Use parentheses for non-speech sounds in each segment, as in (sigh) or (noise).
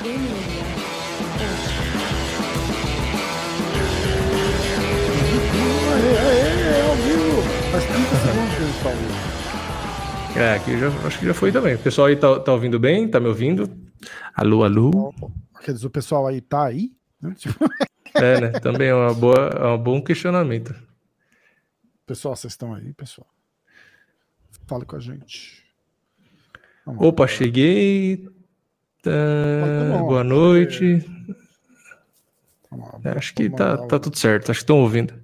ao vivo. Faz 30 segundos que a gente tá ouvindo. É, aqui já, acho que já foi também. O pessoal aí tá, tá ouvindo bem? Tá me ouvindo? Alô, alô? Quer dizer, o pessoal aí tá aí? É, né? Também é, uma boa, é um bom questionamento. pessoal, vocês estão aí, pessoal? Fala com a gente. Vamos lá. Opa, cheguei. Tá, Tá bom. boa noite. Vamos lá, É, Acho que tá, tá tudo certo. Acho que estão ouvindo.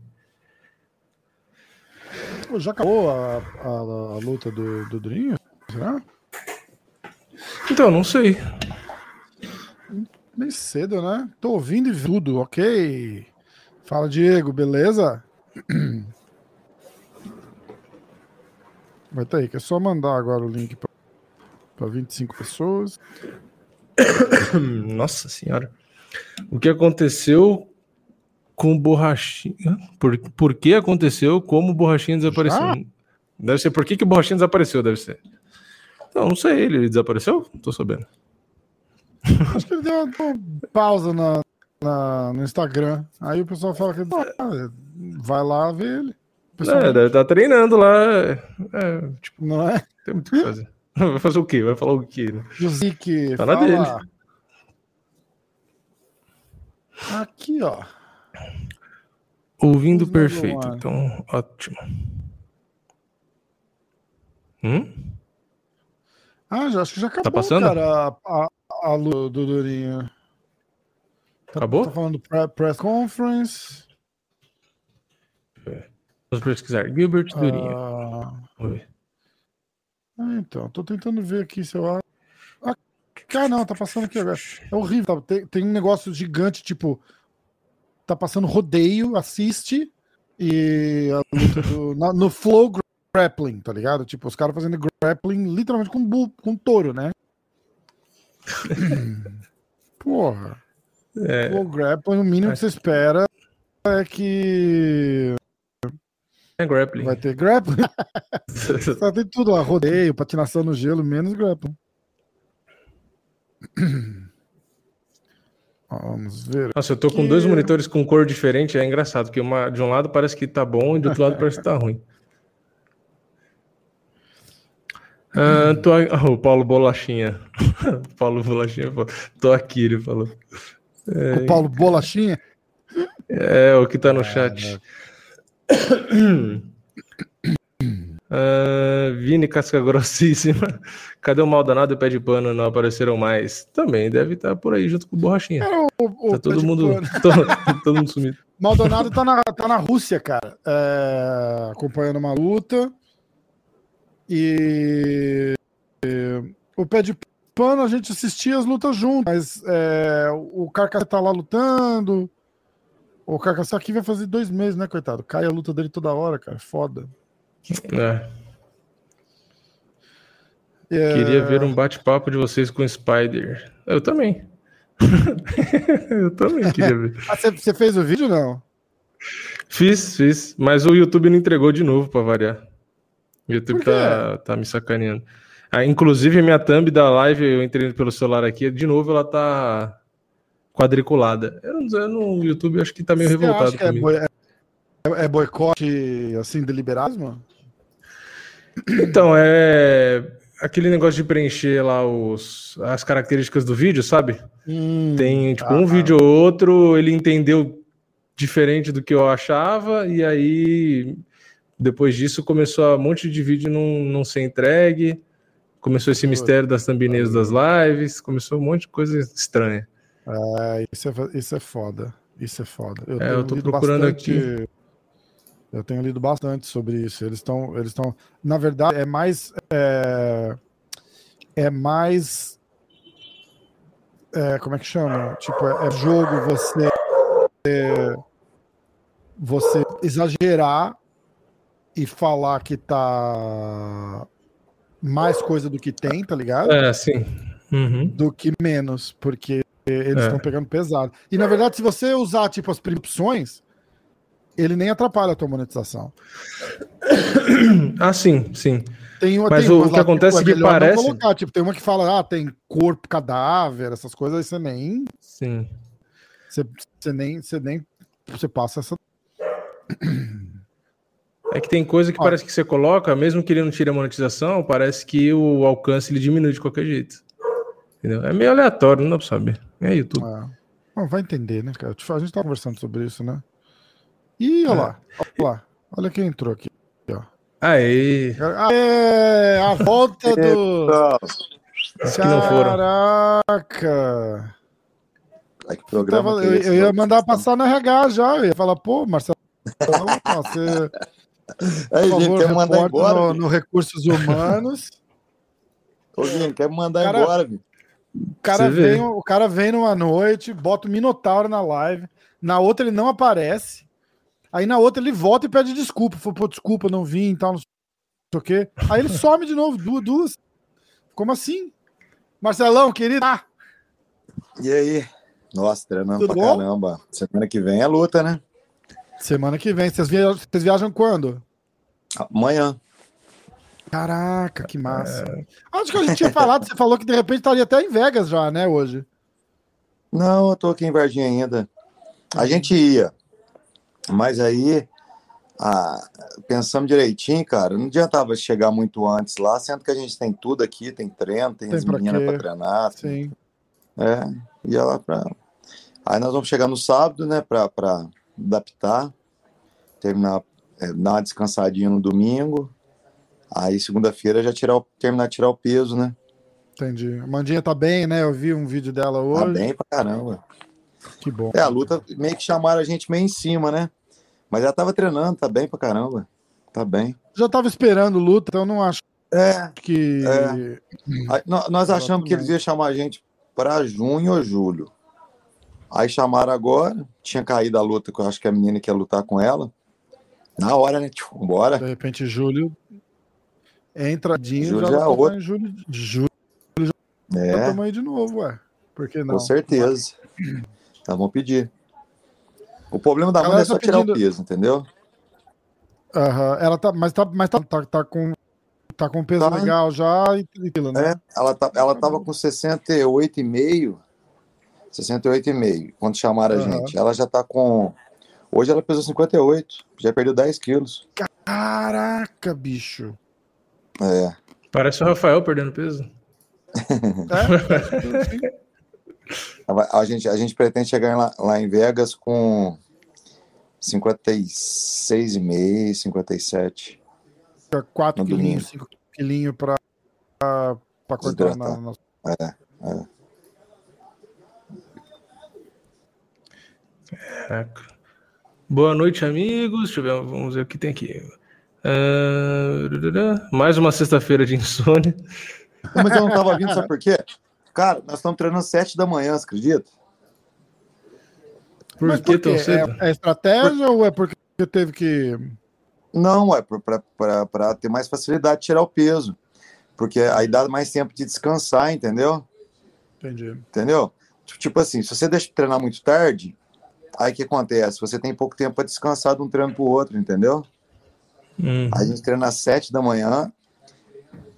Já acabou a, a- a luta do, do Durinho? Será? Então, não sei. Bem cedo, né? Tô ouvindo e tudo, ok. Fala, Diego, beleza? Vai ter aí, que é só mandar agora o link para 25 pessoas. (coughs) Nossa senhora. O que aconteceu com o Borrachinha? Por, por que aconteceu como o Borrachinha desapareceu? Já? Deve ser por que, que o Borrachinha desapareceu, deve ser. Não, não sei, ele desapareceu? Não tô sabendo. (laughs) Acho que ele deu uma pausa na, na- no Instagram. Aí o pessoal fala que ah, vai lá ver ele. É, deve estar treinando lá. É, tipo, Não é? tem muito o que fazer. Vai fazer o quê? Vai falar o quê? né? Jusique, Tá na fala. dele. Aqui, ó. Ouvindo perfeito, então ótimo. Hum? Ah, já, acho que já acabou, passando? cara, a, a, a do Durinho. Tá, Acabou? Tá falando pre- press conference. Vamos pesquisar. Gilbert Durinho. Ah, Vamos ver. Ah, então, tô tentando ver aqui se eu acho. Ah, cara, não, tá passando aqui agora. É horrível. tá? Tem, tem um negócio gigante, tipo. Tá passando rodeio, assiste. E a luta do, na- no flow grappling, tá ligado? Tipo, os caras fazendo grappling literalmente com, bu, com touro, né? (laughs) Porra. É, Flow grappling, o mínimo que você espera é que é grappling. vai ter grappling. (laughs) Só tem tudo lá, rodeio, patinação no gelo, menos grappling. (clears throat) Vamos ver. Nossa, eu tô com dois monitores com cor diferente, é engraçado, porque uma, de um lado parece que tá bom e do outro lado parece que tá ruim. Ah, tô, ah, o Paulo Bolachinha. (laughs) Paulo Bolachinha falou, tô aqui, ele falou. O Paulo Bolachinha. É, o que tá no chat. Ah, Vini Casca Grossíssima. (laughs) Cadê o mal danado e o pé de pano? Não apareceram mais. Também deve estar por aí junto com o Borrachinha. O, o Tá todo mundo, (laughs) todo, todo mundo sumido. Maldonado tá na, tá na Rússia, cara. é, acompanhando uma luta. E, e o pé de pano a gente assistia as lutas juntos, mas é, o Carcaça tá lá lutando. O aqui vai fazer dois meses, né, coitado? Cai a luta dele toda hora, cara. Foda. É. É, Queria ver um bate-papo de vocês com o Spider. Eu também. (laughs) eu também queria ver. (laughs) Ah, você- fez o vídeo, não? Fiz, fiz. Mas o YouTube não entregou de novo pra variar. O YouTube tá, tá me sacaneando. Ah, inclusive, minha thumb da live, eu entrei pelo celular aqui, de novo ela tá quadriculada. Eu não, eu não, o YouTube acho que tá meio Você revoltado acha que é, comigo. boi- é- é boicote, assim, deliberado, mano? Então, é aquele negócio de preencher lá os, as características do vídeo, sabe? Tem, tipo, um ah. vídeo ou outro, ele entendeu diferente do que eu achava, e aí, depois disso, começou a um monte de vídeo não, não ser entregue, começou esse mistério das thumbnails das lives, começou um monte de coisa estranha. É, isso é, isso é foda. Isso é foda. Eu, É, eu tô procurando bastante- Eu tenho lido bastante sobre isso. Eles estão. Eles estão. Na verdade, é mais. É, é mais é, como é que chama? Tipo, é, é jogo você você exagerar e falar que tá mais coisa do que tem, tá ligado? É, sim. Uhum. Do que menos, porque eles estão é. pegando pesado. E na verdade, se você usar tipo as opções, ele nem atrapalha a tua monetização. (coughs) Ah, sim, sim. Tem, Mas tem o, o que acontece tipo, é que parece. Colocar, tipo, tem uma que fala, ah, tem corpo, cadáver, essas coisas, aí você nem. Sim. Você, você nem. Você nem. Você passa essa. (coughs) É que tem coisa que ah. parece que você coloca, mesmo que ele não tire a monetização, parece que o alcance ele diminui de qualquer jeito. Entendeu? É meio aleatório, não dá pra saber. É YouTube. É. Bom, vai entender, né, cara? A gente tá conversando sobre isso, né? Ih, olha é. lá. Olha lá. Olha quem entrou aqui. Ó. Aê! Aê! A volta do. Os que não foram. Caraca! Ai, que programa Tava, que é eu, eu, ia mandar passar na RH já. Eu ia falar, pô, Marcelo, você. Aí, por favor, quer mandar embora, no, no, Recursos Humanos. Ô, Vinho, quer mandar cara, embora, viu? O cara, vem, o cara vem numa noite, bota o Minotauro na live, na outra ele não aparece, aí na outra ele volta e pede desculpa. Falou, pô, desculpa, não vim e tal, não sei o quê. Aí ele some de novo, duas, duas. Como assim? Marcelão, querido. Ah. E aí? Nossa, treinando Tudo pra bom? caramba. Semana que vem é luta, né? Semana que vem. Vocês viajam, vocês viajam quando? Amanhã. Caraca, que massa. É... Acho que a gente tinha falado, você falou que de repente estaria até em Vegas já, né, hoje. Não, eu tô aqui em Varginha ainda. A gente ia, mas aí, ah, pensamos direitinho, cara, não adiantava chegar muito antes lá, sendo que a gente tem tudo aqui, tem treino, tem, tem as meninas para treinar. Sim. É, ia lá pra... Aí nós vamos chegar no sábado, né, pra, pra adaptar, terminar, é, dar uma descansadinha no domingo, Aí segunda-feira já tirar o, terminar de tirar o peso, né? Entendi. A Mandinha tá bem, né? Eu vi um vídeo dela tá hoje. Tá bem pra caramba. Que bom. É, a luta meio que chamaram a gente meio em cima, né? Mas ela tava treinando, tá bem pra caramba. Tá bem. Já tava esperando luta, então não acho é, que. É. Aí, nós achamos que eles iam chamar a gente para junho ou julho. Aí chamaram agora, tinha caído a luta, que eu acho que a menina quer lutar com ela. Na hora, né? Tipo, bora. De repente, julho, é entradinha Júlio já, já outro. Júlio, Júlio já é. aí de novo, ué. Por que não? Com certeza. Tá, vamos pedir. O problema da mulher é só tá tirar pedindo... o peso, entendeu? Uhum. Ela tá, mas tá, mas tá, tá, tá com tá com peso tá. legal já e, né? É, ela tá, ela tava com 68,5 68,5 quando chamaram uhum. a gente. Ela já tá com Hoje ela pesou 58, já perdeu 10 quilos. Caraca, bicho. É. Parece o Rafael perdendo peso. é? (laughs) a, gente, a gente pretende chegar lá, lá em Vegas com 56,5, 57. 4 quilinhos, 5 quilinhos para cortar na, na... É, é. Caraca. Boa noite, amigos. Deixa eu ver, vamos ver o que tem aqui. Uh, mais uma sexta-feira de insônia. Mas eu não tava vindo, sabe por quê? Cara, nós estamos treinando sete da manhã, você acredita? Por Mas que tão cedo? É, é estratégia por... ou é porque teve que. Não, é para ter mais facilidade de tirar o peso. Porque aí dá mais tempo de descansar, entendeu? Entendi. Entendeu? Tipo assim, se você deixa de treinar muito tarde, aí o que acontece? Você tem pouco tempo para descansar de um treino para o outro, entendeu? Uhum. A gente treina às sete da manhã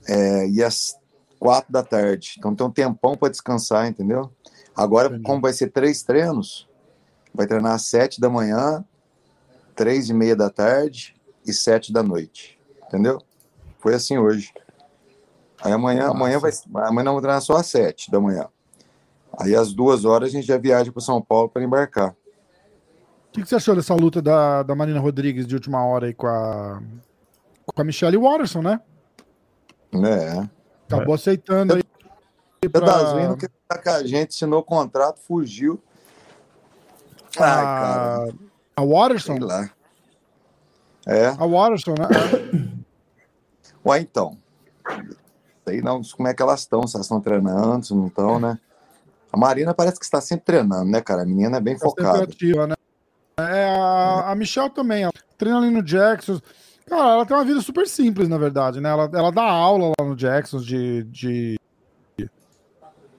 é, e às quatro da tarde. Então tem um tempão para descansar, entendeu? Agora, Entendi. como vai ser três treinos, vai treinar às sete da manhã, três e meia da tarde e sete da noite. Entendeu? Foi assim hoje. Aí amanhã, amanhã vai, amanhã não vou treinar só às sete da manhã. Aí às duas horas a gente já viaja para São Paulo para embarcar. O que, que, você achou dessa luta da, da Marina Rodrigues de última hora aí com a, com a Michelle Watterson, né? É. Acabou é. aceitando aí. Pra... que tá com a gente, assinou o contrato, fugiu. Ai, a... cara. A Watterson? Sei lá. É. A Watterson, né? Ué, então. Sei não como é que elas estão, se elas estão treinando, se não estão, né? A Marina parece que está sempre treinando, né, cara? A menina é bem Tá focada. né? É, a, a Michelle também, ela treina ali no Jackson. Cara, ela tem uma vida super simples, na verdade, né? Ela, ela dá aula lá no Jackson de, de.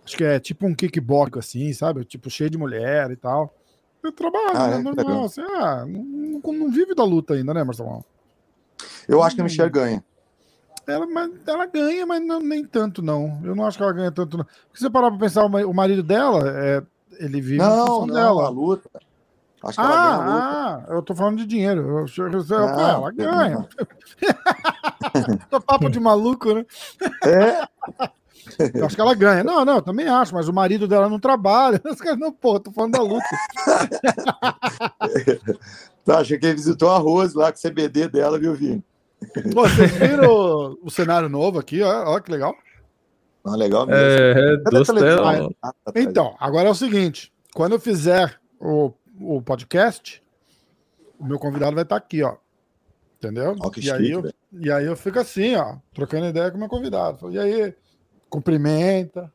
Acho que é tipo um kickbox, assim, sabe? Tipo, cheio de mulher e tal. Eu trabalho, Ah, né? é? Normal. Assim, ah, não, não- vive da luta ainda, né, Marcelão? Eu acho que a Michelle ganha. Ela, mas ela ganha, mas não- nem tanto, não. Eu não acho que ela ganha tanto, não. Porque você parar pra pensar, o ma- o marido dela, é, ele vive Não, não, dela. a luta. Acho que ela ganha luta. Ah, ah, eu tô falando de dinheiro. Eu, eu, eu, eu- Ah, ela ganha. (laughs) Tô papo de maluco, né? É, Eu acho que ela ganha. Não, não, eu também acho, mas o marido dela não trabalha. (laughs) Os caras, não, pô, tô falando da luta. (laughs) tá, achei que ele visitou a Rose lá com o CBD dela, viu, Vini? Pô, vocês viram o, o cenário novo aqui? Ó, ó, que legal. Ah, legal mesmo. É, dela. Ah, tá atrás. Então, agora é o seguinte: quando eu fizer o, o podcast, o meu convidado vai estar aqui, ó. Entendeu? E, aí eu, e aí eu fico assim, ó, trocando ideia com o meu convidado. Falo, E aí, cumprimenta.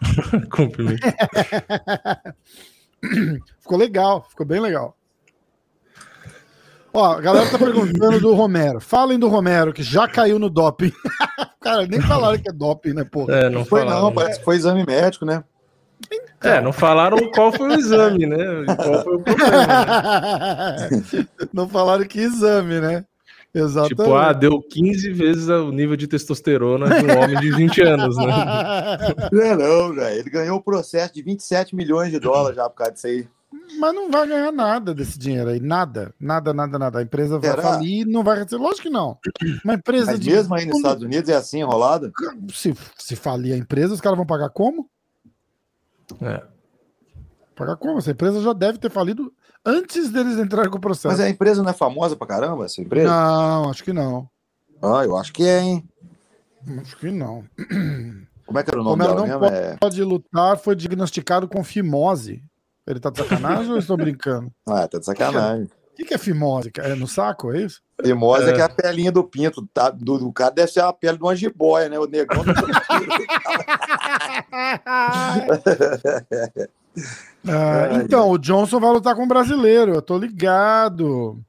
(laughs) Cumprimento. (laughs) Ficou legal, ficou bem legal. Ó, a galera tá perguntando do Romero. Falem do Romero, que já caiu no doping. (laughs) Cara, nem falaram que é doping, né, pô? É, não Não foi falaram. não, parece que foi exame médico, né? É, não falaram qual foi o exame, né? Qual foi o problema. né? (laughs) Não falaram que exame, né? Exatamente. Tipo, ah, deu 15 vezes o nível de testosterona de um homem de 20 anos, né? (laughs) Não é não, velho. Ele ganhou o processo de 27 milhões de dólares já por causa disso aí. Mas não vai ganhar nada desse dinheiro aí. Nada, nada, nada, nada. A empresa vai Será? falir e não vai receber. Lógico que não. Uma empresa Mas de. mesmo aí nos Estados Unidos é assim, enrolado? Se, se falir a empresa, os caras vão pagar como? É. Pagar como? Essa empresa já deve ter falido antes deles entrarem com o processo. Mas a empresa não é famosa pra caramba, essa empresa? Não, acho que não. Ah, eu acho que é, hein? Acho que não. Como é que era o nome Como ela dela não mesmo? É... Pode lutar, foi diagnosticado com fimose. Ele tá de sacanagem ou eu estou brincando? (laughs) Ah, tá de sacanagem. O que, que é fimose? É no saco, é isso? Fimosa é. É. que a pelinha do pinto tá, do, do cara deve ser a pele de uma jiboia, né? O negão tá (laughs) Ah, então, o Johnson vai lutar com o brasileiro, eu tô ligado.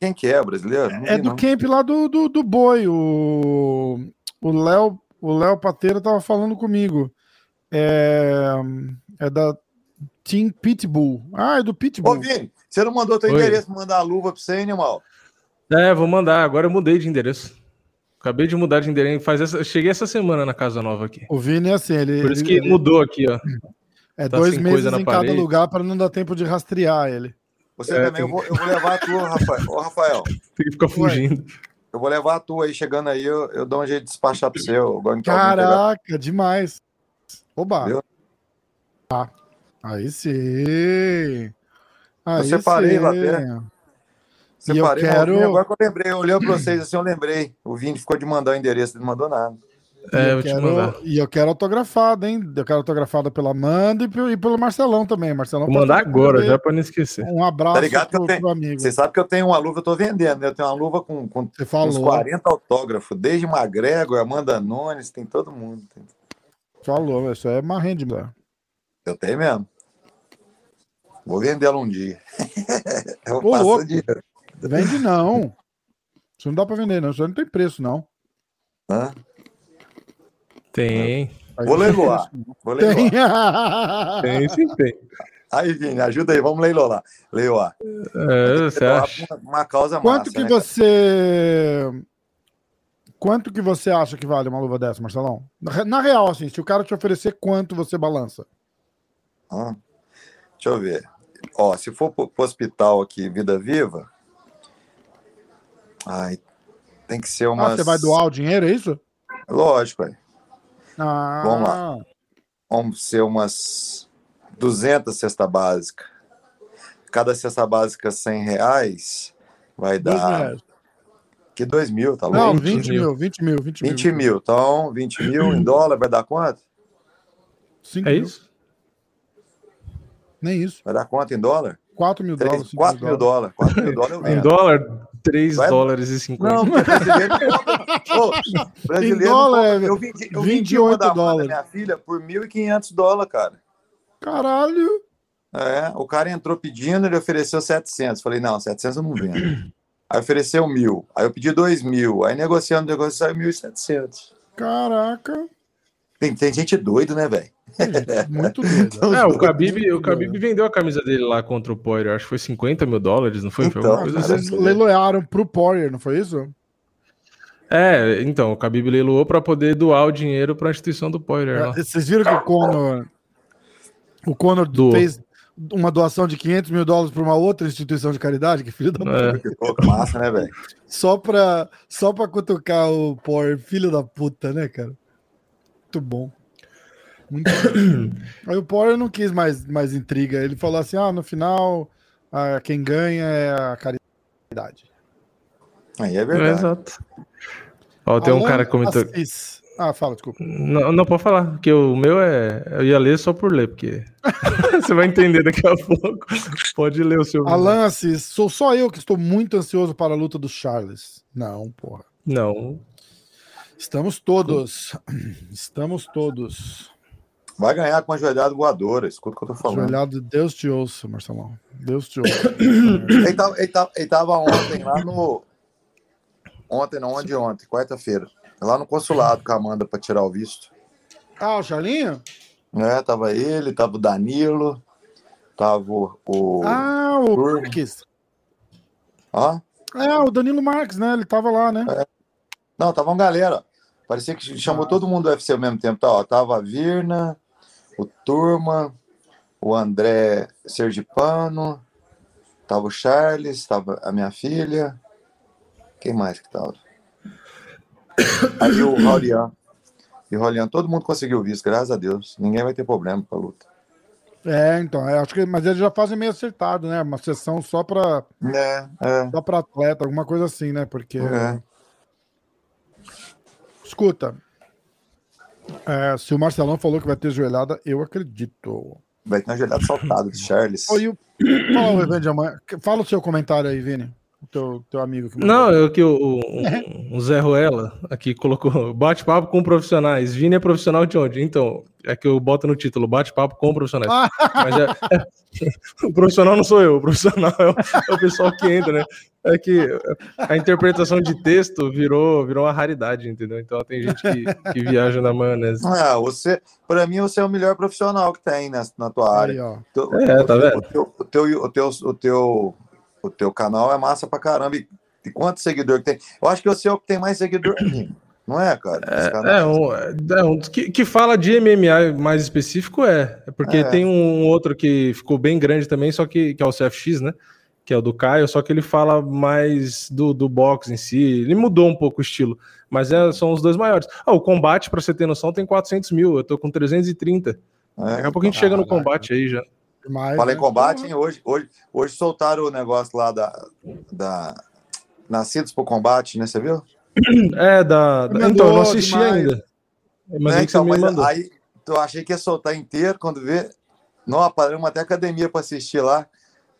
Quem que é, brasileiro? Não É vi, do não. camp lá do, do, do boi. O o Léo o Léo Pateira tava falando comigo. É, é da Team Pitbull. Ah, é do Ô, Pitbull. Vini, você não mandou teu Oi. endereço pra mandar a luva pra você, animal? É, vou mandar. Agora eu mudei de endereço. Acabei de mudar de endereço. Faz essa... Cheguei essa semana na casa nova aqui. O Vini é assim, ele, Por isso que ele- mudou aqui, ó. é tá dois meses em cada lugar para não dar tempo de rastrear ele. Você É, também, eu tem- vou, eu vou levar a tua, Rafael. Ô, Rafael, (laughs) Tem que ficar fugindo. eu vou levar a tua aí, chegando aí, eu, eu dou um jeito de despachar você. Eu alguém pegar. Caraca, demais. Oba. Ah, aí sim. Aí separei lá até. E eu Separei, quero- agora que eu lembrei, eu olhei pra vocês assim, eu lembrei. O Vini ficou de mandar o endereço, ele não mandou nada. E É, eu vou te quero-. E eu quero autografada, hein? Eu quero autografada pela Amanda e pelo, e pelo Marcelão também. Marcelão Vou mandar agora, também. já pra não esquecer. Um abraço Tá ligado eu pro, tenho- pro amigo. Você sabe que eu tenho uma luva, eu tô vendendo, né? Eu tenho uma luva com, com uns falou, 40 autógrafos, desde McGregor, Amanda Nunes, tem todo mundo. Tem- falou. Isso é marrende, mulher. Eu tenho mesmo. Vou vendê-la um dia. (laughs) eu Ô, passo louco. dinheiro. Vende não. Isso não dá pra vender, não. Isso aí não tem preço, não. Hã? Tem. Aí Vou leiloar. Vou não. Tem. leiloar. Tem, sim, tem. Aí, Vini, ajuda aí, vamos leiloar. Leiloar. É, você Leiloar acha? Uma, uma causa Quanto massa, que né, você. Quanto que você acha que vale uma luva dessa, Marcelão? Na na real, assim, se o cara te oferecer quanto você balança? Hã? Deixa eu ver. Ó, se for pro, pro hospital aqui, Vida Viva. Ai, tem que ser Ah, umas. você vai doar o dinheiro, é isso? Lógico, aí. Ah, Vamos lá. Vamos ser umas 200 cesta básica. Cada cesta básica 100 reais vai dar. reais. Que 2 mil, tá Não, louco? 20 mil. mil, 20 mil, 20 mil. 20 mil. Então, 20 mil em dólar vai dar quanto? Cinco É mil. isso? Nem isso. Vai dar quanto em dólar? 4 mil dólares. 5 4 mil dólares. (laughs) 4 mil dólares eu Em dólar, 3 Vai- dólares e 50. Não, brasileiro. (laughs) Brasileiro Em dólar, é eu vendi, eu vendi uma 28 da Amanda, dólares. minha filha, por 1.500 dólares, cara. Caralho! É, o cara entrou pedindo, ele ofereceu 700. Falei, não, 700 eu não vendo. (clears throat) Aí ofereceu mil. Aí eu pedi dois mil. Aí negociando, negociando, saiu 1.700. Caraca! Tem, tem gente doido, né, velho? (laughs) Muito doido. É, o Khabib, o Khabib vendeu a camisa dele lá contra o Poirier. Acho que foi 50 mil dólares, não foi? foi Então, alguma coisa cara, assim. Vocês leiloaram pro Poirier, não foi isso? É, então, o Khabib leiloou para poder doar o dinheiro para a instituição do Poirier lá. Vocês viram que o Conor, o Conor Doou. fez uma doação de 500 mil dólares para uma outra instituição de caridade? Que filho da É. puta. Pô, que massa, né, velho? Só pra, só pra cutucar o Poirier, filho da puta, né, cara? Muito bom. Muito. (coughs) Aí o Poirier não quis mais, mais intriga. Ele falou assim: ah, no final, ah, quem ganha é a caridade. Aí é É, verdade. exato. Ó, tem um cara que comentou. Assis. Ah, fala, desculpa. Não, não pode falar, que o meu é. Eu ia ler só por ler, porque. (laughs) Você vai entender daqui a pouco. Pode ler o seu. Alan Assis, sou só eu que estou muito ansioso para a luta do Charles. Não, porra. Não. Estamos todos. (clears throat) Estamos todos. Vai ganhar com uma joelhada voadora. Escuta o que eu tô falando. Ajoelhado, Deus te ouça, Marcelão. Deus te ouça. Ele tava, ele, tava, ele tava ontem lá no. Ontem, não, onde ontem? Quarta-feira. Lá no consulado com a Amanda pra tirar o visto. ah, o Charlinho? É, tava ele, tava o Danilo, tava o. o... Ah, o. Marques. Hã? É, o Danilo Marques, né? Ele tava lá, né? Não, tava uma galera. Parecia que chamou todo mundo do UFC ao mesmo tempo. Tá, ó, tava a Virna, o Turma, o André Sergipano, tava o Charles, tava a minha filha. Quem mais que tava? Aí o Raulian. E o Raulian, todo mundo conseguiu visto, graças a Deus. Ninguém vai ter problema com a luta. É, então, é, acho que, mas eles já fazem meio acertado, né? Uma sessão só para É, é, só para atleta, alguma coisa assim, né? Porque é. escuta, é, se o Marcelão falou que vai ter joelhada, eu acredito. Vai ter uma gelada saltada do Charles. Oi, o... Fala o de amanhã. Fala o seu comentário aí, Vini. Teu, teu amigo que Não, eu que o, o, o Zé Ruela aqui colocou (laughs) bate-papo com profissionais. Vini é profissional de onde? Então, é que eu boto no título bate-papo com profissionais. Mas é, é- (laughs) o profissional não sou eu, o profissional é o, é o pessoal que entra, né? É que a interpretação de texto virou, virou uma raridade, entendeu? Então tem gente que, que viaja na maionese. Ah, você, pra mim, você é o melhor profissional que tem na, na tua área. Aí, ó. Teu- É, tá vendo? O teu, o teu, o teu, o teu, o teu canal é massa pra caramba. E, e quantos seguidores que tem? Eu acho que você é o que tem mais seguidor aqui. Não é, cara? Canal. É, um, é um que, que fala de MMA mais específico, é. É porque É. tem um outro que ficou bem grande também, só que, que é o CFX, né? Que é o do Caio, só que ele fala mais do, do boxe em si. Ele mudou um pouco o estilo, mas é, são os dois maiores. Ah, o combate, pra você ter noção, tem 400 mil. Eu tô com 330. É. Daqui a pouco a gente chega no combate aí já. Demais, Falei né? combate, hein? Hoje, hoje, hoje soltaram o negócio lá da, da Nascidos por Combate, né? Você viu? É, da. da- então, eu não assisti demais. ainda. Mas Né, é que você então, me mas mandou. aí eu achei que ia soltar inteiro quando vê. Não, apareceu até academia pra assistir lá.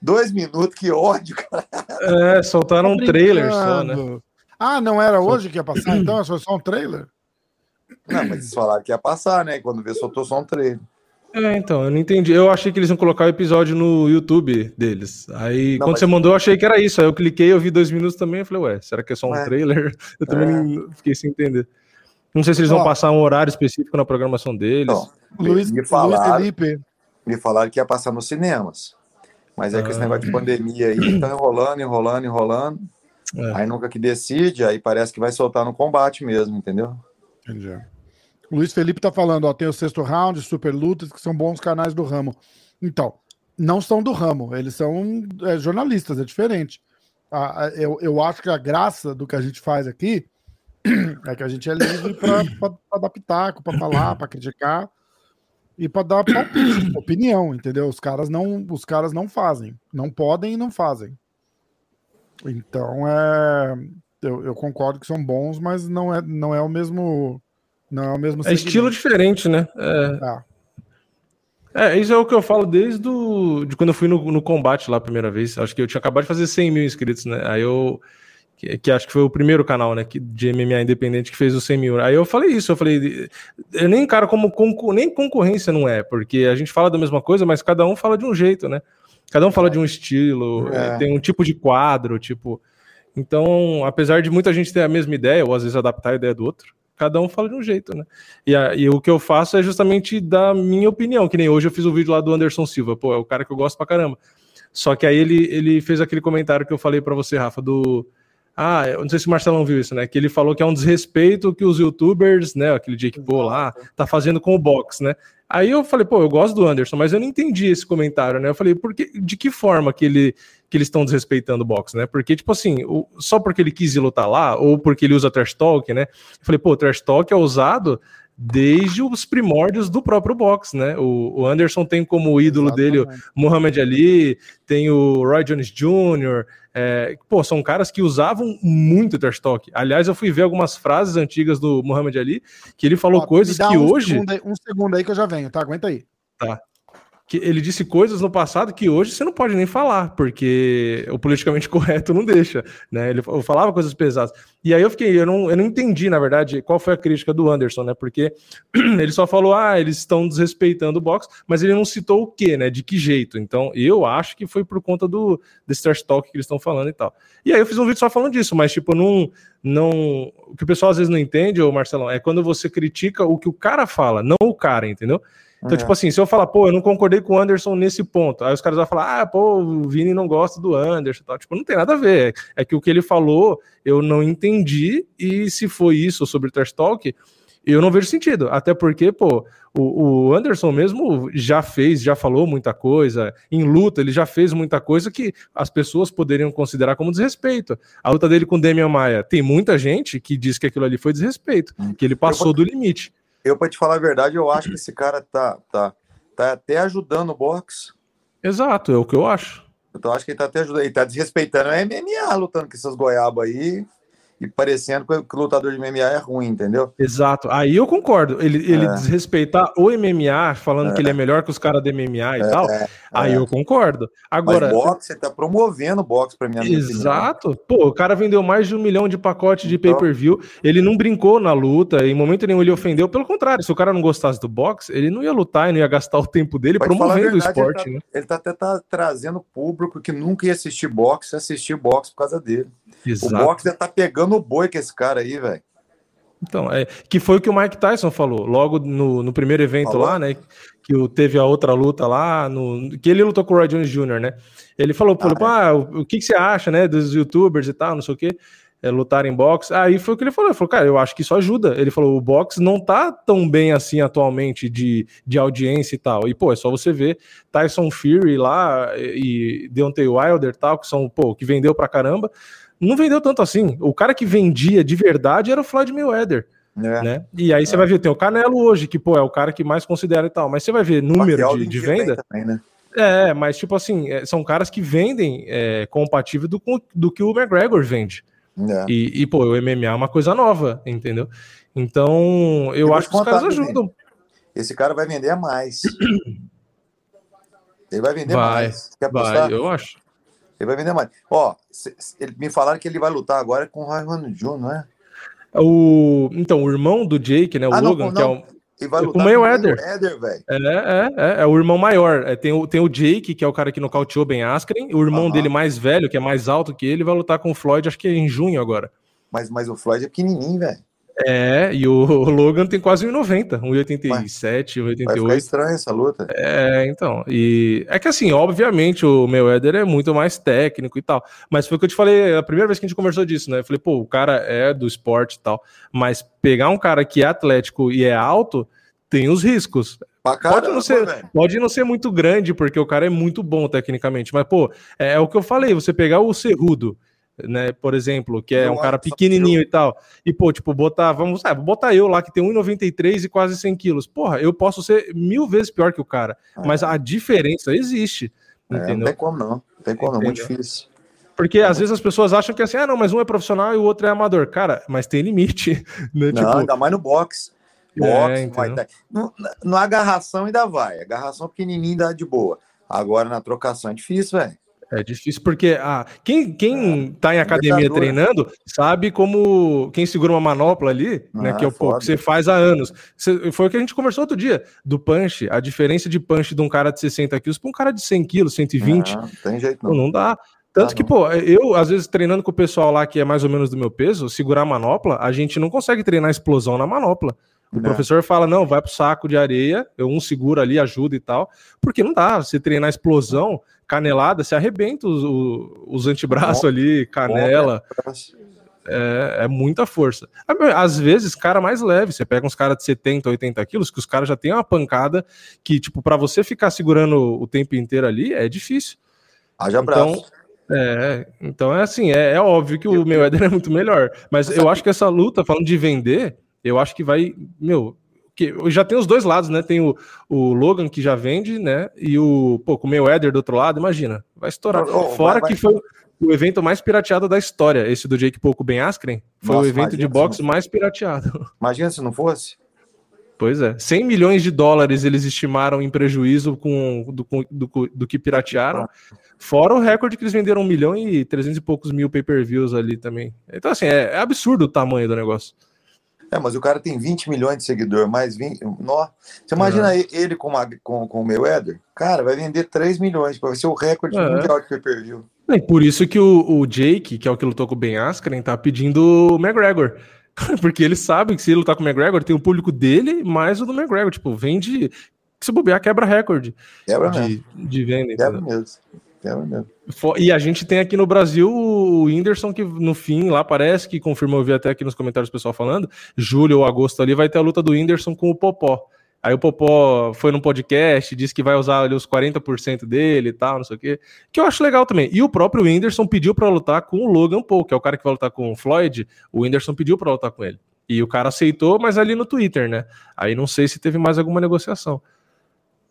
Dois minutos, que ódio, cara. É, soltaram um Tô trailer só, né? Ah, não era hoje que ia passar, então? Foi só um trailer? Não, mas eles falaram que ia passar, né? Quando vê, soltou só um treino. É, então, eu não entendi. Eu achei que eles iam colocar o episódio no YouTube deles. Aí, Não, quando mas- você mandou, eu achei que era isso. Aí eu cliquei, eu vi dois minutos também. Eu falei, ué, será que é só um É. trailer? (laughs) Eu também É. não- fiquei sem entender. Não sei se eles vão Ó. passar um horário específico na programação deles. Então, Luiz, me Luiz falaram, Felipe. me falaram que ia passar nos cinemas. Mas é que esse Ah. negócio de pandemia aí tá enrolando, enrolando, enrolando. É. Aí nunca que decide, aí parece que vai soltar no combate mesmo, entendeu? Entendi. Luiz Felipe tá falando, ó, tem o sexto round, super lutas, que são bons canais do ramo. Então, não são do ramo, eles são é, jornalistas, é diferente. Eu, eu acho que a graça do que a gente faz aqui (clears throat) é que a gente é livre para (clears throat) dar pitaco, para falar, para criticar e para dar palpite, (clears throat) opinião, entendeu? Os caras não, os caras não fazem, não podem e não fazem. Então é, eu, eu concordo que são bons, mas não é, não é o mesmo, não é o mesmo. É estilo segmento. diferente, né? É, Ah, é, isso é o que eu falo desde do, de quando eu fui no, no combate lá a primeira vez. Acho que eu tinha acabado de fazer 100 mil inscritos, né? Aí eu. que, que, acho que foi o primeiro canal, né, que, de MMA independente que fez o 100 mil. Aí eu falei isso, eu falei, eu nem cara como concor nem concorrência não é, porque a gente fala da mesma coisa, mas cada um fala de um jeito, né? Cada um fala de um estilo, é. tem um tipo de quadro, tipo. Então, apesar de muita gente ter a mesma ideia, ou às vezes adaptar a ideia do outro, cada um fala de um jeito, né? E, a, e o que eu faço é justamente da minha opinião, que nem hoje eu fiz o um vídeo lá do Anderson Silva, pô, é o cara que eu gosto pra caramba. Só que aí ele, ele fez aquele comentário que eu falei para você, Rafa, do. Ah, eu não sei se o Marcelão viu isso, né? Que ele falou que é um desrespeito que os youtubers, né? Aquele Jake Paul lá, tá fazendo com o box, né? Aí eu falei, pô, eu gosto do Anderson, mas eu não entendi esse comentário, né? Eu falei, por que, de que forma que ele que eles estão desrespeitando o box, né? Porque, tipo assim, o, só porque ele quis ir lutar lá, ou porque ele usa trash talk, né? Eu falei, pô, trash talk é usado desde os primórdios do próprio boxe, né? O, o Anderson tem como ídolo Exatamente. dele o Muhammad Ali, tem o Roy Jones Jr., é, pô, são caras que usavam muito trash talk. Aliás, eu fui ver algumas frases antigas do Muhammad Ali que ele falou Ó, coisas que um hoje. Segundo aí, um segundo aí que eu já venho, tá? Aguenta aí. Tá que ele disse coisas no passado que hoje você não pode nem falar, porque o politicamente (laughs) correto não deixa, né? Ele falava coisas pesadas. E aí eu fiquei, eu não, eu não entendi, na verdade, qual foi a crítica do Anderson, né? Porque (clears throat) ele só falou, ah, eles estão desrespeitando o box, mas ele não citou o que, né? De que jeito. Então, eu acho que foi por conta do desse trash talk que eles estão falando e tal. E aí eu fiz um vídeo só falando disso, mas tipo, não, não, o que o pessoal às vezes não entende, ô Marcelão, é quando você critica o que o cara fala, não o cara, entendeu? Então, é. tipo assim, se eu falar, pô, eu não concordei com o Anderson nesse ponto, aí os caras vão falar, ah, pô, o Vini não gosta do Anderson, tal. tipo, não tem nada a ver. É que o que ele falou eu não entendi, e se foi isso sobre o Trash Talk, eu não vejo sentido. Até porque, pô, o, o, Anderson mesmo já fez, já falou muita coisa. Em luta, ele já fez muita coisa que as pessoas poderiam considerar como desrespeito. A luta dele com o Demian Maia, tem muita gente que diz que aquilo ali foi desrespeito, hum. que ele passou do limite. Eu, para te falar a verdade, eu acho que esse cara tá, tá, tá até ajudando o boxe. Exato, é o que eu acho. Então acho que ele tá até ajudando, ele tá desrespeitando a MMA lutando com essas goiabas aí e parecendo que o lutador de MMA é ruim, entendeu? Exato. Aí eu concordo. Ele, ele é. desrespeitar o MMA, falando é. que ele é melhor que os caras do MMA e é. tal. Aí é. eu concordo. Agora. Mas boxe, você tá promovendo boxe pra mim. Exato. Pô, o cara vendeu mais de um milhão de pacotes de então... pay-per-view. Ele não brincou na luta, em momento nenhum ele ofendeu. Pelo contrário, se o cara não gostasse do boxe, ele não ia lutar e não ia gastar o tempo dele Pode promovendo verdade, o esporte. Ele tá, né? ele tá até tá trazendo público que nunca ia assistir boxe, assistir boxe por causa dele. Exato. O boxe tá pegando o boi com esse cara aí, velho. Então, é, que foi o que o Mike Tyson falou, logo no, no primeiro evento falou? lá, né? Que teve a outra luta lá, no, que ele lutou com o Roy Jones Jr., né? Ele falou, ah, é. ah o, o, que, que você acha, né, dos youtubers e tal, não sei o quê, é, lutar em boxe. Aí foi o que ele falou, ele falou, cara, eu acho que isso ajuda. Ele falou, o boxe não tá tão bem assim atualmente de, de audiência e tal. E, pô, é só você ver Tyson Fury lá e Deontay Wilder e tal, que são, pô, que vendeu pra caramba não vendeu tanto assim. O cara que vendia de verdade era o Floyd Mayweather. É. Né? E aí você é. vai ver, tem o Canelo hoje, que pô, é o cara que mais considera e tal, mas você vai ver número de, de venda. Também, né? É, mas tipo assim, é, são caras que vendem é, compatível do, do que o McGregor vende. É. E, e, pô, o MMA é uma coisa nova, entendeu? Então, eu, eu acho que os caras ajudam. Esse cara vai vender mais. (clears throat) Ele vai vender vai, mais. Quer vai, eu acho. Ele vai vender mais. Ó, ele, me falaram que ele vai lutar agora com o Ryan Jr., não é? O, então, o irmão do Jake, né? O ah, Logan, não, que é um. Ele vai lutar com o Mayweather. velho. É, é, é, é, o irmão maior. É, tem, o, tem o Jake, que é o cara que nocauteou Ben Askren. O irmão dele mais velho, que é mais alto que ele, vai lutar com o Floyd, acho que é em junho agora. Mas, mas o Floyd é pequenininho, velho. É, e o (laughs) Logan tem quase 1,90, 1,87, 1,88. Vai ficar estranho essa luta. É, então. E é que assim, obviamente, o Mayweather é muito mais técnico e tal. Mas foi o que eu te falei a primeira vez que a gente conversou disso, né? Eu falei, pô, o cara é do esporte e tal. Mas pegar um cara que é atlético e é alto, tem os riscos. Caramba, pode, não ser, pode não ser muito grande, porque o cara é muito bom tecnicamente. Mas, pô, é, é o que eu falei: você pegar o Cerrudo né, por exemplo, que é eu um cara pequenininho e tal, e pô, tipo, botar, vamos, ah, botar eu lá que tem 1,93 e quase 100 quilos, porra, eu posso ser mil vezes pior que o cara, ah, mas a diferença existe, é, entendeu? Não tem como não, não tem como não, é muito difícil. Porque às vezes as pessoas acham que assim, ah, não, mas um é profissional e o outro é amador. Cara, mas tem limite. (laughs) Né? Não, tipo... ainda mais no boxe. Boxe, é, vai ter... no, no agarração ainda vai. Agarração pequenininha dá de boa. Agora na trocação é difícil, velho. É difícil, porque ah, quem, quem é, tá em academia treinando sabe como quem segura uma manopla ali, ah, né? Que é o pouco que você faz há anos. Você, foi o que a gente conversou outro dia do punch, a diferença de punch de um cara de 60 quilos para um cara de 100 quilos, 120. Não, tem jeito não. Pô, não dá. Tanto ah, que, pô, eu, às vezes, treinando com o pessoal lá que é mais ou menos do meu peso, segurar a manopla, a gente não consegue treinar explosão na manopla. O é. professor fala: não, vai pro saco de areia, eu um segura ali, ajuda e tal. Porque não dá, você treinar explosão, canelada, você arrebenta os, os antebraços ali, canela. É, é, muita força. Às vezes, cara mais leve, você pega uns caras de 70, 80 quilos, que os caras já têm uma pancada que, tipo, para você ficar segurando o tempo inteiro ali, é difícil. Haja então, braço. É, então é assim, é, é óbvio que o meu Éder é muito melhor. Mas eu acho que essa luta, falando de vender, eu acho que vai, meu, que já tem os dois lados, né? Tem o, o Logan que já vende, né? E o, pô, com o do outro lado, imagina, vai estourar. Oh, Fora vai, que vai. foi o evento mais pirateado da história, esse do Jake Pouco Ben Askren, foi Nossa, o evento de boxe mais pirateado. Imagina se não fosse. Pois é, 100 milhões de dólares eles estimaram em prejuízo com, do, do, do que piratearam, fora o recorde que eles venderam 1 milhão e 300 e poucos mil pay-per-views ali também. Então, assim, é, é, absurdo o tamanho do negócio. É, mas o cara tem 20 milhões de seguidores, mais 20. Nó. Você imagina uhum. ele com, uma, com, com o Mayweather? Cara, vai vender 3 milhões, vai ser o recorde é. mundial de pay-per-view. É por isso que o, o, Jake, que é o que lutou com o Ben Askren, tá pedindo o McGregor. (laughs) Porque ele sabe que se ele lutar com o McGregor, tem o público dele mais o do McGregor. Tipo, vende. Se bobear, quebra recorde quebra de, mesmo. de venda. Quebra mesmo. Quebra mesmo. E a gente tem aqui no Brasil o Whindersson, que no fim lá parece que confirmou, eu vi até aqui nos comentários o pessoal falando, julho ou agosto ali vai ter a luta do Whindersson com o Popó. Aí o Popó foi num podcast, disse que vai usar ali os 40% dele e tal, não sei o quê. Que eu acho legal também. E o próprio Whindersson pediu para lutar com o Logan Paul, que é o cara que vai lutar com o Floyd. O Whindersson pediu para lutar com ele. E o cara aceitou, mas ali no Twitter, né? Aí não sei se teve mais alguma negociação.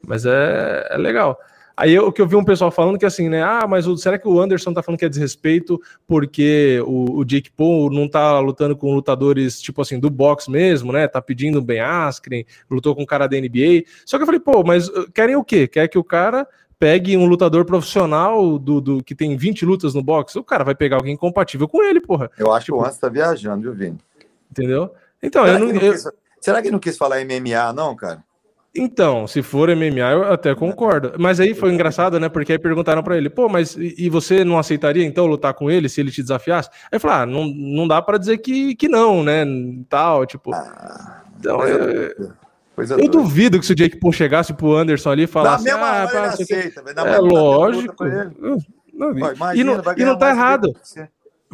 Mas é, é legal. Aí o que eu vi um pessoal falando que assim, né? Ah, mas o, será que o Anderson tá falando que é desrespeito porque o, o Jake Paul não tá lutando com lutadores, tipo assim, do boxe mesmo, né? Tá pedindo bem Askren, lutou com o cara da NBA. Só que eu falei, pô, mas uh, querem o quê? Quer que o cara pegue um lutador profissional do, do que tem 20 lutas no boxe? O cara vai pegar alguém compatível com ele, porra. Eu acho tipo, que o Anderson tá viajando, viu, Vini? Entendeu? Então, será eu não. não eu... quis, será que não quis falar MMA, não, cara? Então, se for MMA, eu até concordo. Mas aí foi engraçado, né? Porque aí perguntaram para ele, pô, mas e você não aceitaria então lutar com ele se ele te desafiasse? Aí falou, ah, não, não dá para dizer que, que não, né? Tal, tipo. Ah, então, eu, eu duvido que se o Jake Paul chegasse pro Anderson ali e falasse. Da mesma ah, pá, aceita, é lógico. Não, Imagina, e não, e não tá errado.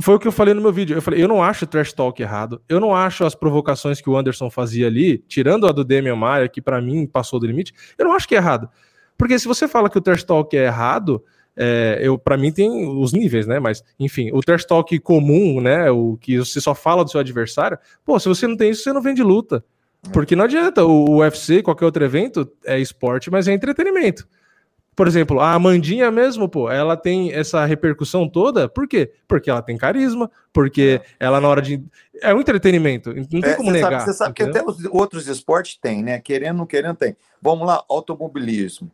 Foi o que eu falei no meu vídeo. Eu falei, eu não acho o trash talk errado. Eu não acho as provocações que o Anderson fazia ali, tirando a do Damian Maia, que para mim passou do limite, eu não acho que é errado. Porque se você fala que o trash talk é errado, é, eu para mim tem os níveis, né? Mas enfim, o trash talk comum, né? O que você só fala do seu adversário, pô, se você não tem isso, você não vende luta. Porque não adianta. O UFC, qualquer outro evento, é esporte, mas é entretenimento. Por exemplo, a Amandinha mesmo, pô, ela tem essa repercussão toda, por quê? Porque ela tem carisma, porque é. ela na hora de. É um entretenimento, não tem é, como negar. Sabe, você sabe entendeu? que até os outros esportes tem, né? Querendo, não querendo, tem. Vamos lá, automobilismo.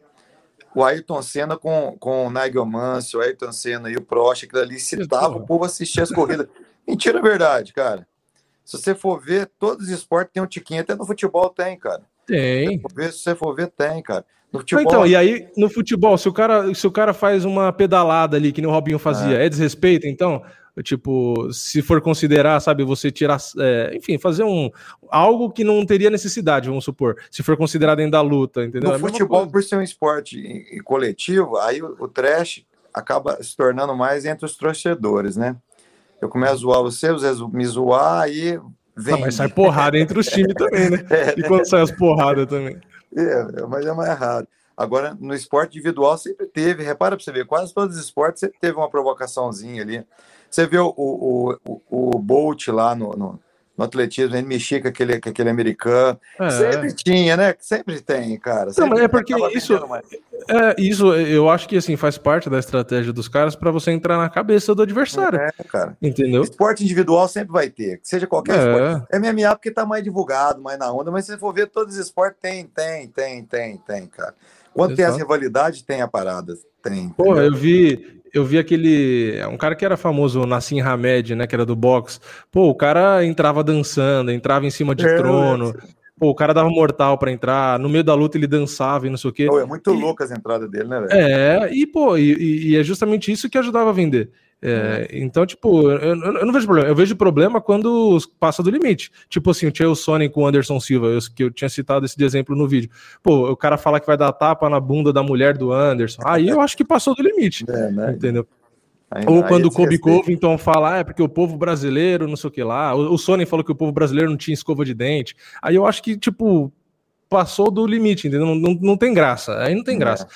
O Ayrton Senna com, com o Nigel Mansell, o Ayrton Senna e o Prost, aquilo ali citava, o povo assistia as corridas. (laughs) Mentira, é verdade, cara. Se você for ver, todos os esportes têm um tiquinho, até no futebol tem, cara. Tem. Se você for ver, se você for ver tem, cara. No futebol... Então, e aí, no futebol, se o, cara, se o cara faz uma pedalada ali, que nem o Robinho fazia, é, é desrespeito, então? Tipo, se for considerar, sabe, você tirar, é, enfim, fazer um algo que não teria necessidade, vamos supor, se for considerado dentro da luta, entendeu? No é futebol, por ser um esporte coletivo, aí o, o trash acaba se tornando mais entre os torcedores, né? Eu começo a zoar você, você me zoar, aí vem. Ah, mas sai porrada entre os times também, né? (laughs) É, e quando sai as porradas também. É, é, mas é mais raro. Agora, no esporte individual sempre teve, repara para você ver, quase todos os esportes sempre teve uma provocaçãozinha ali. Você vê o, o, o, o Bolt lá no, no, no atletismo, ele mexia com aquele, com aquele americano. É. Sempre tinha, né? Sempre tem, cara. Sempre Não, é porque isso, é, isso eu acho que assim faz parte da estratégia dos caras para você entrar na cabeça do adversário. É, cara. Entendeu? Esporte individual sempre vai ter, seja qualquer é. esporte. É MMA porque tá mais divulgado, mais na onda, mas se você for ver todos os esportes, tem, tem, tem, tem, tem, cara. Quando Exato. tem as rivalidades, tem a parada. Tem. Pô, eu vi, eu vi aquele. Um cara que era famoso, Nassim Hamed, né? Que era do box. Pô, o cara entrava dançando, entrava em cima de é, trono. Pô, o cara dava mortal para entrar, no meio da luta ele dançava e não sei o quê. Pô, é muito e... louco as entradas dele, né, velho? É, e pô, e, e, é justamente isso que ajudava a vender. É. Então, tipo, eu, eu, não vejo problema. Eu vejo problema quando passa do limite. Tipo assim, o Chael Sonnen com o Anderson Silva, eu, que eu tinha citado esse de exemplo no vídeo. Pô, o cara fala que vai dar tapa na bunda da mulher do Anderson. Aí eu acho que passou do limite. É, né? Entendeu? Ou quando o Kobe Covington fala, ah, é porque o povo brasileiro, não sei o que lá. O, o Sony falou que o povo brasileiro não tinha escova de dente. Aí eu acho que, tipo, passou do limite, entendeu? Não, não, não tem graça. Aí não tem é. graça. É.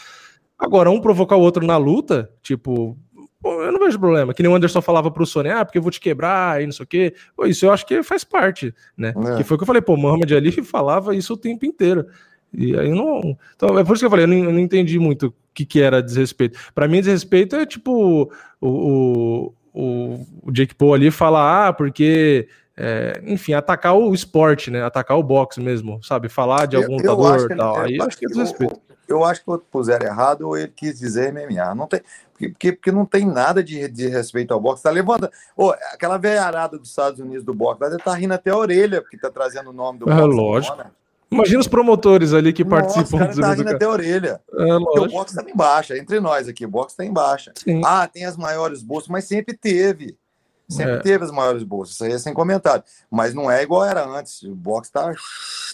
Agora, um provocar o outro na luta, tipo, pô, eu não vejo problema. Que nem o Anderson falava pro Sony, ah, porque eu vou te quebrar e não sei o quê. Pô, isso eu acho que faz parte, né? É. Que foi o que eu falei, pô, Muhammad Ali (laughs) falava isso o tempo inteiro. E aí não. Então, é por isso que eu falei, eu não, eu não entendi muito o que, que era desrespeito. Para mim, desrespeito é tipo o, o, o Jake Paul ali falar, ah, porque. É, enfim, atacar o esporte, né? Atacar o boxe mesmo, sabe? Falar de algum eu, lutador e tal. aí acho que é desrespeito. Eu, acho que puseram errado ou ele quis dizer MMA. Não tem, porque, porque não tem nada de, de respeito ao boxe. Tá levando. Oh, aquela velharada dos Estados Unidos do boxe, ela tá rindo até a orelha, porque tá trazendo o nome do é, boxe. Lógico. Né? Imagina os promotores ali que Nossa, participam. Cara, tá rindo até a orelha. É, o boxe tá em baixa, entre nós aqui, o boxe tá em baixa. Sim. Ah, tem as maiores bolsas, mas sempre teve. Sempre é. teve as maiores bolsas, isso aí é sem comentário. Mas não é igual era antes. O boxe tá,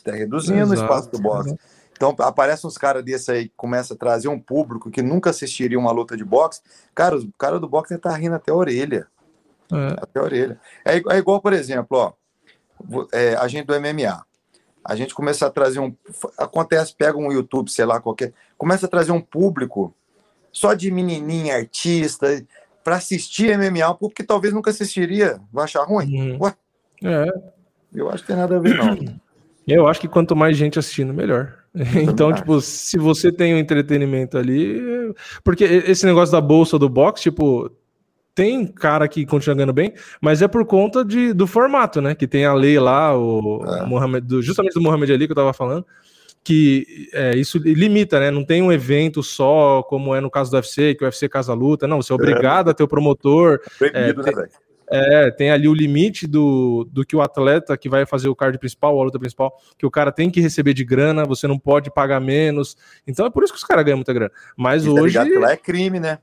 tá reduzindo Exato. o espaço do boxe. Então aparecem uns caras desse aí que começa a trazer um público que nunca assistiria uma luta de boxe. Cara, o cara do boxe tá rindo até a orelha. É. Até a orelha. É, é igual, por exemplo, ó, é, a gente do MMA a gente começa a trazer um. Acontece, pega um YouTube, sei lá, qualquer. Começa a trazer um público só de menininha, artista, para assistir MMA, um público que talvez nunca assistiria. Vai achar ruim? Uhum. Ué? É. Eu acho que tem nada a ver, não. (clears throat) Eu acho que quanto mais gente assistindo, melhor. Então, tipo, se você tem o um entretenimento ali. Porque esse negócio da bolsa do box, tipo, tem cara que continua ganhando bem, mas é por conta de, do formato, né? Que tem a lei lá, o é. Mohamed, do, justamente do Mohamed Ali que eu tava falando, que é, isso limita, né? Não tem um evento só, como é no caso do UFC, que o UFC casa luta. Não, você é obrigado é. a ter o promotor. É, né, tem, é, tem ali o limite do, do que o atleta que vai fazer o card principal, a luta principal, que o cara tem que receber de grana, você não pode pagar menos. Então é por isso que os caras ganham muita grana. Mas e tá hoje. Tá lá é crime, né?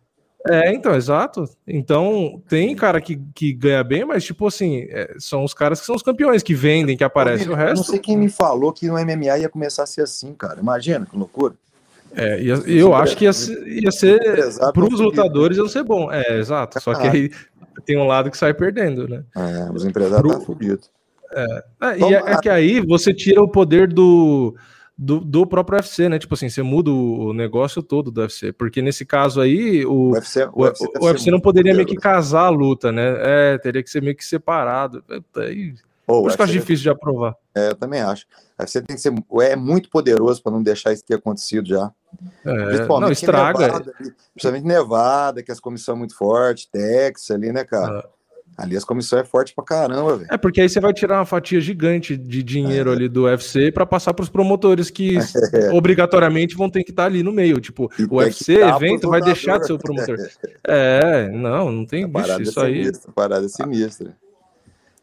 É, então, exato. Então, tem cara que, que ganha bem, mas, tipo assim, é, são os caras que são os campeões, que vendem, que aparecem. o resto. Eu não sei quem me falou que no MMA ia começar a ser assim, cara. Imagina que loucura. É, ia, eu acho que ia, ia ser. Para os lutadores ia ser bom. É, exato. Só que aí tem um lado que sai perdendo, né? É, os empresários Pro... tá. É, é e é, é que aí você tira o poder do do, do próprio UFC, né? Tipo assim, você muda o negócio todo do UFC, porque nesse caso aí o, o UFC, o, o UFC, o UFC não poderia meio que casar a luta, né? É, teria que ser meio que separado. Aí, oh, por isso que eu acho difícil de aprovar. É, eu também acho. O UFC tem que ser é muito poderoso para não deixar isso ter acontecido já. É, Principalmente não, estraga. Nevada, principalmente Nevada, que as comissões são muito fortes, Texas ali, né, cara? É. Ali as comissões é forte pra caramba, velho. É, porque aí você vai tirar uma fatia gigante de dinheiro é. ali do UFC para passar para os promotores que (laughs) é. obrigatoriamente vão ter que estar tá ali no meio. Tipo, e o UFC, evento, vai deixar de ser o promotor. (laughs) é, não, não tem bicho, é isso é aí. Parada sinistra.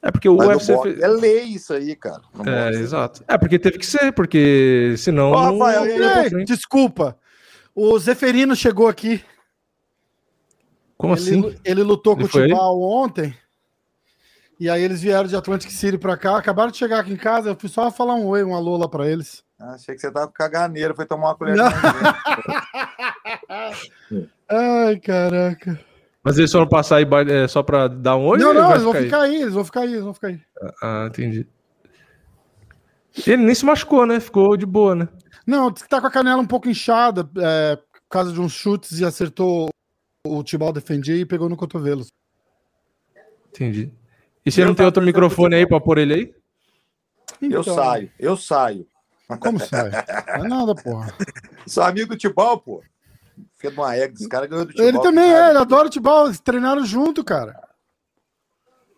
É porque o Mas UFC. Fez... É lei isso aí, cara. É, exato. É porque teve que ser, porque senão. Ô, Rafael, não... desculpa. O Zeferino chegou aqui. Como ele, assim? Ele lutou ele com o Tibal ontem. E aí eles vieram de Atlantic City pra cá, acabaram de chegar aqui em casa, eu fui só falar um oi, um alô lá pra eles. Ah, achei que você tava com caganeira, foi tomar uma colher (laughs) Ai, caraca. Mas eles foram passar aí é, só pra dar um oi? Não, não, eles vão ficar aí? aí, eles vão ficar aí, eles vão ficar aí. Ah, entendi. Ele nem se machucou, né? Ficou de boa, né? Não, tá com a canela um pouco inchada, é, por causa de uns chutes e acertou o Tibal defendia e pegou no cotovelo. Entendi. E você não tem outro microfone aí para pôr ele aí? Então, eu saio, eu saio. Como sai? Não é nada, porra. (laughs) Sou amigo do Tibal, pô. Fica de uma égua, esse cara ganhou do Tibal. Ele também é, ele adora o Tibal, eles treinaram junto, cara.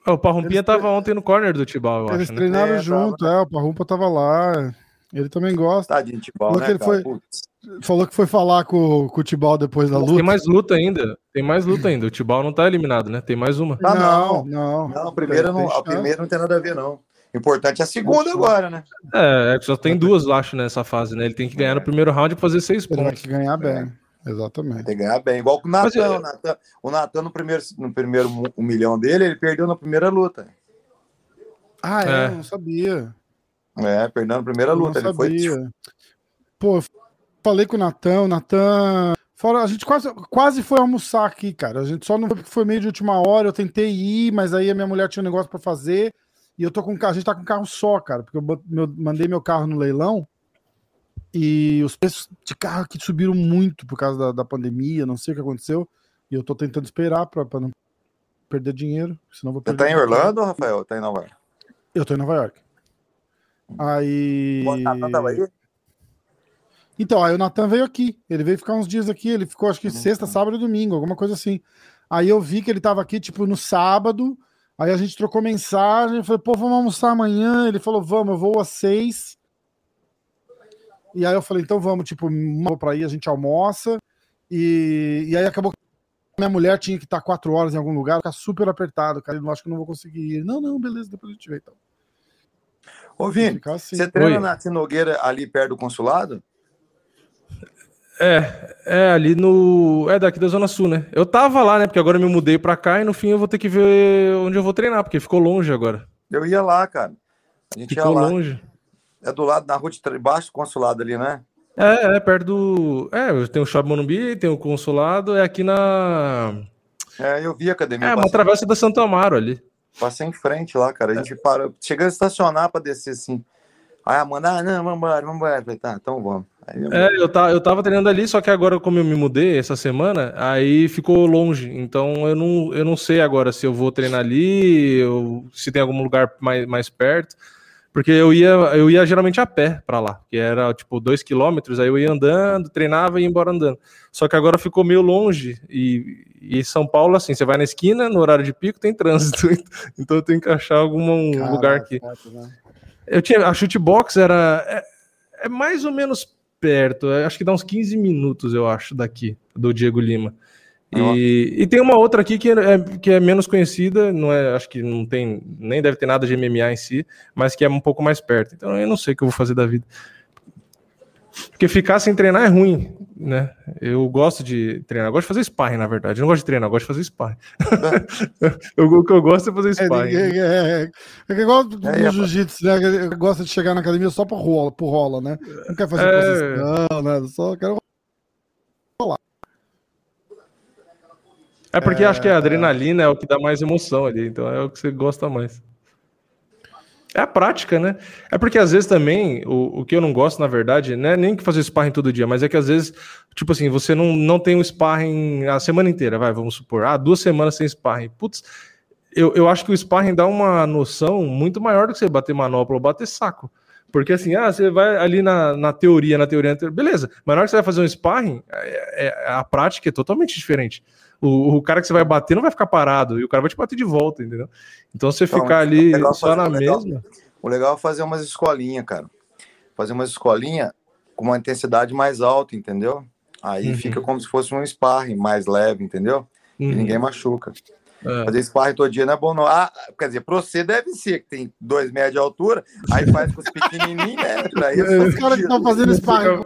O Parrumpinha eles tava tre... ontem no corner do Tibal, eu Eles acho, né? treinaram né? junto, tava... é, o Parrumpa tava lá. Ele também gosta. Tadinho de Tibau, Falou né, que ele cara? foi-. Falou que foi falar com, com o Tibal depois da luta. Tem mais luta ainda. Tem mais luta ainda. O Tibau não tá eliminado, né? Tem mais uma. Ah, não, não. não. Não, a primeira Tem não, a primeira não tem nada a ver, não. O importante é a segunda agora, né? É, é só tem duas, eu acho, nessa fase, né? Ele tem que ganhar no primeiro round e fazer seis Ele vai pontos. que ganhar bem. Exatamente. Tem que ganhar bem. Igual com o Natan. eu- O Natan, o Natan no primeiro, no primeiro um milhão dele, ele perdeu na primeira luta. Ah, é? É. Não sabia. É, perdeu na primeira Eu luta. Ele foi. sabia. Pô, eu falei com o Natan, o Natan. Fora, a gente quase, quase foi almoçar aqui, cara. A gente só não foi porque foi meio de última hora. Eu tentei ir, mas aí a minha mulher tinha um negócio pra fazer. E eu tô com carro, a gente tá com carro só, cara, porque eu meu- mandei meu carro no leilão e os preços de carro aqui subiram muito por causa da, da pandemia, não sei o que aconteceu. E eu tô tentando esperar pra, pra não perder dinheiro, senão vou Você perder. tá em Orlando, Rafael? Tá em Nova York? Eu tô em Nova York. Aí. O Natan tava aí? Então, aí o Natan veio aqui. Ele veio ficar uns dias aqui. Ele ficou, acho que Uhum. sexta, sábado e domingo, alguma coisa assim. Aí eu vi que ele tava aqui, tipo, no sábado. Aí a gente trocou mensagem. Eu falei, pô, vamos almoçar amanhã. Ele falou, vamos, eu vou às seis. E aí eu falei, então vamos, tipo, vou pra aí, a gente almoça. E, e aí acabou que minha mulher tinha que estar quatro horas em algum lugar, ficar super apertado, cara. Eu acho que eu não vou conseguir ir. Não, não, beleza, depois a gente vê. Então. Ô, Vini, assim. você treina Oi. na Tinogueira ali perto do consulado? É, é ali no. É daqui da Zona Sul, né? Eu tava lá, né? Porque agora eu me mudei pra cá e no fim eu vou ter que ver onde eu vou treinar, porque ficou longe agora. Eu ia lá, cara. A gente Ficou ia lá. longe. É do lado da rua de baixo do consulado ali, né? É, é perto do. É, tem o Shopping Morumbi, tem o consulado, é aqui na. É, eu vi a academia. É, uma travessa da Santo Amaro ali. passei em frente lá, cara. A gente parou, chegando a estacionar pra descer assim. Aí a Amanda, ah, não, vambora, vambora. Falei, tá, então vamos. Aí eu- É, eu, tá, eu tava treinando ali, só que agora, como eu me mudei essa semana, aí ficou longe. Então eu não, eu não sei agora se eu vou treinar ali, ou se tem algum lugar mais, mais perto. Porque eu ia, eu ia geralmente a pé pra lá, que era tipo dois quilômetros, aí eu ia andando, treinava e ia embora andando. Só que agora ficou meio longe. E, e São Paulo, assim, você vai na esquina, no horário de pico tem trânsito. (laughs) Então eu tenho que achar algum um lugar aqui. né? Eu tinha, a chutebox era é, é mais ou menos perto, é, acho que dá uns 15 minutos, eu acho, daqui, do Diego Lima. E, e tem uma outra aqui que é, que é menos conhecida, não é, acho que não tem, nem deve ter nada de MMA em si, mas que é um pouco mais perto. Então eu não sei o que eu vou fazer da vida. Porque ficar sem treinar é ruim, né? Eu gosto de treinar, eu gosto de fazer sparring, na verdade. Eu não gosto de treinar, eu gosto de fazer sparring. (laughs) eu, o que eu gosto é fazer É, sparring. é, é, é, é igual do É, é, jiu-jitsu, né? Gosta de chegar na academia só pro rola, pro rola né? Não quer fazer É. posição, nada, só quero É porque acho que a adrenalina é o que dá mais emoção ali, então é o que você gosta mais. É a prática, né? É porque às vezes também, o, o que eu não gosto, na verdade, não é nem que fazer sparring todo dia, mas é que às vezes, tipo assim, você não, não tem um sparring a semana inteira, vai, vamos supor, ah, duas semanas sem sparring. Putz, eu, eu acho que o sparring dá uma noção muito maior do que você bater manopla ou bater saco. Porque assim, ah, você vai ali na, na teoria, na teoria, na teoria, beleza, mas na hora que você vai fazer um sparring, é- é- a prática é totalmente diferente. O, o cara que você vai bater não vai ficar parado, e o cara vai te bater de volta, entendeu? Então você Então, ficar ali legal só fazer- na legal. mesma. O legal é fazer umas escolinhas, cara. Fazer umas escolinhas com uma intensidade mais alta, entendeu? Aí Uhum. fica como se fosse um sparring mais leve, entendeu? E Uhum. ninguém machuca. É. Fazer sparring todo dia não é bom, não. Ah, quer dizer, pra você deve ser, que tem dois metros de altura, aí faz com os (laughs) pequenininhos, né? Aí é Os caras que estão fazendo sparring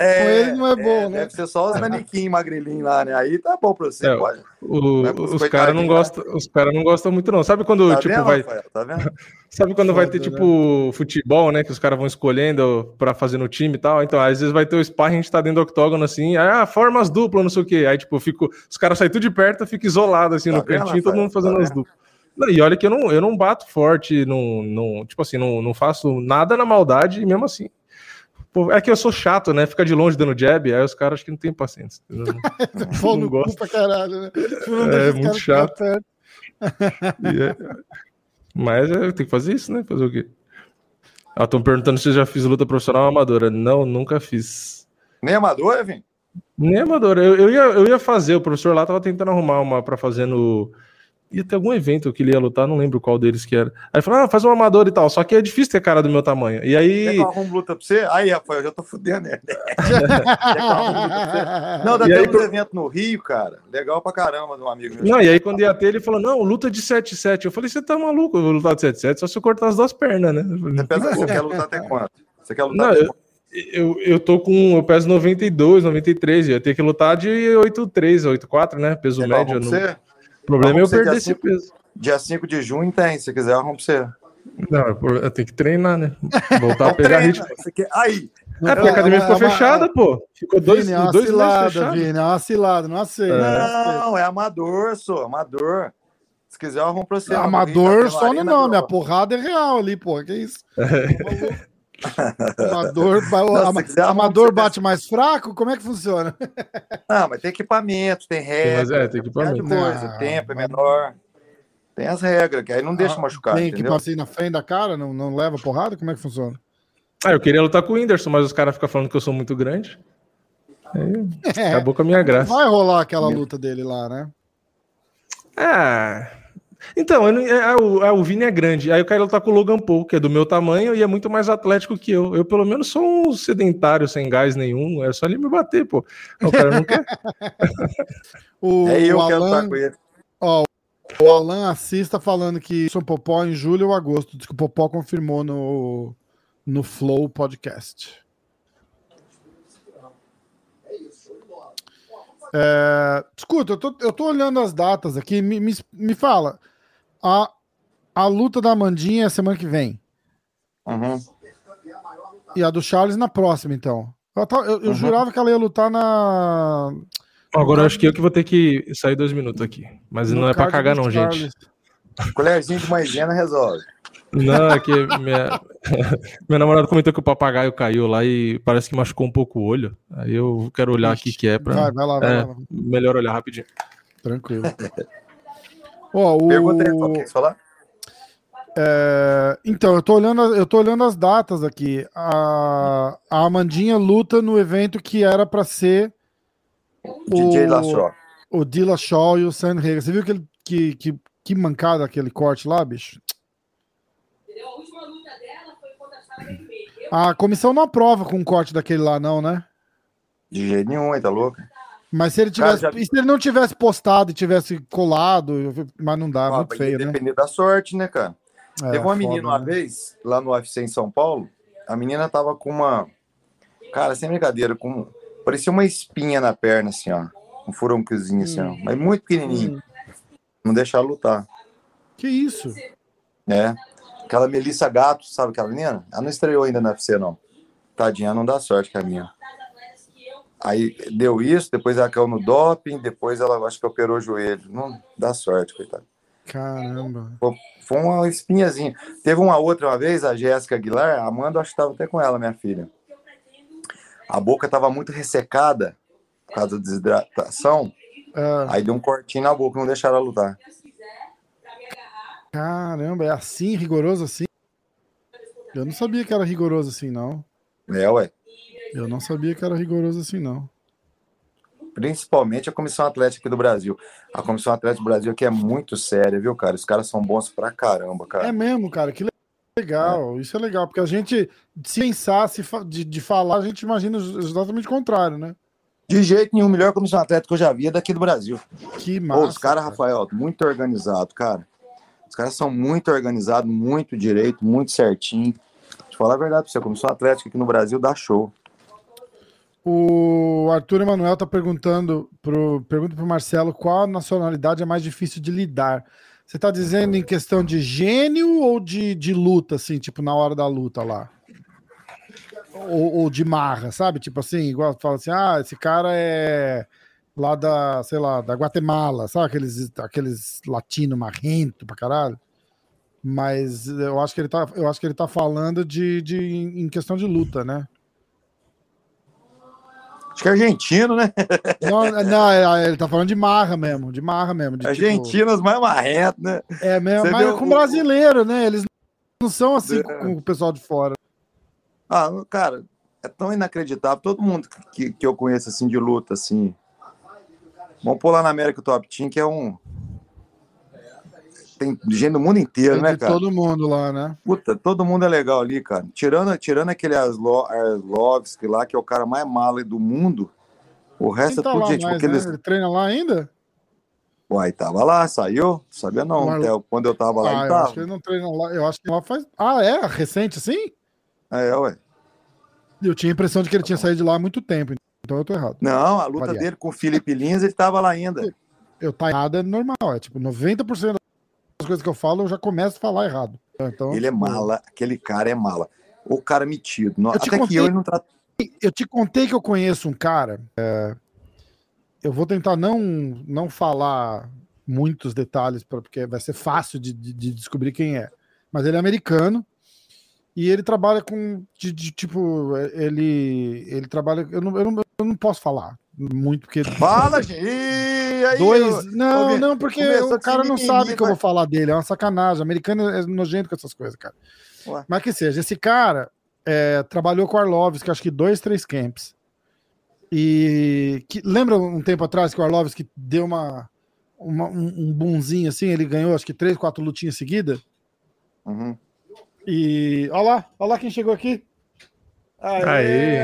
É, com ele não é bom, né? Deve ser só os manequim magrelinhos lá, né? Aí tá bom pra você, É, pode. O- pros os caras não coitadinhos, gostam, os cara não gostam muito não. Sabe quando Tá tipo vendo, vai, Rafael? Tá vendo? (laughs) sabe quando vai ter Foda, tipo futebol, né, que os caras vão escolhendo pra fazer no time e tal. Então, às vezes vai ter o sparring, a gente tá dentro do octógono assim, aí, ah, formas duplas, não sei o quê. Aí tipo, fico, os caras saem tudo de perto, eu fico isolado assim Tá no vendo, cantinho, todo Rafael? mundo fazendo Tá as duplas. E olha que eu não, eu não bato forte, não, não, tipo assim, não, não faço nada na maldade, e mesmo assim. Pô, é que eu sou chato, né? Ficar de longe dando jab, aí os caras acho que não tem paciência. (laughs) pau não gosto. pra caralho, né? É, muito chato. é- Mas eu tenho que fazer isso, né? Fazer o quê? Ah, estão perguntando se eu já fiz luta profissional ou amadora. Não, nunca fiz. Nem amador, Vim? Nem amadora. Eu, eu, ia, eu ia fazer, o professor lá tava tentando arrumar uma para fazer no, ia ter algum evento que ele ia lutar, não lembro qual deles que era. Aí falou, ah, faz um amador e tal, só que é difícil ter cara do meu tamanho. E aí. Quer que luta pra você? Aí, Rafael, eu já tô fudendo (laughs) ele. não, dá até (laughs) aí, uns eventos no Rio, cara. Legal pra caramba, de um amigo meu. Não, e aí quando ia ter, ele falou, não, luta de 7-7. Eu falei, você tá maluco, eu vou lutar de 7-7 só se eu cortar as duas pernas, né? Você, pensa, você quer lutar até quanto? Você quer lutar Não, até eu, quanto? eu, eu tô com. Eu peso 92, 93. Eu ia ter que lutar de 8,3, 8,4, né? Peso que eu médio. não- você? Problema é eu perder dia esse cinco. peso. Dia 5 de junho tem, se quiser, eu arrumo pra você. Não, eu por- eu tenho que treinar, né? Voltar a pegar Treina, ritmo. você quer- Aí, É, porque a academia ficou fechada, pô. Ficou dois, Vini, é uma dois meses cilada, fechado. Vini, é uma cilada, não aceita. não não, é amador, sou amador. Se quiser, eu arrumo pra você. Amador só no no nome, a porrada é real ali, pô. Que isso? (laughs) Amador, ama- amador bate mais fraco? Como é que funciona? Não, (laughs) mas tem equipamento, tem regra. mas é, tem equipamento. coisa, Não, o tempo é menor. Tem as regras, que aí não deixa Ah, machucar, Tem que passar na frente da cara, não, não leva porrada? Como é que funciona? Ah, eu queria lutar com o Whindersson, mas os caras ficam falando que eu sou muito grande. Aí (laughs) É, acabou com a minha graça. vai rolar aquela luta dele lá, né? Ah. Então, eu não- é, o, é, o Vini é grande. Aí eu quero lutar com o Logan Paul, que é do meu tamanho e é muito mais atlético que eu. Eu, pelo menos, sou um sedentário, sem gás nenhum. É só ele me bater, pô. O cara não quer. (laughs) O, É eu o que quero Alan, lutar com ele. o Alan Assis tá falando que sou Popó em julho ou agosto. Diz que o Popó confirmou no, no Flow Podcast. É, escuta, eu tô, eu tô olhando as datas aqui. Me, me, me fala. A, a luta da Amandinha é semana que vem. Uhum. E a do Charles na próxima, então. Eu, eu- eu Uhum. jurava que ela ia lutar na. Agora eu acho que eu que vou ter que sair dois minutos aqui. Mas no não é pra cagar, não, gente. Charles. Colherzinho de maisena resolve. Não, é que minha, (laughs) minha namorada comentou que o papagaio caiu lá e parece que machucou um pouco o olho. Aí eu quero olhar aqui que é pra. Vai, vai lá, vai É, lá. melhor olhar rapidinho. Tranquilo. (laughs) Ó, o... Pergunta aí, qual que que você falar? é, Então, eu tô, olhando, eu tô olhando as datas aqui. A, a Amandinha luta no evento que era pra ser DJ o, Lassó. o Dilla Shaw e o Sam Hager. Você viu que, ele- que, que, que mancada aquele corte lá, bicho? A última luta dela foi contra a. A comissão não aprova com um corte daquele lá, não, né? De jeito nenhum, hein, tá louco? Mas se ele Cara, tivesse. já vi. e se ele não tivesse postado e tivesse colado, mas não dá, Ah, muito feio, né? depender da sorte, né, cara? É, Teve uma foda, menina uma né? vez, lá no UFC em São Paulo, a menina tava com uma. Cara, sem brincadeira, com. Parecia uma espinha na perna, assim, ó. Um furuncozinho, assim, ó. Mas muito pequenininho. Não deixar lutar. Que isso? É. Aquela Melissa Gato, sabe aquela menina? Ela não estreou ainda na UFC, não. Tadinha, não dá sorte com a minha. Aí deu isso, depois ela caiu no doping, depois ela acho que operou o joelho. Não dá sorte, coitado. Caramba. Foi uma espinhazinha. Teve uma outra uma vez, a Jéssica Aguilar, a Amanda, acho que estava até com ela, minha filha. A boca estava muito ressecada por causa da desidratação. É, Aí deu um cortinho na boca, não deixaram ela lutar. Caramba, é assim, rigoroso assim? Eu não sabia que era rigoroso assim, não. É, ué. Eu não sabia que era rigoroso assim, não. Principalmente a Comissão Atlética aqui do Brasil. A Comissão Atlética do Brasil aqui é muito séria, viu, cara? Os caras são bons pra caramba, É cara. mesmo, cara, que legal. Isso é legal, porque a gente, se pensar, se fa- de, de falar, a gente imagina exatamente o contrário, né? De jeito nenhum, melhor Comissão Atlética que eu já vi é daqui do Brasil. Que Pô, massa. os caras, Rafael, muito organizado, cara. Os caras são muito organizados, muito direito, muito certinho. Eu falar a verdade pra você, a Comissão Atlética aqui no Brasil dá show. O Arthur Emanuel tá perguntando pro, pergunta pro Marcelo qual nacionalidade é mais difícil de lidar. Você tá dizendo em questão de gênio ou de, de luta, assim, tipo, na hora da luta lá? Ou, ou de marra, sabe? Tipo assim, igual fala assim, ah, esse cara é lá da, sei lá, da Guatemala, sabe? Aqueles, aqueles latino marrento pra caralho. Mas eu acho que ele tá, eu acho que ele tá falando de, de em questão de luta, né? Acho que é argentino, né? Não, não, é- ele tá falando de marra mesmo, de marra mesmo. De, tipo, Argentinos mais marrento, né? é mesmo, Você mas viu com o- brasileiro, né? Eles não são assim É. com o pessoal de fora. Ah, cara, é tão inacreditável. Todo mundo que, que eu conheço, assim, de luta, assim. Vamos pôr lá na América Top Team, que é um. tem gente do mundo inteiro, Tem né, cara? todo mundo lá, né? Puta, todo mundo é legal ali, cara. Tirando, tirando aquele Aslo- Arlovski lá, que é o cara mais mala do mundo, o resto tá é tudo gente. mais, porque né? eles... Ele treina lá ainda? Uai, tava lá, saiu? Sabia não. Até quando eu tava lá, Ah, eu tava. acho que ele não treina lá. Eu acho que lá faz. Ah, é? Recente assim? É, ué. Eu tinha a impressão de que ele tinha saído de lá há muito tempo. Então eu tô errado. Não, a luta Variar. dele com o Felipe Lins, ele tava lá ainda. Eu tá errado é normal. É tipo, 90% das coisas que eu falo, eu já começo a falar errado. Então, Ele é tipo, mala, aquele cara é mala. O cara metido. Não- Eu te Até que contei- eu ele não trata. Eu te contei que eu conheço um cara. é, eu vou tentar não, não falar muitos detalhes, porque vai ser fácil de, de- de descobrir quem é. Mas ele é americano e ele trabalha com. De, de, tipo, ele, ele trabalha. Eu não, eu, não, eu não posso falar muito, porque. Fala, gente! Dois. Não, não, porque começou o cara não sabe que eu vou falar dele. É uma sacanagem. Americano é nojento com essas coisas, cara. Ué. Mas que seja, esse cara é, trabalhou com o Arlovski, acho que dois, três camps. E que, lembra um tempo atrás que o Arlovski deu uma, uma- um, um bonzinho assim? Ele ganhou acho que três, quatro lutinhas seguidas. Uhum. E olha lá, olha lá quem chegou aqui. Aê!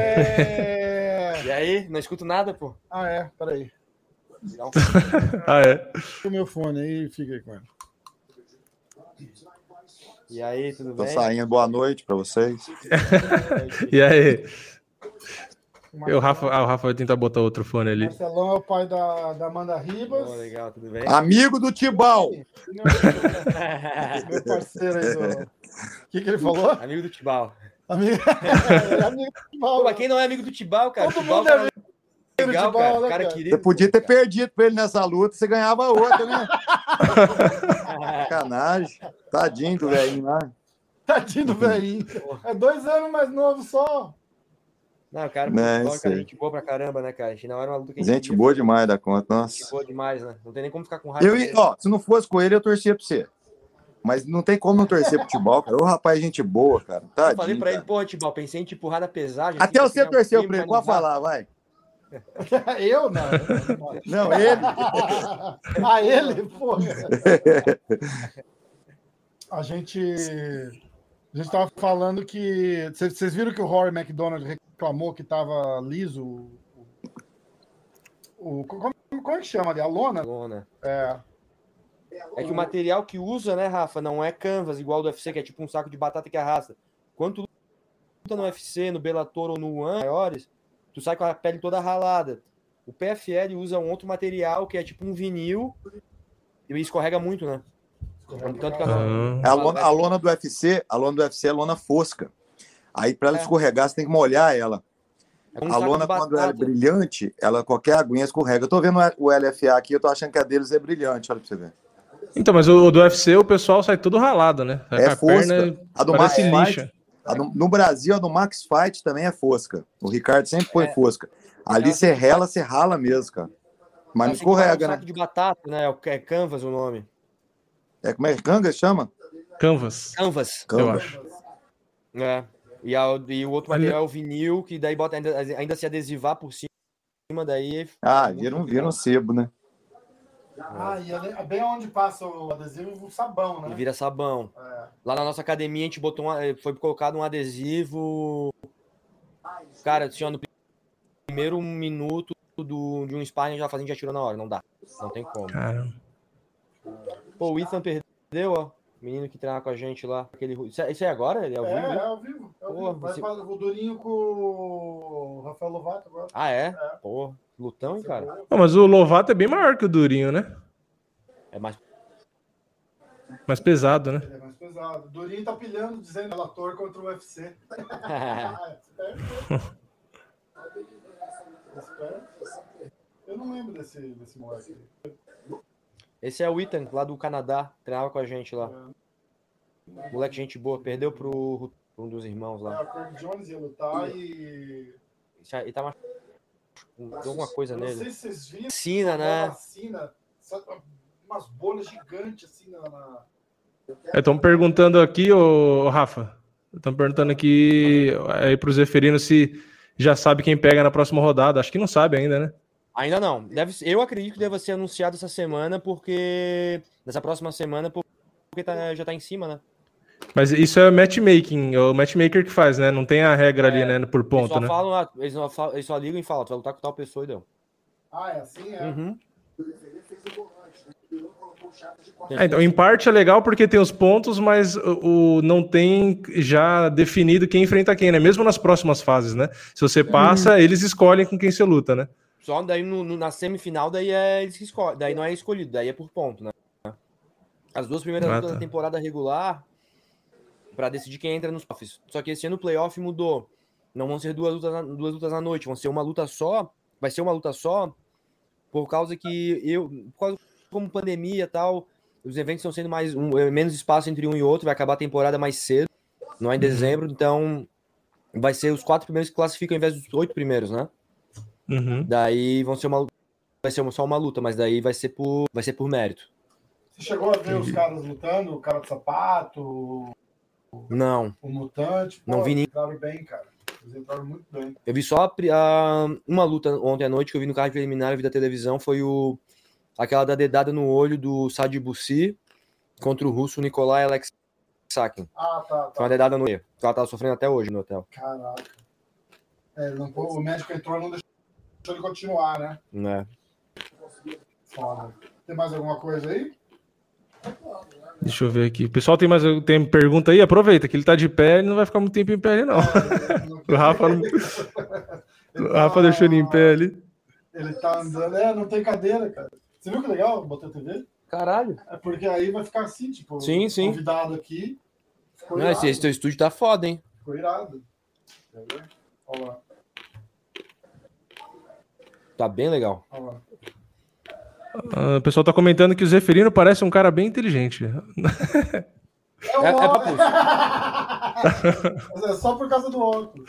E aí, não escuto nada, pô. ah, é, peraí. Ah, é. O meu fone aí, fica aí com ele. E aí, tudo Tô bem? saindo, boa noite pra vocês. (laughs) E aí? O Rafa, ah, o Rafa vai tentar botar outro fone ali. Marcelão é o pai da, da Amanda Ribas. Pô, legal, tudo bem? Amigo do Tibal! (laughs) Meu parceiro aí do. O (laughs) que, que ele falou? amigo do Tibau. Amigo. (laughs) É amigo do Pô, Tibau. mas quem não é amigo do Tibau, cara? Todo Tibau mundo é cara, amigo legal, Tibau, cara. né, cara cara? querido. Você podia ter perdido pra ele nessa luta, você ganhava outra, né? Sacanagem. Tadinho do velhinho lá. Tadinho do velhinho. É dois anos mais novo só. Não, cara, eu cara, sei. gente boa pra caramba, né, cara? A gente não era uma luta que a gente Gente boa demais da conta, Gente nossa. boa demais, né? Não tem nem como ficar com raiva. Eu, dele. ó, se não fosse com ele, eu torcia pra você. Mas não tem como não torcer pro Tibal, cara. Ô, rapaz, gente boa, cara. eu Tadinho, falei pra ele, cara. pô, Tibau, pensei em te empurrar na pesagem. Até assim, você assim, torceu pra ele. Pode falar, vai. (laughs) Eu não. (laughs) Não, ele. A (laughs) ele, pô. A gente. A gente tava falando que. Vocês viram que o Rory McDonald reclamou que tava liso? o- O, como, como é que chama ali? A lona? Lona. É. É que o material que usa, né, Rafa, não é canvas igual do UFC, que é tipo um saco de batata que arrasta. Quando tu luta no UFC, no Bellator ou no One maiores, tu sai com a pele toda ralada. O PFL usa um outro material que é tipo um vinil e escorrega muito, né? Tanto que a- Ah, A lona, a lona do UFC, a lona do UFC é lona fosca. Aí, pra ela É. escorregar, você tem que molhar ela. é A lona, quando ela é brilhante, ela qualquer aguinha escorrega. Eu tô vendo o LFA aqui, eu tô achando que a deles é brilhante, olha pra você ver. Então, mas o, do UFC o pessoal sai todo ralado, né? É a fosca. A do Max Fight, do- no Brasil, a do Max Fight também é fosca. O Ricardo sempre põe É. fosca. Ali Ela você rela, você rala mesmo, cara. Mas não escorrega, um né? saco de batata, né? É canvas o nome. É como é que canga chama? Canvas, Canvas. eu Canga. acho. É. E, a- e o outro Ali- material é o vinil, que daí bota ainda, ainda se adesivar por cima, daí. Ah, vira um, vira um sebo, né? Ah, e bem onde passa o adesivo, o sabão, E né? vira sabão. É. Lá na nossa academia a gente botou um, foi colocado um adesivo. Cara, assim, ó, no primeiro minuto do, de um sparring já fazendo já tirou na hora, não dá. Não tem como. Caramba. Pô, o Ethan perdeu, ó. O menino que treinava com a gente lá. Aquele... Isso, é, isso é agora? Ele é ao É, vivo? é né? ao vivo. É ao Pô, vivo. Vai fazer o Durinho com o Rafael Lovato agora. Ah, é? Pô, lutão, hein, cara? Não, mas o Lovato é bem maior que o Durinho, né? É mais. Mais pesado, né? Ele é mais pesado. O Durinho tá pilhando, dizendo relator contra o UFC. (laughs) (laughs) (laughs) Eu não lembro desse, desse moleque. Esse é o Ethan, lá do Canadá. Treinava com a gente lá. Moleque, gente boa. Perdeu pro, pro um dos irmãos É, lá. o Kirk Jones ia lutar e. Ele tá mais. Deu alguma coisa Eu não nele. sei se vocês viram. Uma né? Vacina, sabe, umas bolhas gigantes assim na. Estão perguntando aqui, ô Rafa. Estão perguntando aqui aí para os referinos se já sabe quem pega na próxima rodada. Acho que não sabe ainda, né? Ainda não. Deve, eu acredito que deva ser anunciado essa semana, porque. Nessa próxima semana, porque tá- já tá em cima, né? Mas isso é matchmaking, é o matchmaker que faz, né? Não tem a regra ali, É, né? Por Eles ponto, só né? falam, eles, só falam- eles só ligam e falam, tu vai lutar com tal pessoa e deu. Ah, é assim? É. Uhum. É, então, em parte é legal porque tem os pontos, mas o, o- não tem já definido quem enfrenta quem, né? Mesmo nas próximas fases, né? Se você passa, eles escolhem com quem você luta, né? Só daí no, no- na semifinal, daí é eles que escolhem. Daí não é escolhido, daí é por ponto, né? As duas primeiras Ah, lutas tá. da temporada regular pra decidir quem entra nos playoffs. Só que esse ano o playoff mudou. Não vão ser duas lutas, na, duas lutas na noite, vão ser uma luta só. Vai ser uma luta só por causa que eu, por causa como pandemia e tal, os eventos estão sendo mais um, é, menos espaço entre um e outro, vai acabar a temporada mais cedo, não é em dezembro, então vai ser os quatro primeiros que classificam ao invés dos oito primeiros, né? Uhum. Daí vão ser uma vai ser só uma luta, mas daí vai ser por vai ser por mérito. Você chegou a ver os caras lutando, o cara de sapato, o Não, o mutante? Não vi nem- Entraram bem, cara. Eles entraram muito bem. eu vi só a a- uma luta ontem à noite que eu vi no card preliminar, eu vi da televisão, foi o aquela da dedada no olho do Sadi Bussi contra o russo Nikolai Alexakin. Ah, tá, Foi uma tá. dedada no olho. Ela tava sofrendo até hoje no hotel. Caraca. É, não, o médico entrou e não deixou ele continuar, né? Né? Foda. Tem mais alguma coisa aí? Deixa eu ver aqui. Pessoal, tem mais tem pergunta aí? Aproveita que ele tá de pé, ele não vai ficar muito tempo em pé ali, não. O Rafa, não- (laughs) o Rafa deixou ele em pé ali. Ele tá andando. É, não tem cadeira, cara. Você viu que legal? Botei a TV? Caralho. É porque aí vai ficar assim, tipo, Sim, sim. convidado aqui. Não, esse, teu estúdio tá foda, hein? Ficou irado. Quer ver? Olha lá, Tá bem legal. Ah, o pessoal tá comentando que o Zeferino parece um cara bem inteligente. É, É, o é (laughs) é só por causa do óculos.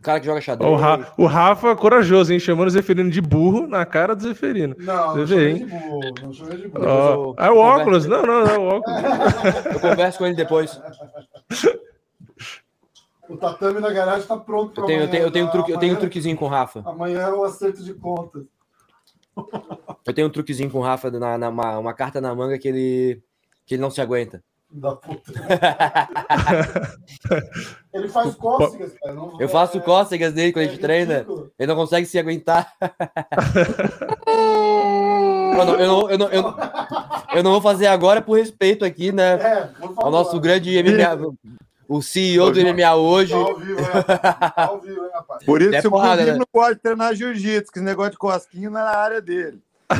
O cara que joga xadrez. O, Ra- o Rafa, corajoso, hein? Chamando o Zeferino de burro na cara do Zeferino. Não, Você não vê, hein? de burro. Não chamei de burro. Ó, eu- ah, o óculos. converso. Não, não, não, o óculos. Eu converso com ele depois. (laughs) O tatame na garagem tá pronto Eu tenho, eu tenho, eu tenho, um, amanhã, truque, eu tenho um amanhã- truquezinho com o Rafa. Amanhã é o acerto de contas. Eu tenho um truquezinho com o Rafa, na, na- uma, uma carta na manga que ele, que ele não se aguenta. Da puta. (laughs) Ele faz cócegas, cara. Não, Eu faço é- cócegas dele quando a gente é treina. ridículo. Ele não consegue se aguentar. (laughs) eu, não, eu, não, eu, não, eu, eu não vou fazer agora por respeito aqui, né? É. Ao nosso grande MMA, o CEO do MMA hoje. Tá ao vivo, né? Tá ao vivo, hein, rapaz? Por isso É que o porrada, Cubinho né? não pode treinar jiu-jitsu, que esse negócio de cosquinho não é na área dele. tá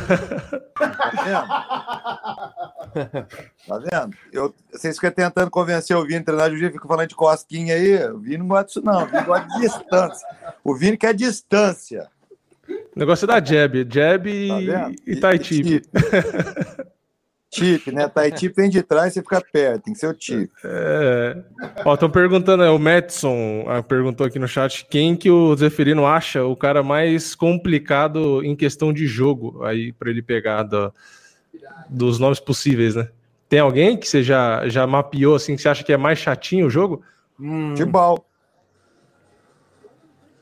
vendo? Tá vendo? Eu, vocês ficam tentando convencer o Vini a treinar jiu-jitsu, ficam falando de cosquinha aí. O Vini não gosta disso, não. O Vini gosta de distância. O Vini quer distância. O negócio é da jab. Jab e, Tá vendo? e tai chi. Chip. Chip, né? Tai chip vem de trás e você fica perto. Tem que ser o chip. É. Ó, estão perguntando, é, o Madison ah, perguntou aqui no chat quem que o Zeferino acha o cara mais complicado em questão de jogo aí para ele pegar da- dos nomes possíveis, né? Tem alguém que você já, já mapeou assim, que você acha que é mais chatinho o jogo? Hum, Tibal.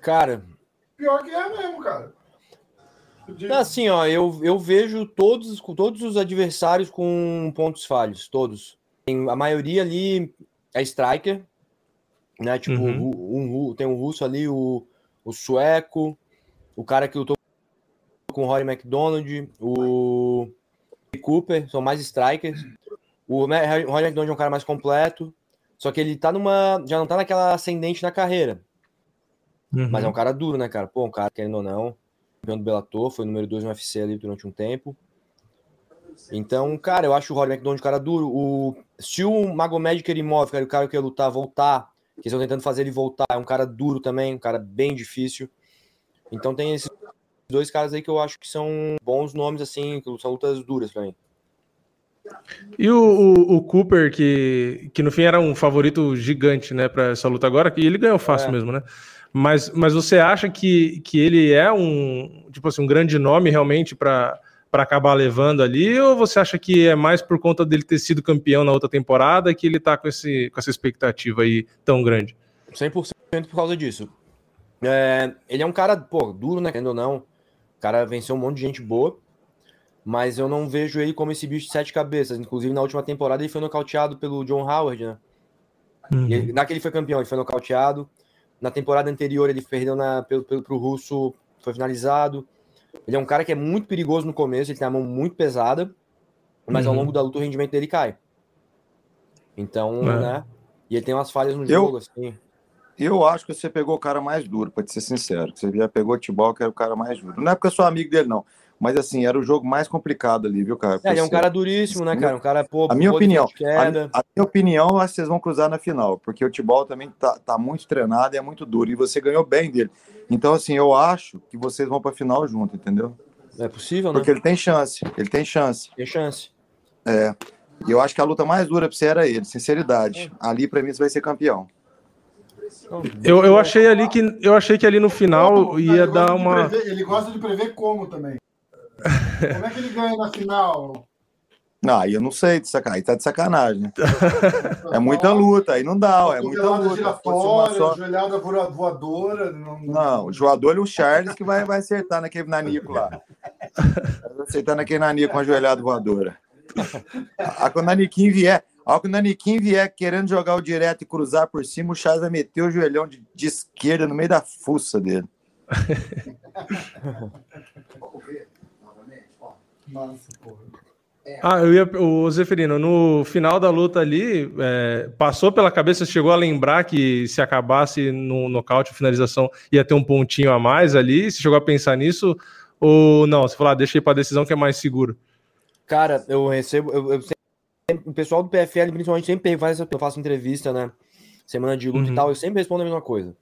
cara, Pior que é mesmo, cara. De- assim, ó, eu, eu vejo todos, todos os adversários com pontos falhos, todos. Tem, a maioria ali é striker, né? Tipo, Uhum. um, um- tem um russo ali, o, o sueco, o cara que lutou com o Rory McDonald, o Cooper, são mais strikers. O Rory McDonald é um cara mais completo, só que ele tá numa. já não tá naquela ascendente na carreira. Mas é um cara duro, né, cara? Pô, um cara, querendo ou não, campeão do Bellator, foi número 2 no UFC ali durante um tempo. Então, cara, eu acho o Rory McDonald um cara duro. O... Se o Magomed Kerimov, cara, o cara que ia lutar, voltar, que eles estão tentando fazer ele voltar, é um cara duro também, um cara bem difícil. Então tem esses dois caras aí que eu acho que são bons nomes, assim, que são lutas duras pra mim. E o, o- o Cooper, que, que no fim era um favorito gigante, né, para essa luta agora, e ele ganhou fácil É. mesmo, né? Mas, mas você acha que, que ele é um, tipo assim, um grande nome realmente para para acabar levando ali, ou você acha que é mais por conta dele ter sido campeão na outra temporada que ele tá com, esse, com essa expectativa aí tão grande? 100% por causa disso. É, ele é um cara, pô, duro, né? Querendo ou não. O cara venceu um monte de gente boa. Mas eu não vejo ele como esse bicho de sete cabeças. Inclusive, na última temporada, ele foi nocauteado pelo John Howard, né? Uhum. Ele- naquele foi campeão, ele foi nocauteado. Na temporada anterior, ele perdeu na, pelo, pelo, pro russo, foi finalizado. Ele é um cara que é muito perigoso no começo, ele tem a mão muito pesada, mas ao Uhum. longo da luta o rendimento dele cai. Então, É. né? E ele tem umas falhas no Eu- jogo, assim. Eu acho que você pegou o cara mais duro, pra te ser sincero. Você já pegou o Tibal, que era o cara mais duro. Não é porque eu sou amigo dele, não. Mas assim, era o jogo mais complicado ali, viu, cara? É, ele é um cara duríssimo, né, cara? Um cara, pô, A minha opinião. A, a minha opinião, eu acho que vocês vão cruzar na final, porque o Tibal também tá, tá muito treinado e é muito duro. E você ganhou bem dele. Então, assim, eu acho que vocês vão pra final junto, entendeu? É possível, né? Porque ele tem chance, ele tem chance. Tem chance. E eu acho que a luta mais dura pra você era ele, sinceridade. Ali, pra mim, você vai ser campeão. Então, Eu, eu achei ali que eu achei que ali no final ia dar uma. prever- ele gosta de prever como também. Como é que ele ganha na final? Não, aí eu não sei de aí tá de sacanagem. né? (laughs) É muita luta, aí não dá, é muita Cotovelada luta. Giratória, só- joelhada voa- voadora. Não, Não, o jogador e o Charles que vai, vai acertar naquele nanico lá. Vai acertar naquele nanico com a joelhada voadora. A, quando o naniquinho vier, a hora que o naniquinho vier querendo jogar o direto e cruzar por cima, o Charles vai meter o joelhão de, de esquerda no meio da fuça dele. (laughs) Nossa, porra. Ah, eu ia. O Zeferino, no final da luta ali, é, passou pela cabeça, chegou a lembrar que se acabasse no nocaute, finalização, ia ter um pontinho a mais ali. Você chegou a pensar nisso? Ou não? Você falou, ah, deixa ir pra decisão que é mais seguro. Cara, eu recebo. Eu, eu sempre- o pessoal do PFL, principalmente, sempre faz essa. Eu faço entrevista, né? Semana de luta Uhum. e tal, eu sempre respondo a mesma coisa.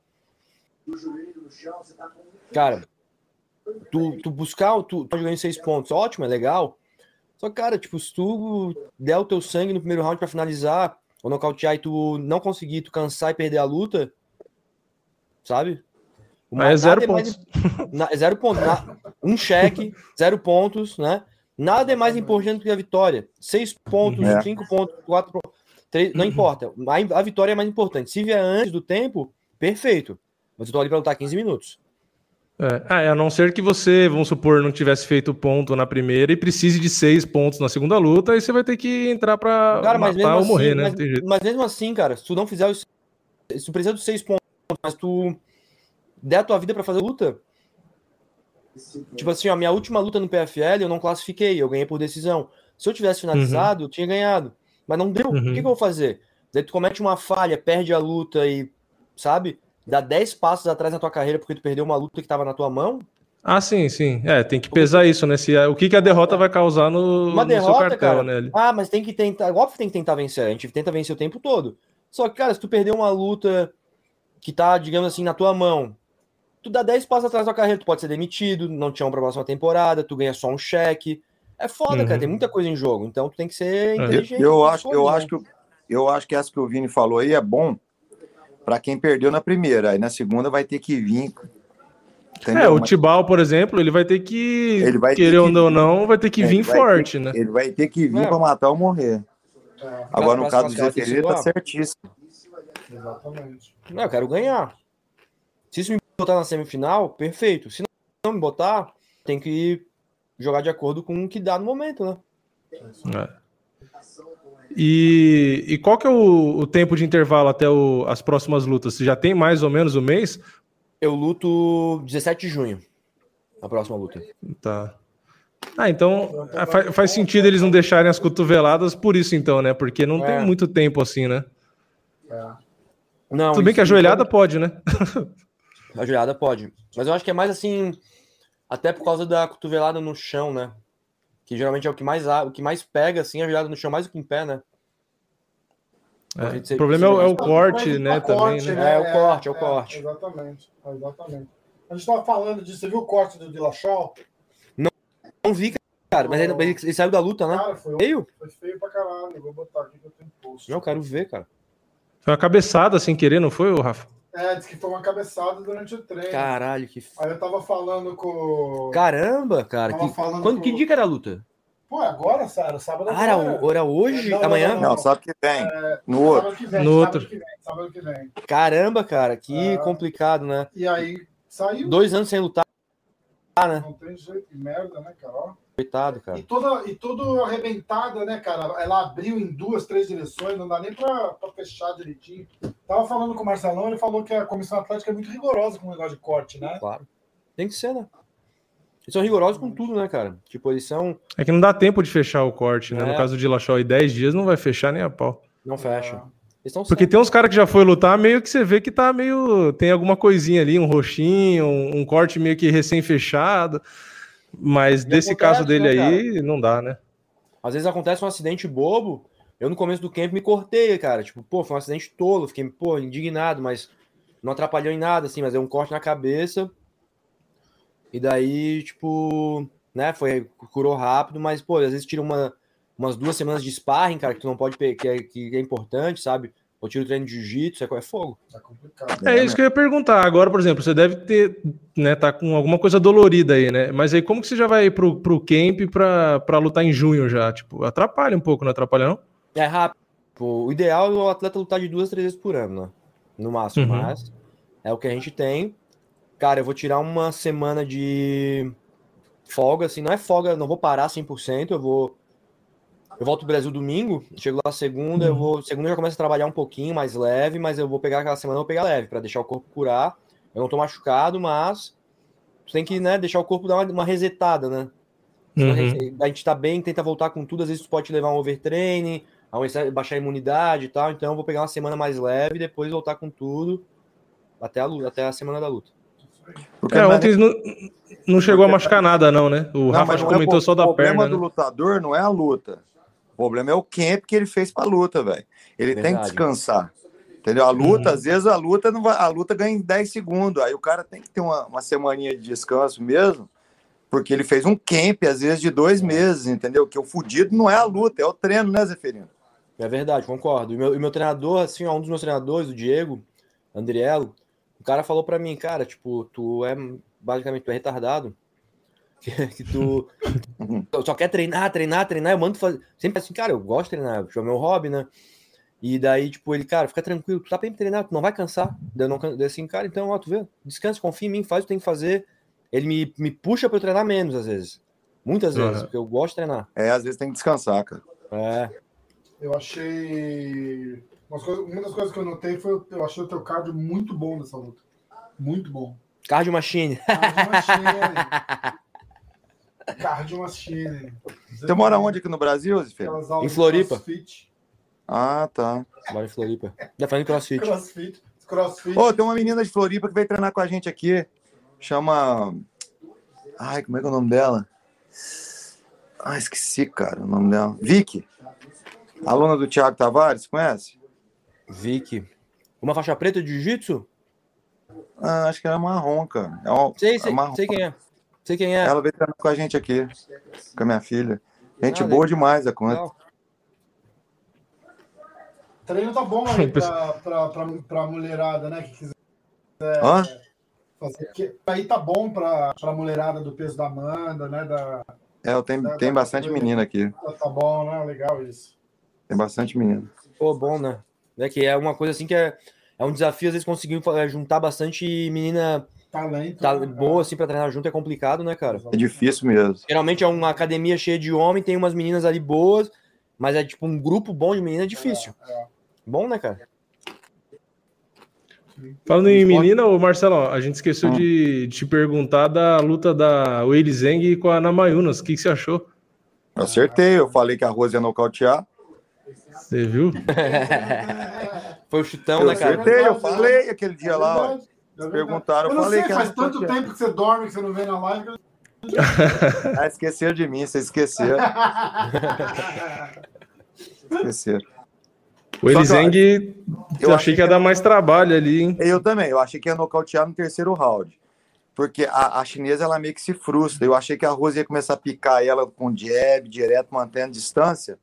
Cara, tu, tu buscar, tu tá jogando seis pontos, ótimo, é legal. Só que, cara, tipo, se tu der o teu sangue no primeiro round pra finalizar, ou nocautear e tu não conseguir, tu cansar e perder a luta, sabe? Aí é mais- zero nada mais- na- é zero pontos. na- um cheque, (laughs) zero pontos, né? Nada é mais importante do que a vitória. Seis pontos, É. cinco pontos, quatro pontos. Três, não importa. A, a vitória é mais importante. Se vier antes do tempo, perfeito. Mas eu tô ali pra lutar 15 minutos. É, ah, é, a não ser que você, vamos supor, não tivesse feito ponto na primeira e precise de seis pontos na segunda luta, aí você vai ter que entrar pra Cara, matar ou assim, morrer, né? mas, mas mesmo assim, cara, se tu não fizer os. Se tu precisa dos seis pontos, mas tu der a tua vida pra fazer luta. Tipo assim, a minha última luta no PFL eu não classifiquei, eu ganhei por decisão. Se eu tivesse finalizado, eu tinha ganhado. Mas não deu. O Uhum. que, que eu vou fazer? Daí tu comete uma falha, perde a luta e, sabe? Dá 10 passos atrás na tua carreira porque tu perdeu uma luta que tava na tua mão. Ah, sim, sim. É, tem que pesar isso, né? Se, o que, que a derrota vai causar no, Uma no seu derrota, cartel, cara. né? ali. Ah, mas tem que tentar. Óbvio que tem que tentar vencer. A gente tenta vencer o tempo todo. Só que, cara, se tu perder uma luta que tá, digamos assim, na tua mão, tu dá 10 passos atrás da tua carreira, tu pode ser demitido, não te chama pra próxima temporada, tu ganha só um cheque. É foda, Uhum. cara. Tem muita coisa em jogo. Então tu tem que ser É. inteligente. Eu nas acho, eu acho que eu acho que essa que o Vini falou aí é bom para quem perdeu na primeira. Aí na segunda vai ter que vir. É, Entendeu? o Mas Tibal, por exemplo, ele vai ter que, Ele vai ter querendo que- ou não, vai ter que É, vir forte, ter- né? Ele vai ter que vir É. para matar ou morrer. É, Agora, no caso do Zé Ferreira, tá certíssimo. exatamente. Não, eu quero ganhar. Se isso me botar na semifinal, perfeito. Se não me botar, tem que jogar de acordo com o que dá no momento, né? É. E, e qual que é o, o tempo de intervalo até o- as próximas lutas? Você já tem mais ou menos um mês? Eu luto 17 de junho. A próxima luta. Tá. Ah, então ah, fa- faz sentido eles não deixarem as cotoveladas por isso, então, né? Porque não É. tem muito tempo assim, né? Não, Tudo bem que a joelhada pode, né? (laughs) A joelhada pode. Mas eu acho que é mais assim, até por causa da cotovelada no chão, né? Que geralmente é o que mais, a- o que mais pega, assim, a joelhada no chão, mais do que em pé, né? É, O problema é o, é o corte, né? corte, Também, né? É, o corte, é o corte. Exatamente, exatamente. A gente estava falando disso, você viu o corte do Dillashaw? Não vi, cara, mas ele, ele- saiu da luta, né? Cara, foi, Feio? foi feio pra caralho. Vou botar aqui que eu tenho post. Não, eu quero ver, cara. Foi uma cabeçada sem querer, não foi, Rafa? É, disse que foi uma cabeçada durante o treino. Caralho, que. Aí eu tava falando com. Caramba, cara. Tava Que... falando Quando, com- que dia que era a luta? Pô, agora, Sara, sábado Ah, era, era hoje? Não, não, Amanhã? não, Não, sabe que vem. No outro. Sábado que vem, No sábado outro. que vem, sábado que vem. Caramba, cara, que Ah. complicado, né? E aí saiu. Dois anos sem lutar, né? Não tem jeito, que merda, né, cara? Coitado, cara. E toda, e tudo arrebentada, né, cara? Ela abriu em duas, três direções, não dá nem pra, pra fechar direitinho. Tava falando com o Marcelão, ele falou que a Comissão Atlética é muito rigorosa com o negócio de corte, né? Claro. Tem que ser, né? Eles são rigorosos com tudo, né, cara? Tipo, eles são. É que não dá tempo de fechar o corte, né? É. No caso de Lachol, em 10 dias não vai fechar nem a pau. Não estão Porque tem uns caras que já foi lutar, meio que você vê que tá meio. Tem alguma coisinha ali, um roxinho, um, um corte meio que recém-fechado. Mas E desse acontece, caso dele né, aí, não dá, né? Às vezes acontece um acidente bobo. Eu, no começo do camp, me cortei, cara. Tipo, pô, foi um acidente tolo. Fiquei, pô, indignado, mas não atrapalhou em nada, assim. Mas deu um corte na cabeça. E daí, tipo, né, foi, curou rápido. Mas, pô, às vezes tira uma, umas duas semanas de sparring, cara, que tu não pode, que é, que é importante, sabe? Ou tira o treino de jiu-jitsu, é, é fogo. Tá complicado. É isso que eu ia perguntar. Agora, por exemplo, você deve ter, né, tá com alguma coisa dolorida aí, né? Mas aí como que você já vai pro, pro camp pra, pra lutar em junho já? Tipo, atrapalha um pouco, não atrapalha não? É rápido. Pô, o ideal é o atleta lutar de duas, três vezes por ano, né? No máximo, Uhum. mas é o que a gente tem. Cara, eu vou tirar uma semana de folga, assim, não é folga, não vou parar 100%, eu vou... Eu volto pro Brasil domingo, chego lá segunda, eu vou... Segunda eu já começo a trabalhar um pouquinho mais leve, mas eu vou pegar aquela semana, eu vou pegar leve, pra deixar o corpo curar. Eu não tô machucado, mas tem que, né, deixar o corpo dar uma, uma resetada, né? A, Uhum. gente, a gente tá bem, tenta voltar com tudo, às vezes pode levar um overtraining, a baixar a imunidade e tal, então eu vou pegar uma semana mais leve e depois voltar com tudo até a, luta, até a semana da luta. Porque É, mas- ontem não, não chegou a machucar nada não, né? O Não, Rafa não é comentou o só da problema perna, do né? lutador não é a luta. O problema é o camp que ele fez pra luta, velho. Ele tem que descansar. Entendeu? A luta, Uhum. às vezes a luta não vai, a luta ganha em 10 segundos. Aí o cara tem que ter uma, uma semaninha de descanso mesmo, porque ele fez um camp, às vezes, de dois meses, entendeu? Que o fudido não é a luta, é o treino, né, Zeferino? É verdade, concordo. E meu, e meu treinador, assim, ó, um dos meus treinadores, o Diego Andriello, o cara falou pra mim, cara, tipo, tu é basicamente tu é retardado. (laughs) Que, que tu (laughs) só quer treinar, treinar, treinar. Eu mando fazer. Sempre assim, cara, eu gosto de treinar, é meu hobby, né? E daí, tipo, ele, cara, fica tranquilo, tu tá bem pra treinar, tu não vai cansar. Eu não daí assim, cara, então, ó, tu vê, descansa, confia em mim, faz o que tem que fazer. Ele me, me puxa pra eu treinar menos, às vezes. Muitas vezes, Uhum. porque eu gosto de treinar. É, às vezes tem que descansar, cara. É, Eu achei. umas coisas- uma das coisas que eu notei foi eu achei o teu cardio muito bom nessa luta. Muito bom. cardio machine. Cardio machine. (laughs) Cardio machine. Você mora onde aqui no Brasil, aulas Em Floripa. Crossfit. Ah, tá. Bora em Floripa. Já falando de crossfit. Crossfit. Crossfit. Ô, tem uma menina de Floripa que veio treinar com a gente aqui. Chama. Ai, como é que é o nome dela? Ah, esqueci, cara, o nome dela. Vicky. Aluna do Thiago Tavares, conhece? Vicky. Uma faixa preta de jiu-jitsu? Ah, acho que ela é marrom, cara. É uma- Sei, é sei, marrom. sei quem é. Sei quem é. Ela veio treinar com a gente aqui, com a minha filha. Gente Ah, boa demais, a conta. Legal. treino tá bom aí pra, pra, pra, pra mulherada, né? Que quiser Hã? fazer. Que, aí tá bom pra, pra mulherada do peso da Amanda, né? Da, É, eu tenho, tem bastante menina aqui. tá bom, né? Legal isso. Tem bastante menina. Pô, bom, né? É que é uma coisa assim que é, é um desafio, às vezes, conseguir fa- juntar bastante menina Talento. tá, né? boa, assim, pra treinar junto é complicado, né, cara? É difícil mesmo. Geralmente é uma academia cheia de homem, tem umas meninas ali boas, mas é tipo um grupo bom de menina é difícil. Bom, né, cara? Falando em menina, ô Marcelo, a gente esqueceu Hum. de te perguntar da luta da Weili Zeng com a Namayunas. O que, que você achou? Eu acertei, eu falei que a Rose ia nocautear. Você viu? (laughs) Foi o chutão, Eu né, cara? acertei, eu falei aquele dia lá. ó. É verdade. Perguntaram, eu não falei sei, que era faz tanto tempo que você dorme que você não vem na live. eu- (laughs) Ah, esqueceram de mim, vocês esqueceram. (laughs) Esqueceram. O Weili Só que, ó, Zeng, eu eu achei que ia dar mais trabalho ali, hein? Eu também, eu achei que ia nocautear no terceiro round. Porque a, a chinesa, ela meio que se frustra. Eu achei que a Rose ia começar a picar ela com jab, direto, mantendo distância.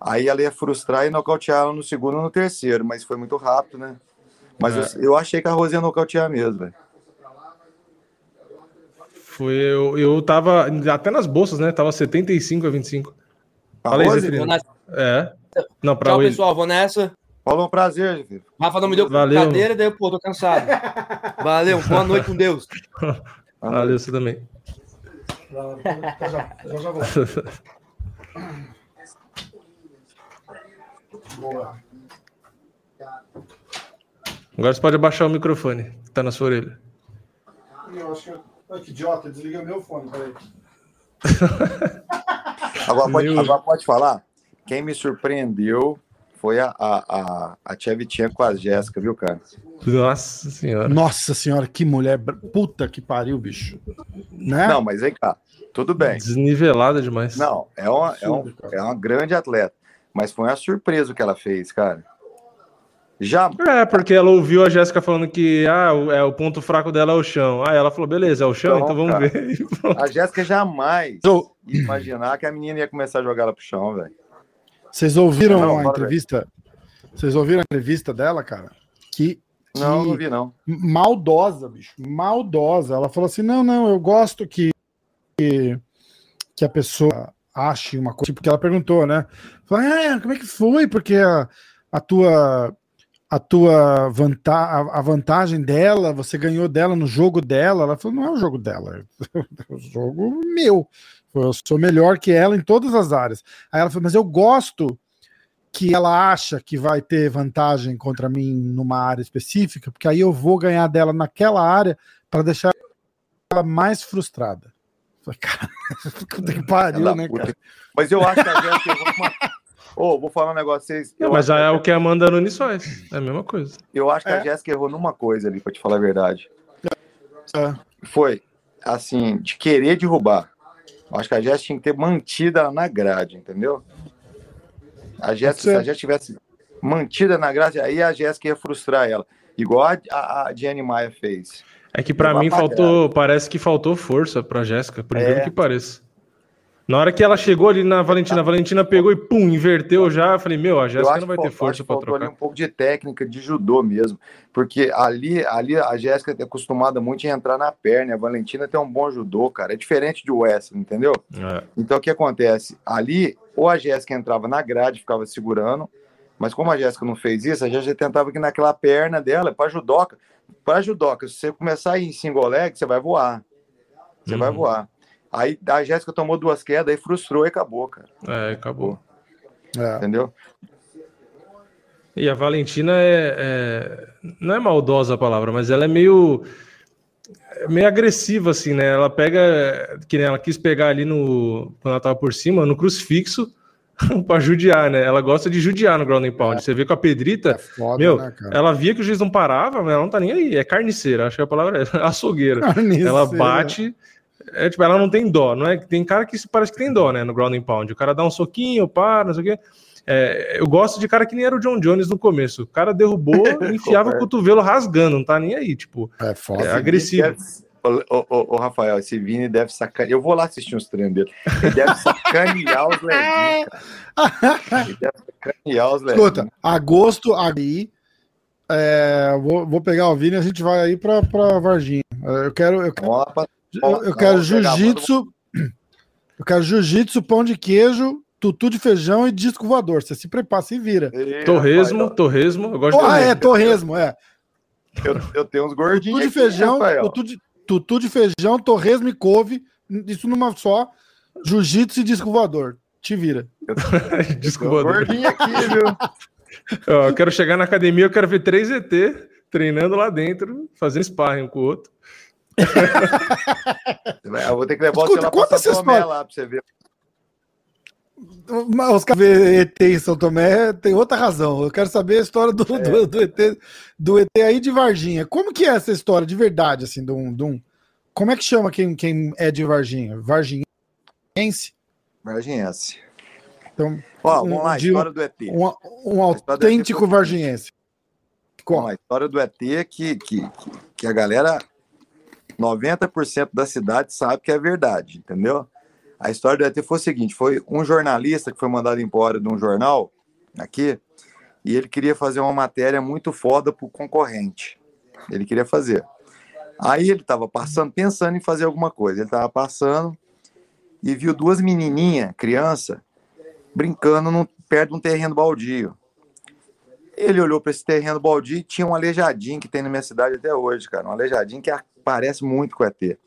Aí ela ia frustrar e nocautear ela no segundo ou no terceiro, mas foi muito rápido, né? Mas É. eu, eu achei que a Rose ia nocautear mesmo, velho. Foi, eu, eu tava até nas bolsas, né? Tava 75 a 25. A Fala aí, Rose. Vou nessa. É. Não, pra Tchau, Weili. pessoal. Vou nessa. falou um prazer, filho. Rafa não me deu Valeu. cadeira, daí eu, pô, tô cansado. Valeu, boa noite com Deus. (laughs) Valeu, você também. Já, já, já, já vou. Boa. Agora você pode abaixar o microfone, que tá na sua orelha. Eu acho que... Ai, que idiota, desliguei o meu fone, peraí. (laughs) Agora pode, Meu- agora pode falar? Quem me surpreendeu foi a, a, a, a Tchevchenko com a Jéssica, viu, cara? Nossa senhora. Nossa senhora, que mulher. Puta que pariu, bicho. Né? Não, mas vem cá. Tudo bem. Desnivelada demais. Não, é uma, é, um, é uma grande atleta. Mas foi uma surpresa o que ela fez, cara. Já. É, porque ela ouviu a Jéssica falando que ah, o, é, o ponto fraco dela é o chão. Aí ela falou, beleza, é o chão, então, Então, vamos cara. (laughs) ver. A Jéssica jamais Então, ia imaginar que a menina ia começar a jogar ela pro chão, velho. Vocês ouviram Não, a entrevista? Vocês ouviram a entrevista dela, cara? Que, Não, que não vi, não. maldosa, bicho. Maldosa. Ela falou assim: não, não, eu gosto que, que, que a pessoa ache uma coisa. Tipo, que ela perguntou, né? Falou, ah, como é que foi? Porque a, a tua. A tua vanta a, a vantagem dela, você ganhou dela no jogo dela. Ela falou: não é o jogo dela, é (laughs) o jogo meu. Eu sou melhor que ela em todas as áreas. Aí ela falou: mas eu gosto que ela acha que vai ter vantagem contra mim numa área específica, porque aí eu vou ganhar dela naquela área para deixar ela mais frustrada. Cara, (laughs) puta que pariu, né, puta. cara? Mas eu acho que a Jéssica errou numa... Ô, vou falar um negócio vocês. Não, Eu, mas acho, é o que a Amanda Nunes faz. É a mesma coisa. eu acho que É. a Jéssica errou numa coisa ali, pra te falar a verdade. É. Foi, assim, de querer derrubar. Eu acho que a Jéssica tinha que ter mantido ela na grade, entendeu? A Jéssica, se a Jéssica tivesse mantida na grade, aí a Jéssica ia frustrar ela. Igual a, a, a Jenny Maia fez. É que pra Levar mim faltou, parece que faltou força pra Jéssica, por incrível É. que pareça. Na hora que ela chegou ali na Valentina, a Valentina pegou e pum, inverteu já. Eu falei, meu, a Jéssica não vai ter força pra faltou ali trocar. um pouco de técnica de judô mesmo, porque ali, ali a Jéssica é acostumada muito em entrar na perna, e a Valentina tem um bom judô, cara, é diferente de Wesley, entendeu? É. Então o que acontece? Ali, ou a Jéssica entrava na grade, ficava segurando, mas como a Jéssica não fez isso, a Jéssica tentava que naquela perna dela, para judoca, para judoca, se você começar a ir em single leg, você vai voar. Você vai Uhum. voar. Aí a Jéssica tomou duas quedas, aí frustrou e acabou, cara. É, acabou. É. Entendeu? E a Valentina é, é- Não é maldosa a palavra, mas ela é meio. meio agressiva, assim, né? Ela pega. Que nem ela quis pegar ali no. Quando ela tava por cima, no crucifixo, (laughs) pra judiar, né? Ela gosta de judiar no ground and pound. Você vê com a Pedrita. É foda, Meu, né? Ela via que o juiz não parava, mas ela não tá nem aí. É carniceira, acho que a palavra é (laughs) açougueira. Carniceira. Ela bate. É, tipo, ela não tem dó, não é? Tem cara que parece que tem dó, né? No ground and pound. O cara dá um soquinho, para, não sei o quê. É, eu gosto de cara que nem era o John Jones no começo. O cara derrubou e (laughs) enfiava o cotovelo rasgando, não tá nem aí, tipo. É foda. É agressivo. Deve- Ô, ô, ô, ô, Rafael, esse Vini deve sacanear. Eu vou lá assistir uns treinos dele. Ele deve sacanear os (laughs) leguinhos, cara. Ele deve sacanear os leguinhos. Escuta, agosto aí. é, vou, vou pegar o Vini e a gente vai aí pra, pra Varginha. É, Eu quero, eu quero, pra... eu, eu quero jiu-jitsu. Eu quero jiu-jitsu, pão de queijo, tutu de feijão e disco voador. Você se prepara, se vira. Ei, Torresmo, Rafael, torresmo. Eu gosto de Ah, é, torresmo. torresmo, é. Eu, eu tenho uns gordinhos. Tutu de aqui, feijão, Rafael. tutu de, tutu de feijão, torresmo e couve. Isso numa só. Jiu-jitsu e disco voador. Te vira. (laughs) Desculpa. gordinhos aqui, viu? (laughs) Ó, Eu quero chegar na academia, eu quero ver três ET treinando lá dentro, fazendo sparring um com o outro. Eu vou ter que levar Escuta, você lá conta pra essa São Tomé história. lá pra você ver. Mas Os caras ver ET em São Tomé tem outra razão. Eu quero saber a história do, do, do ET, do ET aí de Varginha. Como que é essa história de verdade, assim, de um. De um como é que chama quem, quem é de Varginha? Varginhense? Varginhense. Então, Ó, Um- vamos lá, de- história do ET. um, um ET autêntico foi- varginhense. Como? a história do ET é que, que, que, que a galera, 90% da cidade sabe que é verdade, entendeu? A história do ET foi o seguinte: foi um jornalista que foi mandado embora de um jornal aqui, e ele queria fazer uma matéria muito foda pro concorrente. Ele queria fazer. Aí ele estava passando, pensando em fazer alguma coisa. Ele estava passando e viu duas menininhas, criança, brincando perto de um terreno baldio. Ele olhou para esse terreno baldio e tinha um aleijadinho que tem na minha cidade até hoje, cara. Um aleijadinho que parece muito com o ET.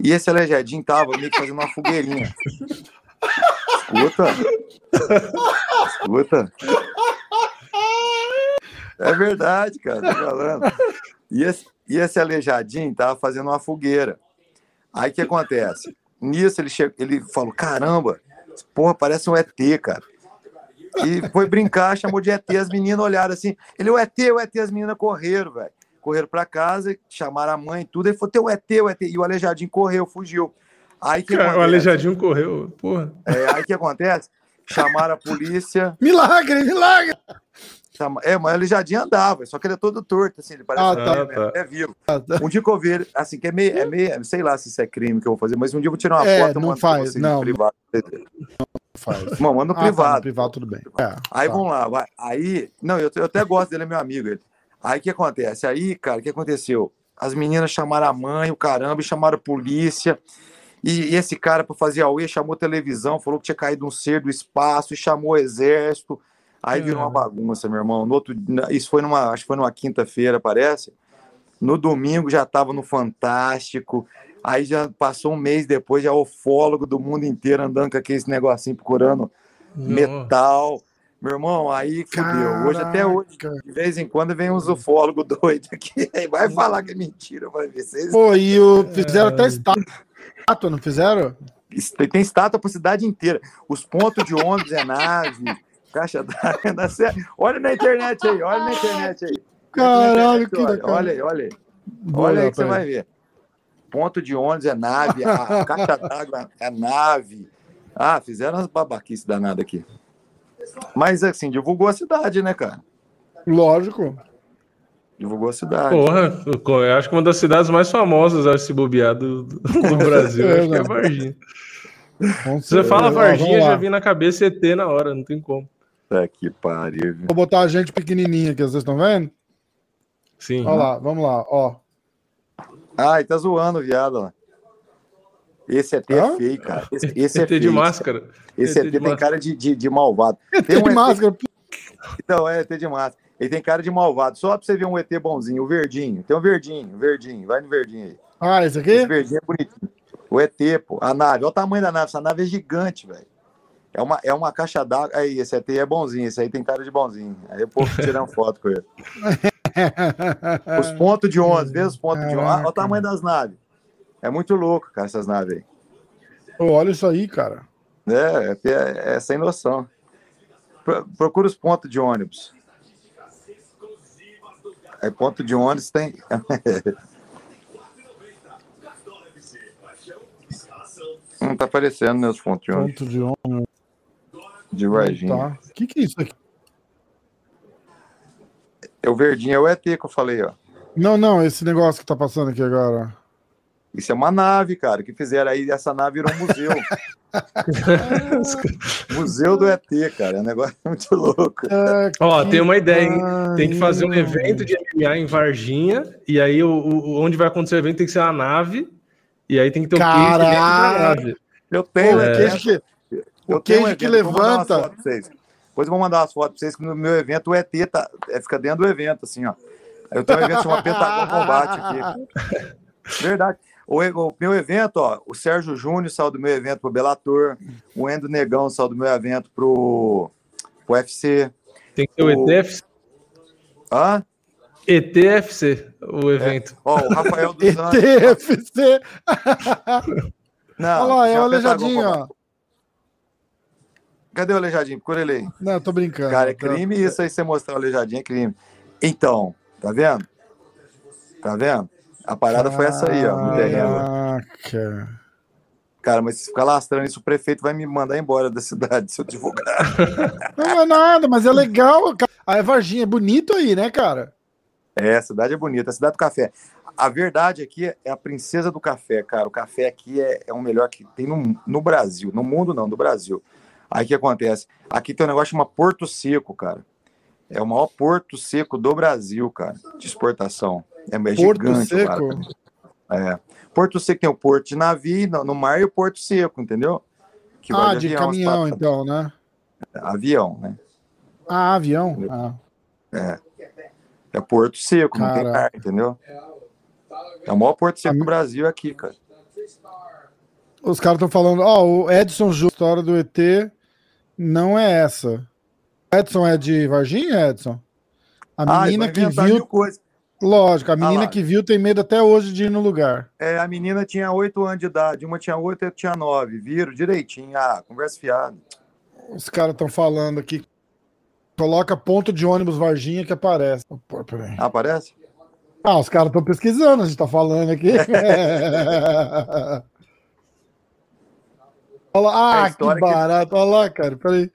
E esse aleijadinho tava meio que fazendo uma fogueirinha. Escuta. Escuta. É verdade, cara, tô falando. E esse, e esse aleijadinho tava fazendo uma fogueira. Aí o que acontece? Nisso ele, che... ele falou: caramba, porra, parece um ET, cara. E foi brincar, chamou de ET, as meninas olharam assim. Ele, o ET, o ET, as meninas correram, velho. Correram pra casa, chamaram a mãe e tudo. Ele falou: teu ET, o ET. E o aleijadinho correu, fugiu. Aí que Cara, o? Aleijadinho correu, porra. É, aí o que acontece? Chamaram a polícia. Milagre, milagre! Chama- É, mas o aleijadinho andava, só que ele é todo torto, assim, ele parece Ah, tá. é, é vivo. Ah, tá. Um dia que eu vi ele, assim, que é meio, é meio, sei lá se isso é crime que eu vou fazer, mas um dia eu vou tirar uma É, foto não faz, não. privado. Faz. Mano, manda no Ah, tá, privado. no privado, tudo bem. É, Aí tá. vamos lá, vai. Aí, não, eu, eu até gosto dele, é meu amigo. Ele. Aí o que acontece? Aí, cara, o que aconteceu? As meninas chamaram a mãe, o caramba, e chamaram a polícia. E, e esse cara, para fazer a UE, chamou televisão, falou que tinha caído um ser do espaço, e chamou o exército. Aí virou uma bagunça, meu irmão. No outro, isso foi numa, acho que foi numa quinta-feira, parece. No domingo já estava no Fantástico. Aí já passou um mês depois, já ufólogo do mundo inteiro andando com aquele negocinho procurando metal. Meu irmão, aí fudeu. Hoje, até hoje, de vez em quando, vem uns ufólogos (laughs) doidos aqui. Vai falar que é mentira, vai ver. Vocês... Pô, e o, fizeram até estátua, não fizeram? Tem estátua pra cidade inteira. Os pontos de ônibus é nave, caixa d'água. (laughs) dá certo. Olha na internet aí, olha na internet aí. Caralho, que olha, da cara. olha aí, olha aí. Olha aí que você vai ver. Ponto de ônibus é nave, a a (laughs) caixa d'água é nave. Ah, fizeram umas babaquices danadas aqui. Mas assim, divulgou a cidade, né, cara? Lógico. Divulgou a cidade. Porra, eu acho que uma das cidades mais famosas, acho, se bobear do, do Brasil, acho que é (laughs) certeza. Varginha. Você fala Varginha, já vem na cabeça ET na hora, não tem como. Tá que pariu. Vou botar a gente pequenininha aqui, vocês estão vendo? Sim. Olha lá, vamos lá, ó. Ai, tá zoando, viado. lá. Esse ET Hã? é feio, cara. Esse, esse é (laughs) ET de feio. máscara. Esse ET ET de tem máscara. cara de, de, de malvado. (laughs) Tem Tem um ET máscara. Então, é ET de máscara. Ele tem cara de malvado. Só pra você ver um ET bonzinho, o verdinho. Tem um verdinho, verdinho. Vai no verdinho aí. Ah, esse aqui? Esse verdinho é bonitinho. O ET, pô. A nave. Olha o tamanho da nave. Essa nave é gigante, velho. É uma, é uma caixa d'água. Aí, esse ET é bonzinho. Esse aí tem cara de bonzinho. Aí o povo tirando (laughs) foto com ele. (laughs) Os pontos de ônibus, vê os pontos de ônibus. Olha o tamanho das naves. É muito louco, cara, essas naves aí. Olha isso aí, cara. É, é, é sem noção. Pro- Procura os pontos de ônibus. Aí, ponto de ônibus tem. (laughs) Não tá aparecendo meus pontos de ônibus Ponto de honra. De Varginha. Tá. O que, que é isso aqui? É o verdinho, é o ET que eu falei, ó. Não, não, esse negócio que tá passando aqui agora. Isso é uma nave, cara, que fizeram aí. Essa nave virou um museu. (laughs) museu do ET, cara. É um negócio (laughs) muito louco. É, Ó, tem uma ideia, hein? Tem que fazer um evento de MMA em Varginha, e aí o, o- onde vai acontecer o evento tem que ser uma nave, e aí tem que ter um case dentro da Caralho! nave. Eu tenho, o é, queijo que, Eu o tenho um queijo que levanta. Depois eu vou mandar umas fotos pra vocês que no meu evento o ET tá, é, fica dentro do evento, assim, ó. Eu tenho um evento chamado Pentagon Combate aqui. Verdade. O, o meu evento, ó, o Sérgio Júnior saiu do meu evento pro Belator, o Endo Negão saiu do meu evento pro, pro UFC. Tem que ter o O- ETFC, Hã? ETFC, o evento. Ó, o Rafael dos Anjos. ETFC. Não, Olha lá, é o Aleijadinho, Pentagon ó. Cadê o Aleijadinho? Procura ele aí. Não, tô brincando. Cara, é crime isso aí, você mostrar o aleijadinho é crime. Então, tá vendo? Tá vendo? A parada foi essa aí, ó, no terreno. Caraca. Cara, mas se ficar lastrando isso, o prefeito vai me mandar embora da cidade se eu divulgar. (laughs) Não é nada, mas é legal. A Varginha é bonito aí, né, cara? É, a cidade é bonita, a cidade do café. A verdade aqui é a princesa do café, cara. O café aqui é, é o melhor que tem no, no Brasil. No mundo, não, no Brasil. Aí o que acontece? Aqui tem um negócio chamado Porto Seco, cara. É o maior porto seco do Brasil, cara, de exportação. É, é Porto gigante, Seco? cara. É. Porto Seco tem o porto de navio no, no mar e o porto seco, entendeu? Que Ah, de avião, caminhão, então, né? patas- Avião, né? Ah, avião. Ah. É porto seco, não tem mar, entendeu? É o maior porto seco do Brasil aqui, cara. Os caras estão falando, ó, o Edson Júnior, história do ET não é essa. Edson é de Varginha, Edson? A Ah, menina vai que viu, lógico, a menina lá. que viu tem medo até hoje de ir no lugar. É, a menina tinha 8 anos de idade, uma tinha 8 e outra tinha 9. Viram direitinho. Ah, conversa fiada. Os caras estão falando aqui. Coloca ponto de ônibus Varginha que aparece. Pô. Ah, aparece? Ah, os caras estão pesquisando, a gente tá falando aqui. (laughs) Olha lá, ah, que história que- barato. Olha lá, cara, peraí.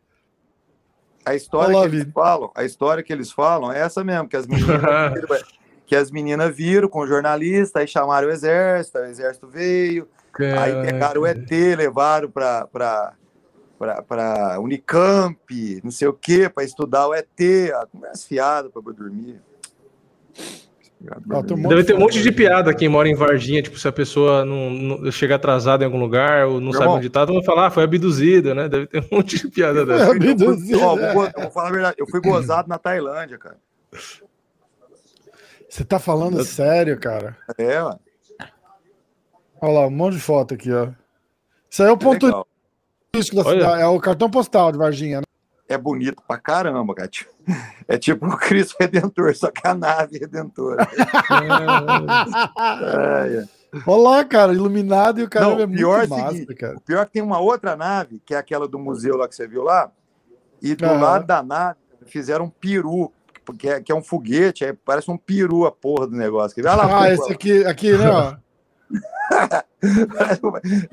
A história Olá, que eles falam, a história que eles falam é essa mesmo, que as meninas (laughs) viram, que as meninas viram com o jornalista, aí chamaram o exército, aí o exército veio, aí pegaram o ET, levaram para para Unicamp, não sei o quê, para estudar o ET, ah, conversa fiada para dormir. Ó, tem um monte Deve ter um monte de piada quem mora em Varginha, tipo, se a pessoa não, não chega atrasada em algum lugar ou não sabe Irmão. onde tá, vão falar, ah, foi abduzida, né? Deve ter um monte de piada dessa. É, Eu fui- abduzido, ó, vou, é. eu vou falar a verdade, eu fui gozado na Tailândia, cara. Você tá falando sério, cara? É, mano. Olha lá, um monte de foto aqui, ó. Isso aí é o ponto legal. turístico da Olha. cidade, é o cartão postal de Varginha, né? É bonito pra caramba, cara. Tipo, É tipo o Cristo (laughs) Redentor, só que a nave Redentora. (laughs) É, é. Olha lá, cara, iluminado e o cara Não, é pior muito é massa, seguinte, cara. O pior é que tem uma outra nave, que é aquela do museu lá que você viu lá, e do Aham. lado da nave fizeram um peru, que é, que é um foguete, parece um peru a porra do negócio. Olha lá, Ah, pô, esse aqui, aqui, né, ó. (laughs)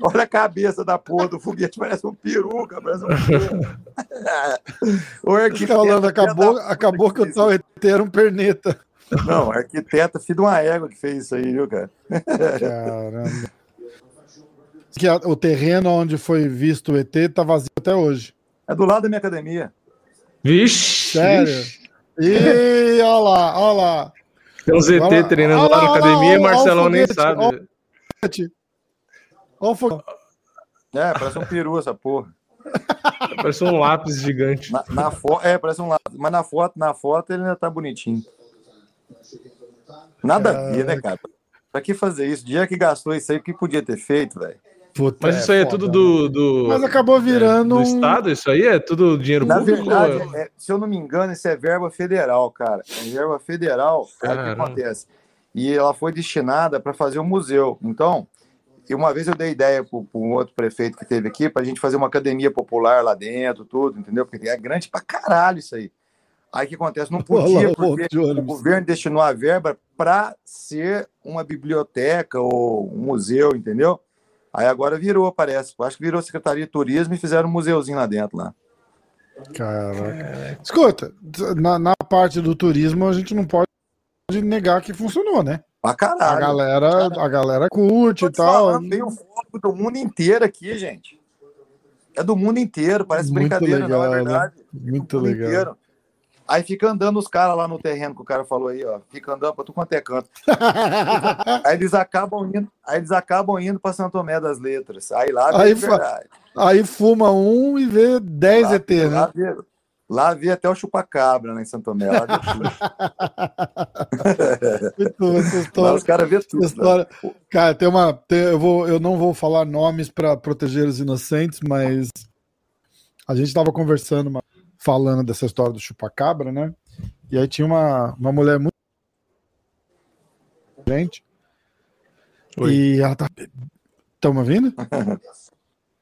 olha a cabeça da porra do foguete, parece um peru, cara, parece um peru. (laughs) o Os arquiteto, falando, acabou, acabou que puta o tal ET era um perneta. Não, arquiteto, filho de uma égua que fez isso aí, viu, cara? Caramba. Que a- o terreno onde foi visto o ET tá vazio até hoje. É do lado da minha academia. Vixe! Sério? vixe. Ih, olha lá, olha lá. Tem um Olha lá, treinando olha lá lá, na academia lá, e Marcelão nem sabe. Olha Olha o fogo. É, parece um peru essa porra. (laughs) Parece um lápis gigante. Na, na foto, é, parece um lado. Mas na foto, na foto ele ainda tá bonitinho. Nada a ver, né, cara? Pra que fazer isso? O dia que gastou isso aí, o que podia ter feito, velho? Puta, Mas isso aí é foda, tudo né? do, do, Mas acabou virando do um- Estado? Isso aí é tudo dinheiro Na público? verdade, é, se eu não me engano, isso é verba federal, cara. É verba federal. Aí o que acontece? E ela foi destinada para fazer um museu. Então, uma vez eu dei ideia para um outro prefeito que teve aqui para a gente fazer uma academia popular lá dentro, tudo, entendeu? Porque é grande pra caralho isso aí. Aí o que acontece? Não (laughs) podia, porque o governo destinou a verba para ser uma biblioteca ou um museu, entendeu? Aí agora virou, parece. Acho que virou Secretaria de Turismo e fizeram um museuzinho lá dentro lá. Caraca. Escuta, na, na parte do turismo a gente não pode negar que funcionou, né? Pra A caralho. galera, a galera curte e tal. falando, veio foto do mundo inteiro aqui, gente. É do mundo inteiro, parece Muito brincadeira, não, é legal, né? verdade. Muito Do mundo legal. inteiro. Aí fica andando os caras lá no terreno que o cara falou aí, ó. Fica andando pra tu quanto é canto. (laughs) Aí eles acabam indo, aí eles acabam indo pra Santo Tomé das Letras. Aí lá Aí de fa-. Aí fuma um e vê 10 Lá, ET, né? vê, lá vê até o chupacabra né, em Santo Tomé. Lá. (laughs) Muito (laughs) Lá os caras vê tudo. Essa história. Cara, tem uma. tem- eu, vou, eu não vou falar nomes para proteger os inocentes, mas a gente estava conversando, uma- falando dessa história do chupacabra, né? E aí tinha uma, uma mulher muito. Gente. Oi. E ela tá. Estão me ouvindo? (laughs)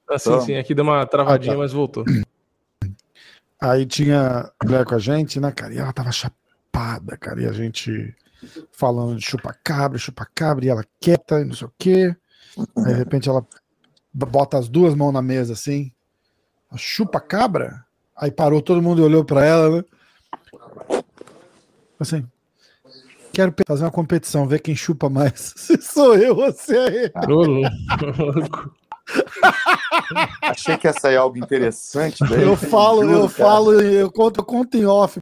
Ah, sim, Então. sim, aqui deu uma travadinha, Ah, tá. mas voltou. (clears throat) Aí tinha mulher com a gente, né, cara? E ela tava chapada, cara. E a gente falando de chupa-cabra, chupa-cabra, e ela quieta e não sei o quê. Aí, de repente, ela bota as duas mãos na mesa assim. Chupa-cabra? Aí parou todo mundo e olhou pra ela, né? Assim. Quero fazer uma competição, ver quem chupa mais. (laughs) Se sou eu ou se é ele. Ô, louco. (laughs) Achei que ia sair algo interessante. daí, Eu falo, juro, eu falo, eu conto, eu conto em off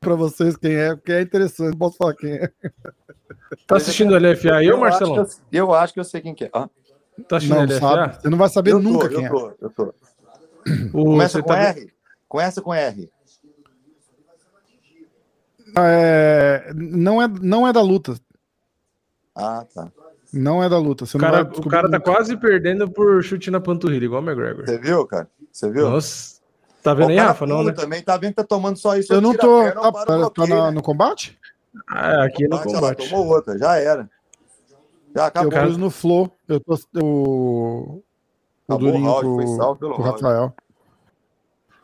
pra vocês quem é, porque é interessante. Não posso falar quem é. Tá assistindo o LFA aí, Eu acho, Marcelão? eu, eu acho que eu sei quem que é. Ah, Tá assistindo Não LFA? sabe. Você não vai saber eu tô, nunca eu quem é. tô, eu tô. O, Começa com tá- R? Começa com R. É, não, é, não é da luta. Ah, tá. Não é da luta. Você O não cara, vai o cara tá quase perdendo por chute na panturrilha, igual o McGregor. Você viu, cara? Você viu? Nossa. Tá vendo o aí, cara Rafa? Não, né? também, tá vendo que tá tomando só isso. Eu não tô. perna, Tá, para o tá- tá bloqueio, na- né? no combate? Ah, aqui no Combate, lá, combate. tomou outra, já era. Já acabou. eu pus no flow. Eu tô. O, o Acabou o Durinho round, com, foi salvo pelo com o. Rafael.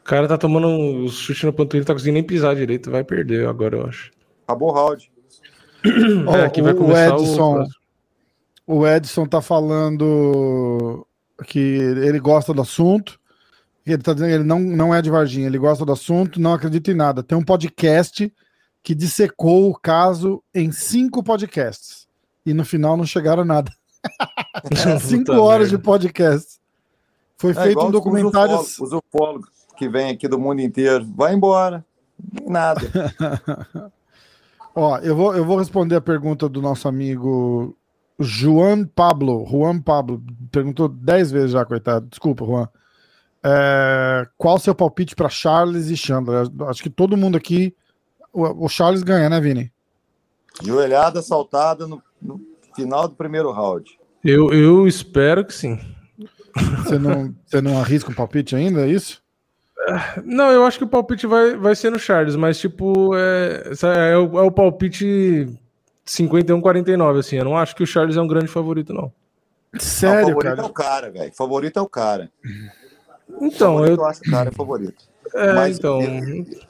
O cara tá tomando um chute na panturrilha, tá conseguindo nem pisar direito. Vai perder agora, eu acho. Acabou o round. É, aqui vai o, o começar o Edson. próximo. O Edson tá falando que ele gosta do assunto. Ele tá dizendo que ele não, não é de Varginha, ele gosta do assunto, não acredita em nada. Tem um podcast que dissecou o caso em cinco podcasts. E no final não chegaram a nada. (laughs) cinco Puta horas de merda. podcast. Foi É feito um os documentário. ufólogos, Os ufólogos que vêm aqui do mundo inteiro. Vai embora. Nada. (laughs) Ó, eu vou, eu vou responder a pergunta do nosso amigo Juan Pablo. Juan Pablo perguntou dez vezes já, coitado. Desculpa, Juan. É, qual o seu palpite para Charles e Chandler? Acho que todo mundo aqui. O, o Charles ganha, né, Vini? Joelhada saltada no, no final do primeiro round. Eu, eu espero que sim. Você não, você não arrisca um palpite ainda, é isso? Não, eu acho que o palpite vai, vai ser no Charles, mas tipo, é, é, o, é o palpite 51-49, assim. Eu não acho que o Charles é um grande favorito, não. Não, Sério, favorito é cara? o cara, velho. Favorito é o cara. Então, favorito, eu. eu acho que o cara é favorito. É, Mas então.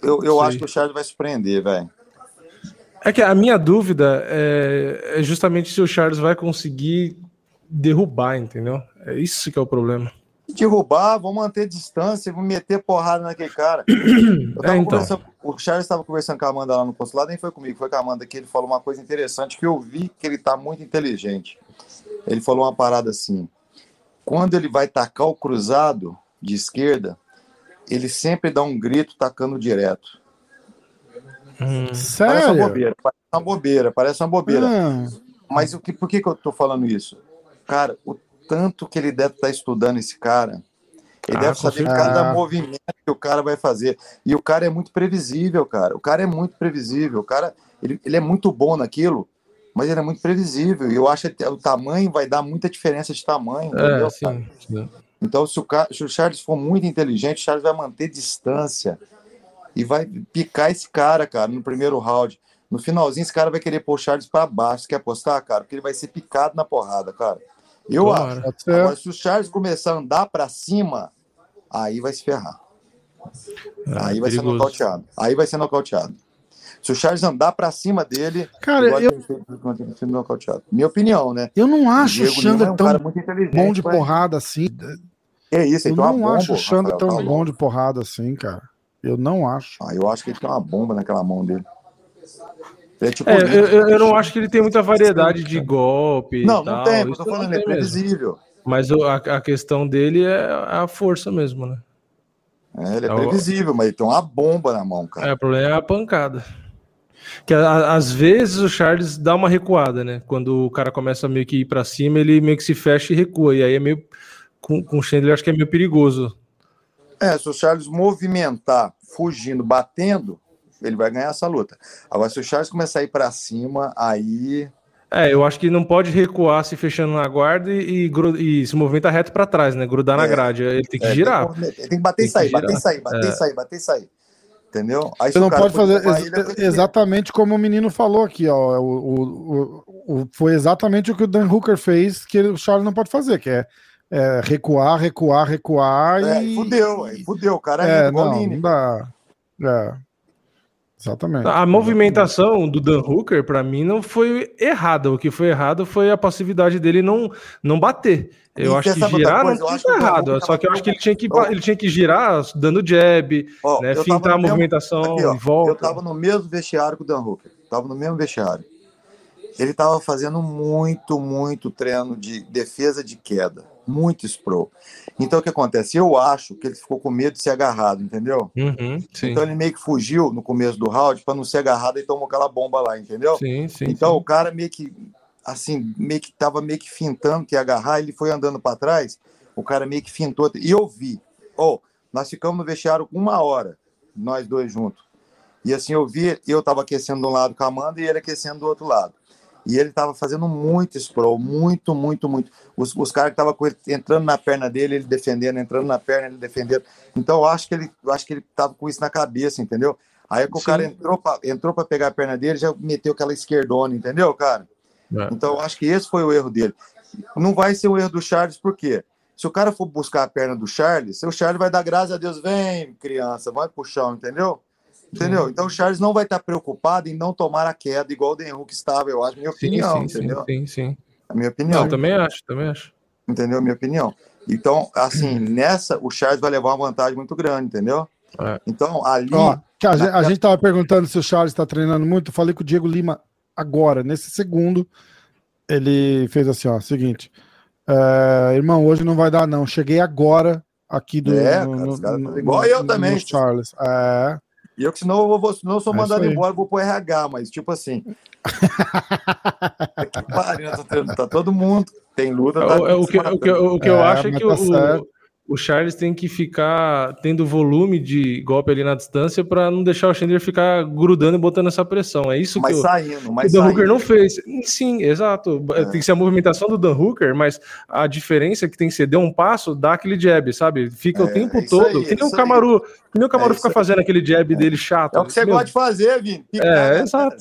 Eu, eu Sei. acho que o Charles vai surpreender, velho. É que a minha dúvida é, é justamente se o Charles vai conseguir derrubar, entendeu? É isso que é o problema. Derrubar, vão manter distância, vão meter porrada naquele cara. Eu tava (clears throat) É, então. conversando- o Charles estava conversando com a Amanda lá no consulado, nem foi comigo, foi com a Amanda que ele falou uma coisa interessante que eu vi que ele tá muito inteligente. Ele falou uma parada assim: quando ele vai tacar o cruzado de esquerda, ele sempre dá um grito tacando direto. Hum, Parece uma Sério? bobeira, parece uma bobeira, parece uma bobeira. Ah, Mas o que, por que, que eu tô falando isso? Cara, o tanto que ele deve estar estudando esse cara, ele Ah, deve saber cada movimento que o cara vai fazer. E o cara é muito previsível, cara. O cara é muito previsível. O cara, ele, ele é muito bom naquilo, mas ele é muito previsível. E eu acho que o tamanho vai dar muita diferença de tamanho, é, sim, sim. Então, se o, se o Charles for muito inteligente, o Charles vai manter distância e vai picar esse cara, cara, no primeiro round. No finalzinho, esse cara vai querer pôr o Charles para baixo. Você quer apostar, cara? Porque ele vai ser picado na porrada, cara. Eu acho. Tomara. ser. Agora, se o Charles começar a andar para cima, aí vai se ferrar. É, aí vai ser perigoso. nocauteado. Aí vai ser nocauteado. Se o Charles andar para cima dele, Cara, eu. Minha opinião, né? eu não acho o Diego Chandler é um tão cara muito inteligente. bom de vai. porrada assim. É isso, Eu não bomba, acho o Chandler Rafael, tão tá bom de porrada assim, cara. Eu não acho. Ah, eu acho que ele tem uma bomba naquela mão dele. Ele é tipo. É, eu, eu- eu não acho que ele tem muita variedade de golpe. e Não, não tal, tem, isso tô falando, não é previsível. Mas a, a questão dele é a força mesmo, né? É, ele é É o- previsível, mas ele tem uma bomba na mão, cara. É, o problema é a pancada. Que a- a- às vezes o Charles dá uma recuada, né? Quando o cara começa meio que ir pra cima, ele meio que se fecha e recua. E aí é meio. Com, com o Chandler, eu acho que é meio perigoso. É, se o Charles movimentar, fugindo, batendo, ele vai ganhar essa luta. Agora, se o Charles começar a ir pra cima, aí. É, eu acho que não pode recuar se fechando na guarda e, e e se movimentar reto pra trás, né? Grudar na É. grade. Ele tem que é, girar. Tem que, tem que bater e sair, bater e sair, bater É. e sair, bater e sair. Entendeu? Aí, Você não cara pode fazer ex- ele, é exatamente como o menino falou aqui, ó. O, o- o- o- foi exatamente o que o Dan Hooker fez, que o Charles não pode fazer, que é, é recuar, recuar, recuar É, e. fudeu, fudeu. O cara É, é igual não, não dá. É. Exatamente. A movimentação do Dan Hooker, pra mim, não foi errada. O que foi errado foi a passividade dele não, não bater. Eu E acho que girar não coisa? Acho Dan errado. Só que eu acho que ele tinha que, ele tinha que girar dando jab, Ó, né? Fintar a mesmo- movimentação Aqui, ó, em volta. Eu tava no mesmo vestiário que o Dan Hooker. Tava no mesmo vestiário. Ele tava fazendo muito, muito treino de defesa de queda. Muito sprawl. Então o que acontece? Eu acho que ele ficou com medo de ser agarrado, entendeu? Uhum. Então ele meio que fugiu no começo do round para não ser agarrado e tomou aquela bomba lá, entendeu? sim, sim. então sim. o cara meio que assim, meio que tava meio que fintando que ia agarrar, ele foi andando para trás, o cara meio que fintou e eu vi. Oh, nós ficamos no vestiário uma hora, nós dois juntos. E assim eu vi, eu tava aquecendo de um lado com a Amanda e ele aquecendo do outro lado. E ele tava fazendo muito sprawl, muito, muito, muito. Os, os caras que estavam entrando na perna dele, ele defendendo, entrando na perna, ele defendendo. Então eu acho que ele, acho que ele tava com isso na cabeça, entendeu? Aí que o Sim. cara entrou pra, entrou para pegar a perna dele, já meteu aquela esquerdona, entendeu, cara? É. Então eu acho que esse foi o erro dele. Não vai ser o erro do Charles, por quê? Se o cara for buscar a perna do Charles, o Charles vai dar graças a Deus, vem, criança, vai pro chão, entendeu? Então o Charles não vai estar preocupado em não tomar a queda, igual o Den Hulk estava, eu acho, minha opinião, sim, entendeu? sim, sim. A minha opinião, Não, também acho, também acho. entendeu? Minha opinião. Então, assim, nessa, o Charles vai levar uma vantagem muito grande, entendeu? É. Então, ali. Ó, que a, gente, a gente tava perguntando se o Charles tá treinando muito. Eu falei com o Diego Lima agora, nesse segundo. Ele fez assim, ó, seguinte. é, irmão, hoje não vai dar, não. Cheguei agora aqui do. É, cara, os caras fazem igual eu também. Charles. É. E eu que senão eu vou, senão eu sou É mandado aí. embora, vou pro RH, mas tipo assim. (laughs) que pariu, tá, tá todo mundo. Tem luta. Tá O, é, o que, o que, o que eu É, acho é que tá o, certo. O Charles tem que ficar tendo volume de golpe ali na distância para não deixar o Chandler ficar grudando e botando essa pressão. É isso mas que saindo, o mas Dan Hooker saindo. não fez. Sim, exato. É. Tem que ser a movimentação do Dan Hooker, mas a diferença é que tem que ser deu um passo, dá aquele jab, sabe? Fica É, o tempo é todo. aí, que nem é o Camaru, que nem o Camaru É fica fazendo aquele jab dele chato. É o que você Meu, gosta de fazer, Vini. Picar, É, né, exato.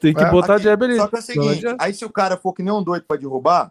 Tem que É, botar Aqui, jab ali. Só que é o seguinte, aí se o cara for que nem um doido pra derrubar,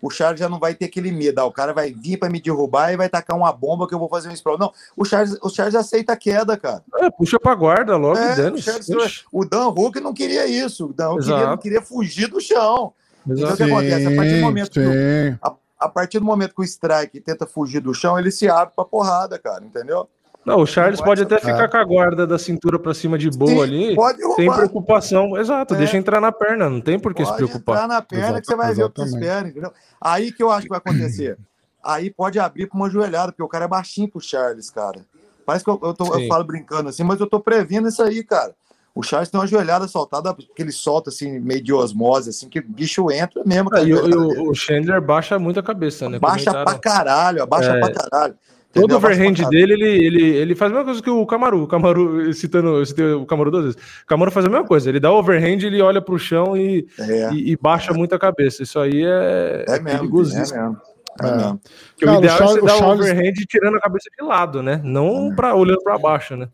o Charles já não vai ter aquele medo. Ah, o cara vai vir pra me derrubar e vai tacar uma bomba que eu vou fazer um sprawl. Não, o Charles, o Charles aceita a queda, cara. É, puxa pra guarda logo É, o, Charles- o Dan Hulk não queria isso. O Dan Hulk queria, não queria fugir do chão. Então, o que acontece? A partir do momento que o- a partir do momento que o strike tenta fugir do chão, ele se abre pra porrada, cara, entendeu? Não, o Charles pode pode até ficar com a guarda da cintura pra cima de boa Sim, ali. pode Sem preocupação. Exato, É. deixa entrar na perna, não tem por que se Pode preocupar. entrar na perna Exata- que você vai ver o que exatamente. espera, entendeu? Aí que eu acho que vai acontecer. Aí pode abrir pra uma joelhada, porque o cara é baixinho pro Charles, cara. Parece que eu, eu, tô- eu falo brincando assim, mas eu tô prevendo isso aí, cara. O Charles tem uma joelhada soltada, que ele solta assim, meio de osmose, assim, que o bicho entra mesmo. com Ah, e o, o Chandler baixa muito a cabeça, né? Baixa Comentaram- pra caralho, abaixa É. pra caralho. Todo overhand dele, ele, ele, ele faz a mesma coisa que o Camaru. O Camaru, citando, eu citei o Camaru duas vezes. O Camaru faz a mesma coisa. Ele dá o overhand, ele olha pro chão e, É, e, e baixa muito a cabeça. Isso aí é, é mesmo, é perigosíssimo. mesmo. É É. mesmo. Porque Cara, o o ideal Charles- é você o dar o Charles- overhand tirando a cabeça de lado, né? Não pra, olhando pra baixo, né?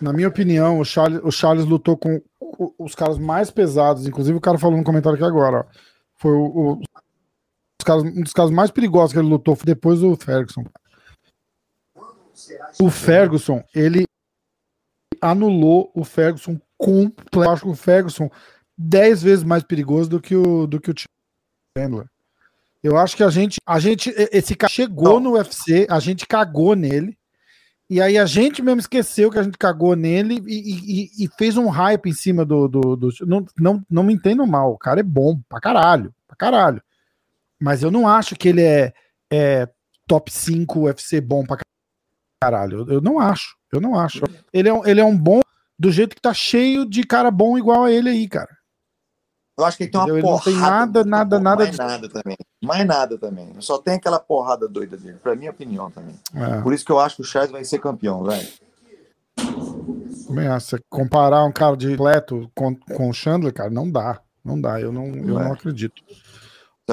Na minha opinião, o Charles, o Charles lutou com o- os caras mais pesados. Inclusive, o cara falou no comentário aqui agora. Ó, foi o, o- os caras- um dos caras mais perigosos que ele lutou foi depois do Ferguson. O Ferguson, ele anulou o Ferguson completo. Eu acho que o Ferguson 10 vezes mais perigoso do que o, do que o Chandler. Eu acho que a gente, a gente, esse cara chegou no UFC, a gente cagou nele. E aí a gente mesmo esqueceu que a gente cagou nele e, e- e fez um hype em cima do. do, do- não, não, não me entendo mal, o cara é bom pra caralho, pra caralho. Mas eu não acho que ele é, é top 5 UFC bom pra caralho. Eu, eu não acho, eu não acho. Ele é, um- ele é um bom do jeito que tá cheio de cara bom igual a ele aí, cara. Eu acho que ele tem uma Entendeu? Ele não porrada. tem nada, nada, boa, nada Mais de- nada também. Mais nada também. Só tem aquela porrada doida dele, pra minha opinião também. É, Por isso que eu acho que o Charles vai ser campeão, velho. acho. Você comparar um cara de completo com, com o Chandler, cara, não dá. Não dá, eu não, eu É. não acredito.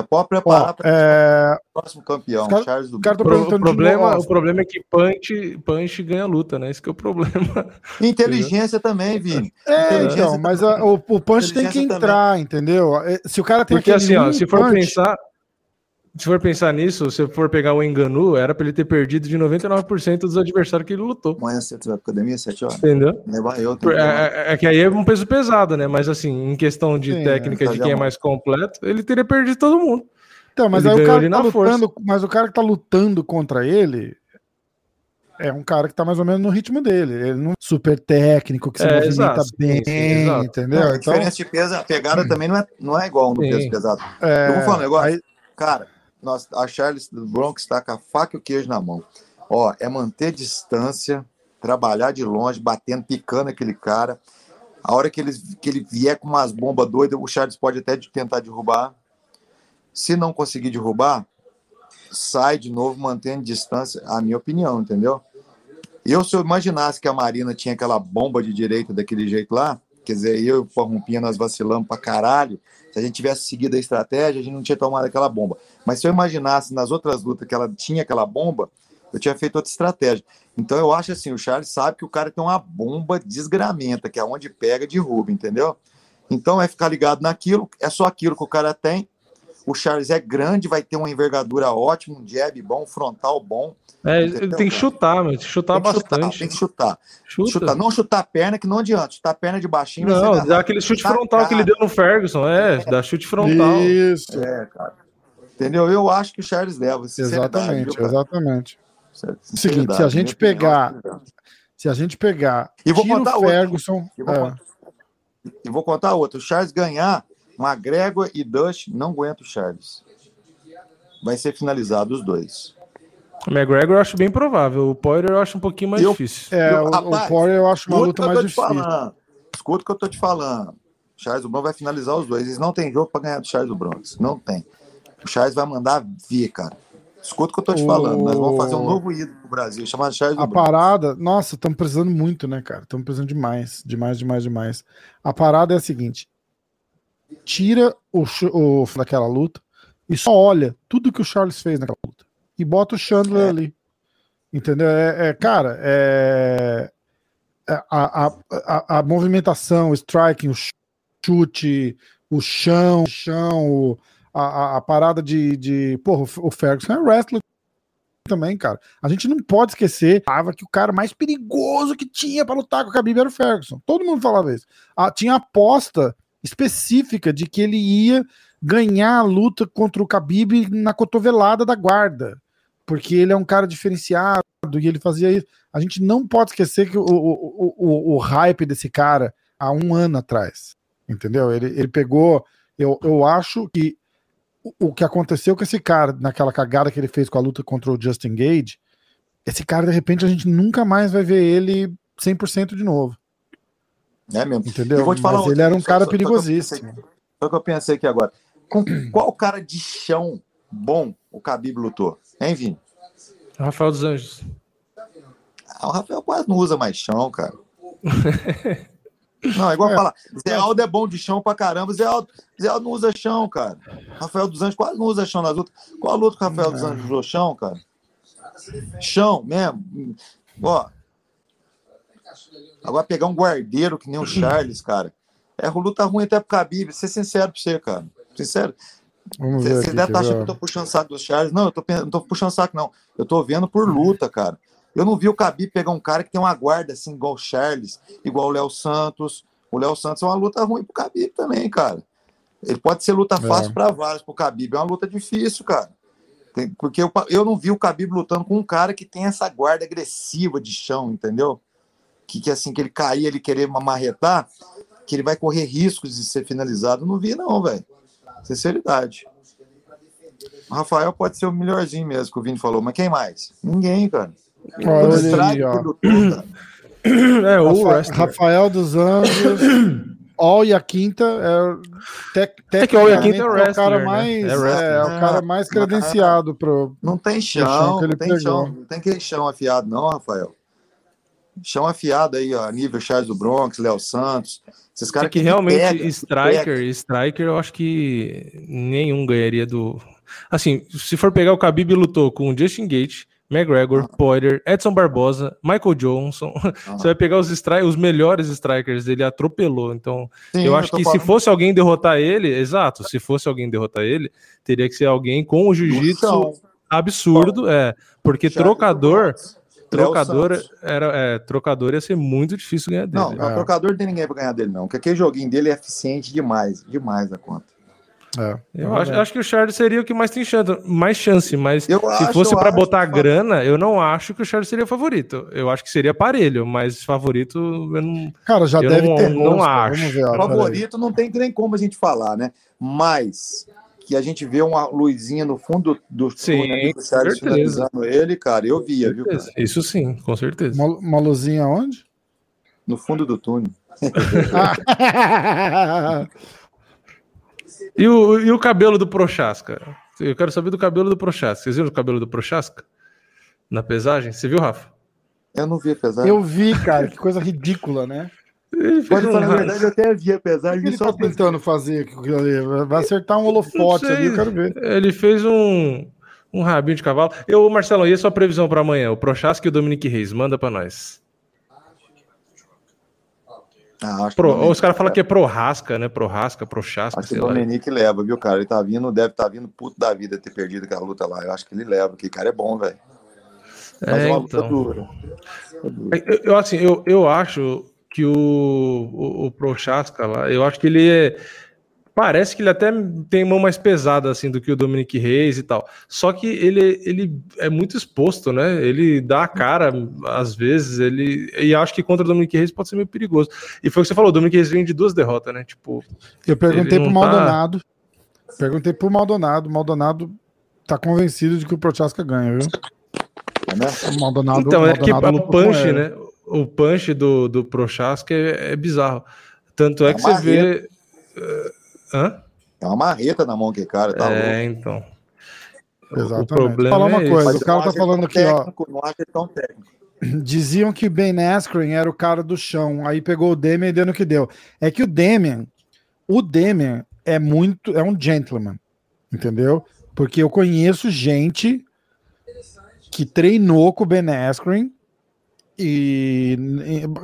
Você pode preparar para é, o próximo campeão, cara- Charles do o cara tá O, problema, o problema é que punch, punch ganha luta, né? Esse que é o problema. (laughs) Inteligência também, Vini. É, então, mas também. a- o, o punch tem que entrar, entendeu? É, Se o cara tem Porque aquele assim, ó, se for punch- pensar. Se for pensar nisso, se for pegar o Enganu, era pra ele ter perdido de 99% dos adversários que ele lutou. Amanhã você vai pra academia, 7 horas? Entendeu? Levar eu. Também. É, é- é que aí é um peso pesado, né? Mas assim, em questão de Sim, técnica é, de quem é mais completo, ele teria perdido todo mundo. Então, mas ele aí o cara tá lutando, mas o cara que tá lutando contra ele é um cara que tá mais ou menos no ritmo dele. Ele não é super técnico, que se É, movimenta exato, bem, sim, entendeu? Não, a então, diferença de peso, a pegada também não é, não é igual no Sim. peso pesado. é, Eu vou falar um negócio. aí- Cara, nós, a Charles do Bronx está com a faca e o queijo na mão. Ó, é manter distância, trabalhar de longe, batendo, picando aquele cara. A hora que ele, que ele vier com umas bombas doidas, o Charles pode até tentar derrubar. Se não conseguir derrubar, sai de novo, mantendo distância, a minha opinião, entendeu? Eu, se eu imaginasse que a Marina tinha aquela bomba de direita daquele jeito lá, Quer dizer, eu e o Rompinha nós vacilamos pra caralho. Se a gente tivesse seguido a estratégia, a gente não tinha tomado aquela bomba. Mas se eu imaginasse nas outras lutas que ela tinha aquela bomba, eu tinha feito outra estratégia. Então eu acho assim, o Charles sabe que o cara tem uma bomba desgramenta, que é onde pega derruba, entendeu? Então é ficar ligado naquilo, é só aquilo que o cara tem. O Charles é grande, vai ter uma envergadura ótima, um jab bom, um frontal bom. É, ele tem que chutar, mas chutar Tem que chutar, bastante. tem que chutar. Chuta. Chutar. Não chutar a perna, que não adianta. Chutar a perna de baixinho. Não, dá aquele chute Chutar frontal que ele cara. deu no Ferguson. É, dá chute frontal. Isso. É, cara. Entendeu? Eu acho que o Charles leva. Exatamente, viu, cara? exatamente. Sinceridade, Seguinte, se a gente opinião, pegar- leva. Se a gente pegar E vou o contar outra. Ferguson. E vou, é, contar, e vou contar outra. O Charles ganhar, McGregor e Dutch não aguenta o Charles. Vai ser finalizado os dois. O McGregor eu acho bem provável. O Poirier eu acho um pouquinho mais Eu- difícil. é, Eu- o, rapaz, o Poirier eu acho uma luta o que mais difícil. falando. Escuta o que eu tô te falando. O Charles Bronx vai finalizar os dois. Eles não tem jogo pra ganhar do Charles Bronx. Não tem. O Charles vai mandar ver, cara. Escuta o que eu tô te O- falando. Nós vamos fazer um novo ídolo pro Brasil, chamado Charles A Bronx. parada, nossa, estamos precisando muito, né, cara? Estamos precisando demais, demais, demais, demais. A parada é a seguinte: tira o, o daquela luta e só olha tudo que o Charles fez naquela luta e bota o Chandler É. ali. Entendeu? É, é, cara, é, é a, a, a, a movimentação, o striking, o chute, o chão, o chão, o- a, a, a parada de, de. Porra, o Ferguson é wrestler também, cara. A gente não pode esquecer tava que o cara mais perigoso que tinha pra lutar com o Khabib era o Ferguson. Todo mundo falava isso. Ah, tinha aposta específica de que ele ia ganhar a luta contra o Khabib na cotovelada da guarda, porque ele é um cara diferenciado e ele fazia isso. A gente não pode esquecer que o, o, o, o hype desse cara há um ano atrás, entendeu? Ele, ele pegou. Eu, eu acho que o- que aconteceu com esse cara naquela cagada que ele fez com a luta contra o Justin Gage, esse cara, de repente, a gente nunca mais vai ver ele 100% de novo, É mesmo. entendeu? Eu vou te falar Mas outra ele era um cara só- perigosíssimo. Foi o que eu pensei aqui agora. Com qual cara de chão bom o Khabib lutou? Hein, Vini? Rafael dos Anjos. Ah, o Rafael quase não usa mais chão, cara. (laughs) Não, é igual É. falar. Zé Aldo é bom de chão pra caramba. Zé Aldo, Zé Aldo não usa chão, cara. Rafael dos Anjos quase não usa chão nas lutas. Qual a luta que o Rafael dos Anjos usou chão, cara? Chão mesmo. Ó. Agora pegar um guardeiro que nem o (clears throat) Charles, cara. É luta ruim até pro Khabib. Ser sincero pra você, cara. Sincero. Vamos Você aqui, deve quer estar achando que eu tô puxando saco do Charles. Não, eu tô, não tô puxando saco, não. Eu tô vendo por luta, cara. Eu não vi o Khabib pegar um cara que tem uma guarda assim, igual o Charles, igual o Léo Santos. O Léo Santos é uma luta ruim pro Khabib também, cara. Ele pode ser luta fácil para vários, pro Khabib é uma luta difícil, cara. Tem- porque eu, eu não vi o Khabib lutando com um cara que tem essa guarda agressiva de chão, entendeu? Que, que assim, que ele cair, ele querer marretar, que ele vai correr riscos de ser finalizado. Eu não vi, não, velho. Sinceridade. O Rafael pode ser o melhorzinho mesmo que o Vini falou, mas quem mais? Ninguém, cara. Olha ele strike. É, o Rafa-. Rafael dos Anjos, (coughs) All e a Quinta é, tec, É que o All e a Quinta é tecnicamente, o cara wrestler, né? mais É wrestler. é, o cara mais credenciado pro Não tem chão chão, que ele não tem pegou. chão, não tem aquele chão afiado, não, Rafael. Chão afiado aí, ó, nível Charles do Bronx, Léo Santos. Esses É caras que realmente pega, striker, pega. striker, eu acho que nenhum ganharia do. Assim, se for pegar o Khabib lutou com o Justin Gate, McGregor, Poirier, Edson Barbosa, Michael Johnson. Ah. (laughs) Você vai pegar os, stri os melhores strikers, ele atropelou. Então, Sim, eu acho tô que se falando fosse alguém derrotar ele, exato, se fosse alguém derrotar ele, teria que ser alguém com o jiu-jitsu absurdo, é, porque Charles trocador, Bronx, trocador era, é, trocador ia ser muito difícil ganhar dele. Não, não, É. trocador não tem ninguém pra ganhar dele, não. Porque aquele joguinho dele é eficiente demais, demais da conta. é, Eu acho, acho que o Charles seria o que mais tem chance, mais chance mas Eu se acho, fosse para botar que- grana, eu não acho que o Charles seria favorito. Eu acho que seria parelho, mas favorito eu não. Cara, já Eu deve não- ter não rosto, acho. Ver. Favorito não tem nem como a gente falar, né? Mas que a gente vê uma luzinha no fundo do Sim, túnel do com Charles certeza. finalizando ele, cara, eu via, viu, cara? Isso sim, com certeza. Uma, uma luzinha onde? No fundo do túnel. (laughs) E o, e o cabelo do Prochaska? Eu quero saber do cabelo do Prochaska. Vocês viram o cabelo do Prochaska? Na pesagem? Você viu, Rafa? Eu não vi, apesar. eu vi, cara, que coisa ridícula, né? Ele fez Pode um falar verdade, eu até vi, apesar O que de só tá tentando fazer? Vai acertar um holofote ali, eu quero ver. Ele fez um, um rabinho de cavalo. Eu, Marcelo, e a sua previsão para amanhã? O Prochaska e o Dominique Reis. Manda para nós. Ah, acho que Pro, os caras falam que é Prorasca, né? Prorasca, Prochaska, Acho que sei o lá. Dominique leva, viu, cara? Ele tá vindo, deve estar vindo puto da vida ter perdido aquela luta lá. Eu acho que ele leva, porque o cara é bom, velho. Mas É, uma luta então. dura. Eu, eu, assim, eu, eu acho que o, o, o Prochaska lá, eu acho que ele é. Parece que ele até tem mão mais pesada assim do que o Dominic Reis e tal. Só que ele, ele é muito exposto, né? Ele dá a cara, às vezes, ele. E acho que contra o Dominic Reis pode ser meio perigoso. E foi o que você falou, o Dominic Reis vem de duas derrotas, né? Tipo, Eu perguntei pro tá- Maldonado. Perguntei pro Maldonado. O Maldonado tá convencido de que o Prochaska ganha, viu? É mesmo? O Maldonado. então, o é que Maldonado o punch, né? O punch do, do Prochaska é, é bizarro. Tanto é, É que você vê. eh, Hã? É uma marreta na mão que cara, tá é, louco. então. O- Exatamente. O problema Falar uma é coisa, esse. o cara tá falando aqui, ó. técnico, Não acho ele tão técnico. (clears throat) Diziam que o Ben Askren era o cara do chão. Aí pegou o Demian e deu no que deu. É que o Demian, o Demian é muito, é um gentleman, entendeu? Porque eu conheço gente que treinou com o Ben Askren e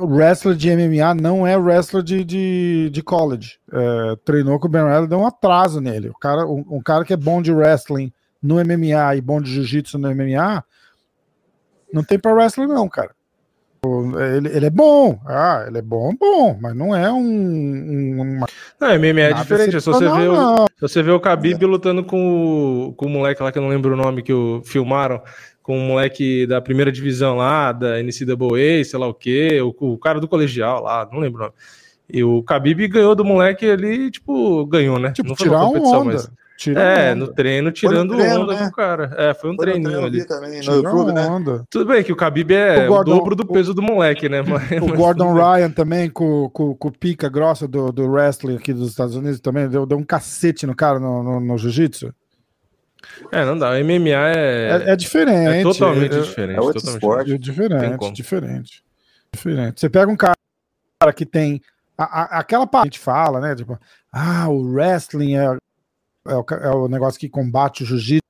wrestler de MMA não é wrestler de, de, de college. É, treinou com o Ben deu um atraso nele. O cara, um, um cara que é bom de wrestling no MMA e bom de jiu-jitsu no MMA não tem pra wrestler não, cara. O- Ele, ele é bom, ah, ele é bom, bom, mas não é um, um uma Não, MMA é diferente. É só você ver o, excepcional, não. se você vê o Khabib lutando com o, com o moleque lá, que eu não lembro o nome, que o, filmaram, com o moleque da primeira divisão lá, da NCAA, sei lá o quê, o, o cara do colegial lá, não lembro o nome. E o Khabib ganhou do moleque ali, tipo, ganhou, né? Tipo, não foi uma competição, onda. mas- Tira É, onda. no treino, tirando treino, onda né? com o cara. É, foi um Foi treininho treino, ali. também YouTube, né? onda. Tudo bem que o Khabib é O Gordon- o dobro do peso do moleque, né? (laughs) Mas, O Gordon. Ryan também, com, com, com o pica grossa do, do wrestling aqui dos Estados Unidos, também deu, deu um cacete no cara no, no, no jiu-jitsu. É, não dá. O MMA é, É, é diferente. é totalmente é- diferente. é outro totalmente esporte. diferente. É diferente, diferente. Diferente. Você pega um cara que tem a- a- aquela parte que a gente fala, né? Tipo, ah, o wrestling é, é, o, é o negócio que combate o jiu-jitsu.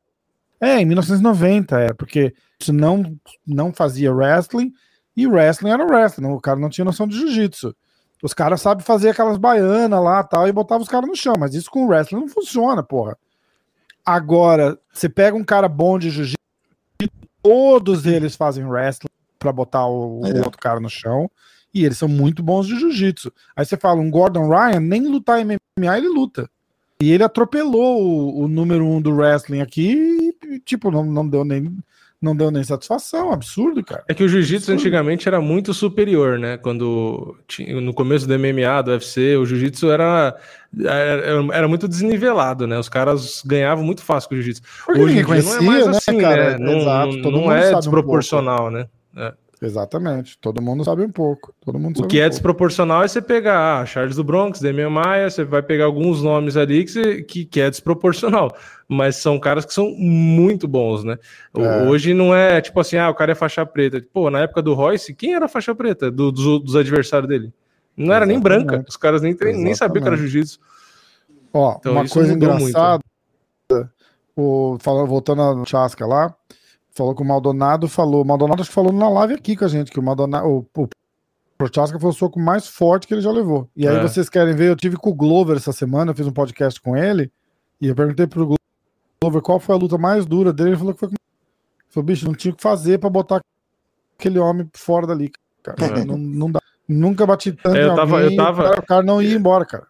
É, em 1990 é, porque isso não, não fazia wrestling e wrestling era wrestling. O cara não tinha noção de jiu-jitsu. Os caras sabem fazer aquelas baianas lá tal, e botava os caras no chão, mas isso com wrestling não funciona, porra. Agora, você pega um cara bom de jiu-jitsu, todos eles fazem wrestling pra botar o, o É. outro cara no chão, e eles são muito bons de jiu-jitsu. Aí você fala, um Gordon Ryan, nem lutar MMA ele luta. E ele atropelou o, o número um do wrestling aqui e, tipo, não, não deu nem não deu nem satisfação, absurdo, cara. É que o jiu-jitsu antigamente era muito superior, né? Quando tinha, no começo do MMA, do UFC, o jiu-jitsu era, era, era muito desnivelado, né? Os caras ganhavam muito fácil com o jiu-jitsu. Hoje em ninguém dia não é mais né, assim, cara? né? Não, Exato, não- todo não mundo é sabe um desproporcional, né? Exatamente, todo mundo sabe um pouco. Todo mundo O que um é pouco. desproporcional é você pegar ah, Charles do Bronx, Demian Maia, você vai pegar alguns nomes ali que, você- que, que é desproporcional, mas são caras que são muito bons, né? É. Hoje não é tipo assim, ah, o cara é faixa preta. Pô, na época do Royce, quem era faixa preta do- dos, dos adversários dele? Não era nem branca, os caras nem, trein- nem sabiam que era jiu-jitsu. Ó, Então, uma coisa mudou engraçada, o, falando, voltando ao Chasca lá, falou que o Maldonado falou, o Maldonado acho que falou na live aqui com a gente, que o Maldonado, o, o Prochaska foi o soco mais forte que ele já levou. E aí É. vocês querem ver, eu tive com o Glover essa semana, eu fiz um podcast com ele, e eu perguntei pro Glover qual foi a luta mais dura dele, ele falou que foi com... Ele falou, bicho, não tinha o que fazer pra botar aquele homem fora dali, cara. É. Não, não dá. Nunca bati tanto É, eu tava- alguém, eu tava- o cara- o cara não ia embora, cara.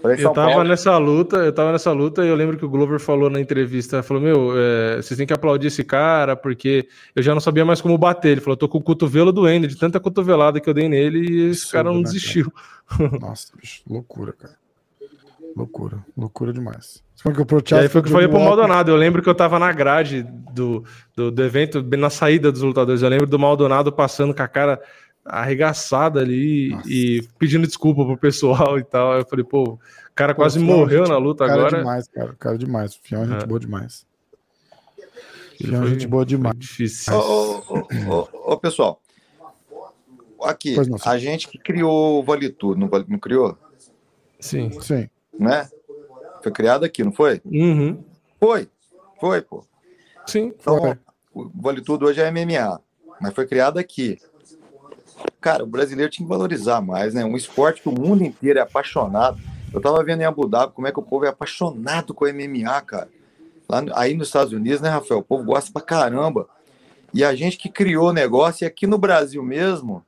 Falei Eu São tava Paulo. nessa luta, eu tava nessa luta e eu lembro que o Glover falou na entrevista, falou, meu, é, vocês têm que aplaudir esse cara, porque eu já não sabia mais como bater. Ele falou, tô com o cotovelo doendo, de tanta cotovelada que eu dei nele, e esse Absurdo, cara não né, desistiu. (laughs) Nossa, bicho, loucura, cara. Loucura, loucura demais. Falou que o E aí foi que eu falei pro Maldonado. Eu lembro que eu tava na grade do, do, do evento, na saída dos lutadores. Eu lembro do Maldonado passando com a cara arregaçada ali Nossa. e pedindo desculpa pro pessoal (laughs) e tal. Eu falei, pô, o cara Pô, quase Fião, morreu gente- na luta cara agora. demais, cara. Cara demais. Fião é gente boa demais. Ele Fião é gente boa demais. Difícil. Ô, ô, ô, ô, ô, pessoal, aqui, não, a gente que criou o Vale Tudo, não, não criou? Sim. Sim. Né? Foi criado aqui, não foi? Uhum. Foi, foi, pô. Sim. Então, Foi. o Vale Tudo hoje é MMA, mas foi criado aqui. Cara, o brasileiro tinha que valorizar mais, né? Um esporte que o mundo inteiro é apaixonado. Eu tava vendo em Abu Dhabi como é que o povo é apaixonado com MMA, cara. Lá, aí nos Estados Unidos, né, Rafael? O povo gosta pra caramba. E a gente que criou o negócio, e aqui no Brasil mesmo,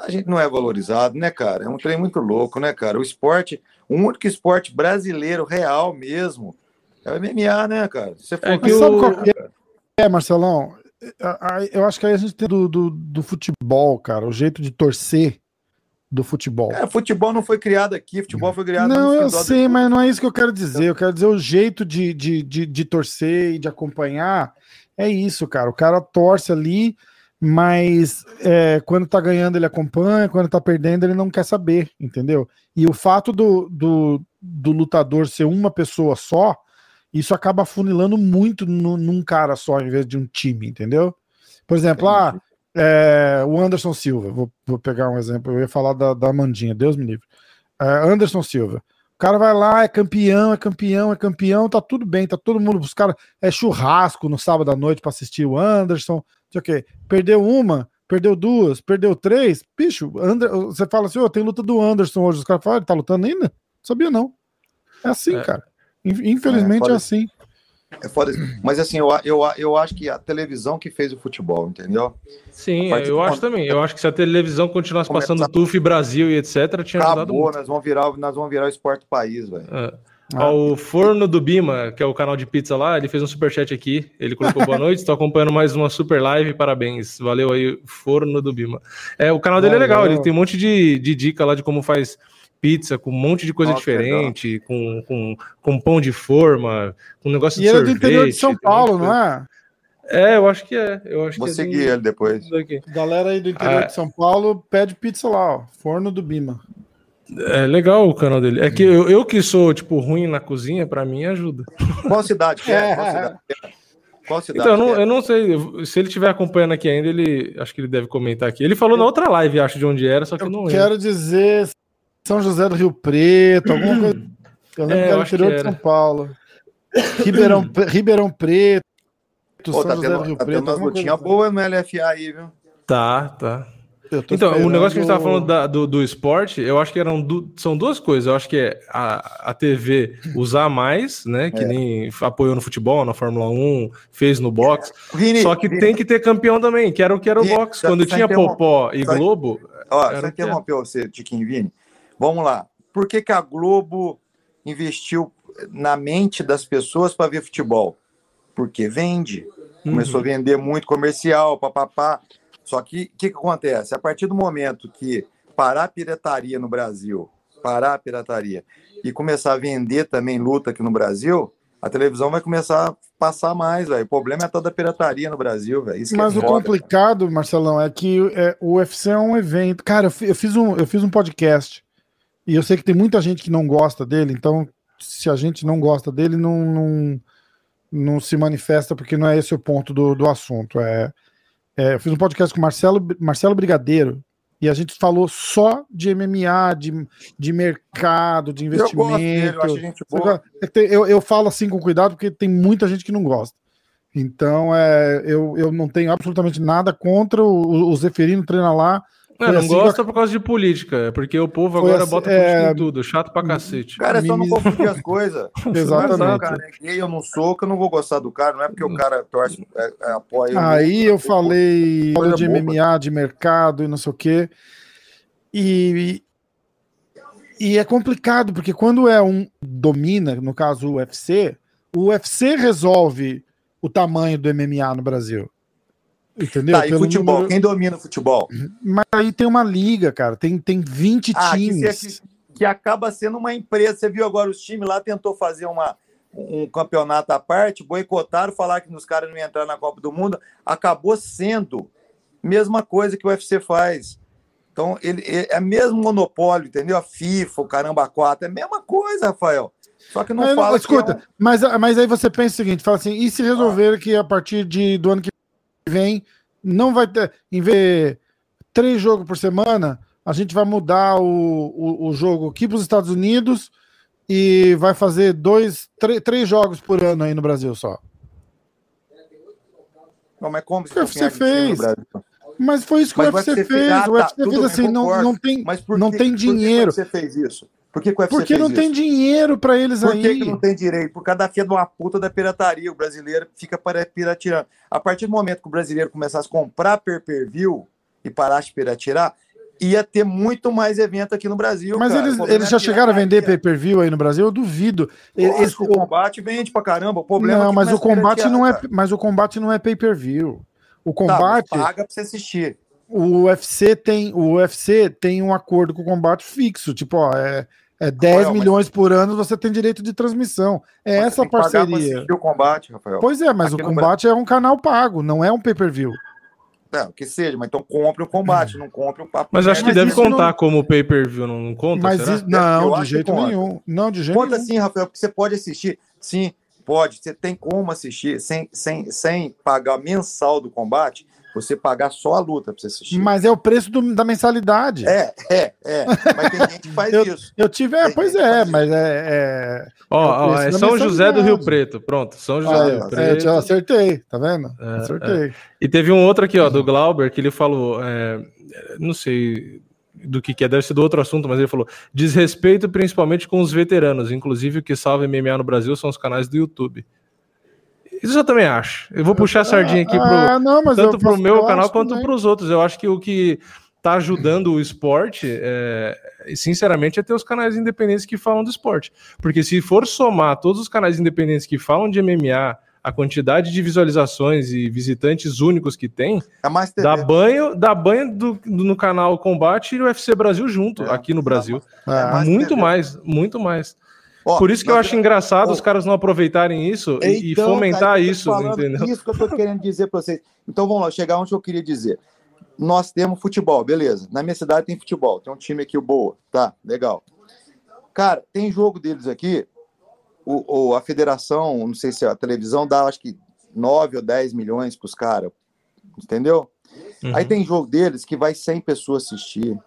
a gente não é valorizado, né, cara? É um trem muito louco, né, cara? O esporte, o único esporte brasileiro real mesmo é o MMA, né, cara? Você for É que sabe o- qual é, Marcelão? Eu acho que aí a gente tem do, do, do futebol, cara, o jeito de torcer do futebol. É, futebol não foi criado aqui, futebol foi criado Não, eu sei, mas não é isso que eu quero dizer. Eu quero dizer o jeito de, de, de, de torcer e de acompanhar. É isso, cara. O cara torce ali, mas é, quando tá ganhando ele acompanha, quando tá perdendo ele não quer saber, entendeu? E o fato do, do, do lutador ser uma pessoa só, isso acaba funilando muito no- num cara só, em vez de um time, entendeu? Por exemplo, ah, é, o Anderson Silva, vou, vou pegar um exemplo, eu ia falar da, da Mandinha, Deus me livre. É, Anderson Silva. O cara vai lá, é campeão, é campeão, é campeão, tá tudo bem, tá todo mundo, os caras, é churrasco no sábado à noite pra assistir o Anderson, não sei o quê. Perdeu uma, perdeu duas, perdeu três, bicho, Ander, você fala assim, ô, tem luta do Anderson hoje, os caras falam, ele tá lutando ainda? Não sabia não. É assim, É. cara. In- Infelizmente é, foda- assim. É foda. Mas assim, eu, eu, eu acho que a televisão que fez o futebol, entendeu? Sim, eu acho também. Eu acho que se a televisão continuasse Começar- passando TUF Brasil e etc, tinha ajudado Acabou, muito. nós vamos virar, nós vamos virar o esporte do país, velho. É. Ah. O Forno do Bima, que é o canal de pizza lá, ele fez um superchat aqui. Ele colocou boa noite, estou acompanhando mais uma super live, parabéns. Valeu aí, Forno do Bima. É, o canal dele é legal, Valeu. ele tem um monte de, de dica lá de como faz pizza, com um monte de coisa Nossa, diferente, com, com, com pão de forma, com negócio E de ele é do sorvete. interior de São um Paulo, não é? É, eu acho que é. Eu acho Vou que é seguir do- ele depois. daqui. Galera aí do interior Ah. de São Paulo pede pizza lá, ó. Forno do Bima. É legal o canal dele. É que eu, eu que sou, tipo, ruim na cozinha, pra mim ajuda. Qual cidade que é? É. (laughs) Qual cidade que é? Qual cidade Então, eu não, é? eu não sei. Se ele estiver acompanhando aqui ainda, ele. Acho que ele deve comentar aqui. Ele falou na outra live, acho, de onde era, só que eu, Eu não lembro. quero dizer São José do Rio Preto, alguma coisa. Eu lembro É, que era interior que de. São Paulo. Ribeirão, Ribeirão Preto, Pô, São tá José do tendo, Rio tá Preto. tendo umas lutinhas assim. boas no LFA aí, viu? Tá, tá. Então, o esperando- negócio que a gente tava falando da- do, do esporte, eu acho que eram du- são duas coisas. Eu acho que é a, a TV usar mais, né? Que É. nem apoiou no futebol, na Fórmula 1, fez no boxe. Vini, Só que Vini, tem que ter campeão também, que era o que era o Vini, boxe. Quando só tinha interrom- Popó e só- Globo. Ó, só o interrompeu você, Tiquinho Vini. Vamos lá. Por que, que a Globo investiu na mente das pessoas para ver futebol? Porque vende. Começou Uhum. a vender muito comercial, papapá. Só que o que, que acontece? A partir do momento que parar a pirataria no Brasil, parar a pirataria e começar a vender também luta aqui no Brasil, a televisão vai começar a passar mais, velho. O problema é toda a pirataria no Brasil, velho. Mas é o complicado, Marcelão, é que é, o UFC é um evento. Cara, eu eu fiz, um, eu fiz um podcast e eu sei que tem muita gente que não gosta dele, então se a gente não gosta dele, não, não, não se manifesta, porque não é esse o ponto do, do assunto. É, é, eu fiz um podcast com o Marcelo, Marcelo Brigadeiro e a gente falou só de MMA, de, de mercado, de Eu gosto dele, investimento. eu boa. gosta? É Eu, eu falo assim com cuidado porque tem muita gente que não gosta. Então, é, eu, eu não tenho absolutamente nada contra o, o Zeferino treina lá. Foi não assim gosta por causa de política, é porque o povo Foi agora assim, bota é, em tudo, chato pra cacete. Cara, é só não confundir as coisas. (laughs) Não Exatamente. porque o cara é gay, eu não sou, que eu não vou gostar do cara. Não é porque o cara torce, é, é, apoia. Aí eu falei Coisa de boba. MMA, de mercado e não sei o quê. E, e é complicado, porque quando é um domina, no caso o UFC, o UFC resolve o tamanho do MMA no Brasil. Entendeu? Tá, e Pelo futebol? número- Quem domina o futebol? Mas aí tem uma liga, cara. Tem, tem 20 Ah, que, times. se- que acaba sendo uma empresa. Você viu agora os times lá tentou fazer uma, um campeonato à parte, boicotaram, falaram que os caras não iam entrar na Copa do Mundo. Acabou sendo mesma coisa que o UFC faz. Então, ele, ele- é mesmo monopólio, entendeu? A FIFA, o Caramba 4, é a mesma coisa, Rafael. Só que não Mas, fala escuta, que é um- mas, mas aí você pensa o seguinte: fala assim, e se resolver que a partir de, do ano que vem não vai ter, em vez de três jogos por semana, a gente vai mudar o, o, o jogo aqui para os Estados Unidos e vai fazer dois, três jogos por ano aí no Brasil só. Não, mas como o UFC fez? Mas foi isso que mas o UFC fez. Ah, o UFC tá, fez assim, não, não tem, mas não que, tem dinheiro. Por que UFC fez isso? Por que, que o UFC Porque não isso? tem dinheiro para eles Por aí. Por que, não tem direito? Por causa da fia de uma puta da pirataria. O brasileiro fica para piratear. A partir do momento que o brasileiro começasse a comprar per-per-view e parasse de piratear, ia ter muito mais evento aqui no Brasil. Mas cara. eles, eles já chegaram a vender pay-per-view aí no Brasil? Eu duvido. Esse, o combate vende pra caramba. O problema não, é mas o combate não é, mas o combate não é pay-per-view. O tá, combate tá, paga pra você assistir. O UFC tem, o UFC tem um acordo com o combate fixo, tipo, ó, é é 10 Rafael, milhões mas... por ano, você tem direito de transmissão. É mas essa parceria. o combate, Rafael. Pois é, mas Aqui o combate é um canal pago, não é um pay-per-view. É, o que seja, mas então compre o combate, não compre o papo. Mas acho que mas deve contar não... como pay-per-view, não, não conta? Mas isso, não, de jeito nenhum. Não, de jeito conta nenhum. sim, Rafael, porque você pode assistir. Sim, pode. Você tem como assistir sem, sem, sem pagar mensal do combate você pagar só a luta para você assistir. Mas é o preço do, da mensalidade. É, é, é. Mas tem gente que faz (laughs) eu, isso. Eu tive, é, pois é, mas é. é ó, é, é São José do Rio Preto, pronto. São José ah, do Rio Preto. Eu acertei, tá vendo? É, acertei. É. E teve um outro aqui, ó, do Glauber, que ele falou, é, não sei do que, que é, deve ser do outro assunto, mas ele falou: desrespeito principalmente com os veteranos, inclusive o que salva MMA no Brasil são os canais do YouTube. Isso eu também acho. Eu vou puxar a sardinha aqui pro, ah, não, tanto para o meu canal quanto para os outros. Eu acho que o que está ajudando o esporte, é, sinceramente, é ter os canais independentes que falam do esporte. Porque se for somar todos os canais independentes que falam de MMA, a quantidade de visualizações e visitantes únicos que tem, é dá banho, dá banho do, do, no canal Combate e o UFC Brasil junto, é, aqui no Brasil. É, mais muito mais, muito mais. Ó, Por isso que eu acho engraçado ó, os caras não aproveitarem isso então, e fomentar cara, isso, entendeu? Isso que eu tô querendo dizer para vocês. Então vamos lá, chegar onde eu queria dizer. Nós temos futebol, beleza. Na minha cidade tem futebol, tem um time aqui, o Boa, tá, legal. Cara, tem jogo deles aqui, o, o, a federação, não sei se a televisão dá, acho que 9 ou 10 milhões para os caras, entendeu? Uhum. Aí tem jogo deles que vai 100 pessoas assistir.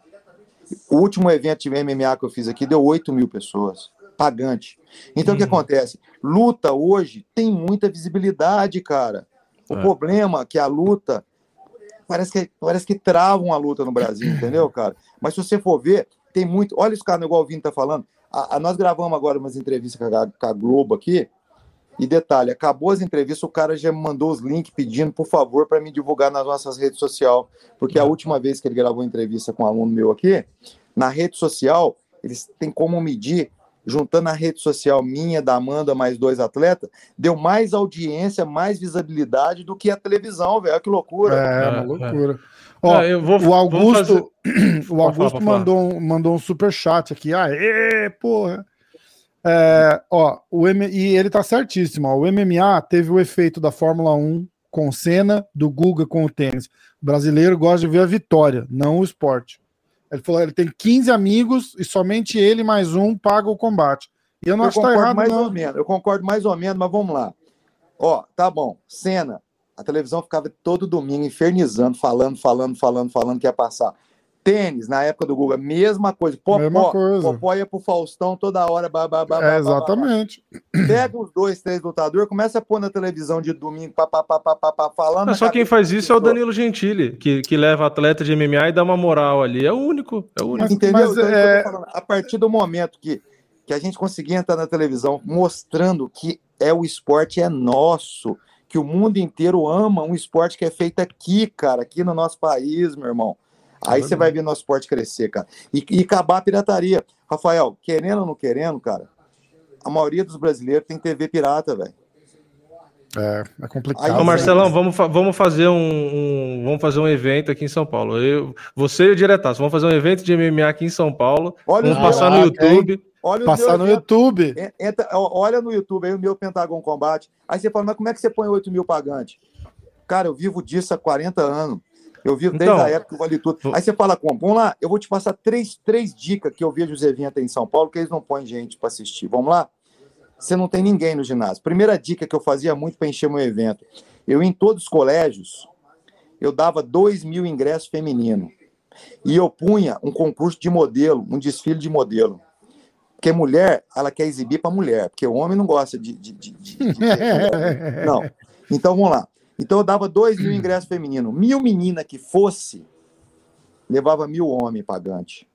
O último evento de MMA que eu fiz aqui deu 8 mil pessoas pagante. Então, o que uhum. acontece? Luta hoje tem muita visibilidade, cara. O é. problema é que a luta parece que, parece que travam a luta no Brasil, (clears throat) entendeu, cara? Mas se você for ver, tem muito. Olha os caras, igual o Vini tá falando. A, a, nós gravamos agora umas entrevistas com a, com a Globo aqui. E detalhe, acabou as entrevistas, o cara já me mandou os links pedindo, por favor, para me divulgar nas nossas redes sociais. Porque a uhum. última vez que ele gravou entrevista com um aluno meu aqui, na rede social, eles têm como medir juntando a rede social minha, da Amanda, mais dois atletas, deu mais audiência, mais visibilidade do que a televisão, velho. Que loucura. É, uma é, loucura. É. Ó, é, vou, o Augusto, fazer... (clears throat) o Augusto mandou, um, mandou um super chat aqui. Aê, porra. É, ó, o M... E ele tá certíssimo. Ó, o MMA teve o efeito da Fórmula 1 com Senna, do Guga com o tênis. O brasileiro gosta de ver a vitória, não o esporte. Ele falou ele tem 15 amigos e somente ele mais um paga o combate. E eu não eu acho que tá errado, mais não. Ou menos, eu concordo mais ou menos, mas vamos lá. Ó, tá bom. Cena. A televisão ficava todo domingo infernizando, falando, falando, falando, falando que ia passar. Tênis, na época do Google, mesma coisa. Popó, mesma coisa. Popó ia pro Faustão toda hora. Bah, bah, bah, é, exatamente. Pega os dois, três lutadores, começa a pôr na televisão de domingo, pá, pá, pá, pá, pá, pá falando. Mas só quem faz isso é o Danilo Gentili, que, que leva atleta de MMA e dá uma moral ali. É o único. É o único. Mas, entendeu? Mas, então, é... A partir do momento que, que a gente conseguir entrar na televisão mostrando que é o esporte é nosso, que o mundo inteiro ama um esporte que é feito aqui, cara, aqui no nosso país, meu irmão. Aí você vai ver nosso esporte crescer, cara. E, e acabar a pirataria. Rafael, querendo ou não querendo, cara, a maioria dos brasileiros tem TV pirata, velho. É, é complicado. Aí, Ô, Marcelão, vamos, vamos, fazer um, um, vamos fazer um evento aqui em São Paulo. Eu, você e o Diretaço, vamos fazer um evento de MMA aqui em São Paulo. Olha vamos passar no YouTube. Olha passar no YouTube. Entra, olha no YouTube aí o meu Pentagon Combate. Aí você fala, mas como é que você põe 8 mil pagantes? Cara, eu vivo disso há 40 anos. Eu vi desde então, a época que vale tudo. Aí você fala como? Vamos lá, eu vou te passar três, três dicas que eu vejo os eventos em São Paulo, que eles não põem gente para assistir. Vamos lá? Você não tem ninguém no ginásio. Primeira dica que eu fazia muito para encher meu evento. Eu, em todos os colégios, eu dava dois mil ingressos femininos. E eu punha um concurso de modelo, um desfile de modelo. Porque mulher, ela quer exibir para mulher, porque o homem não gosta de. de, de, de (laughs) não. Então vamos lá. Então eu dava dois mil ingressos femininos. Mil menina que fosse, levava mil homem pagante.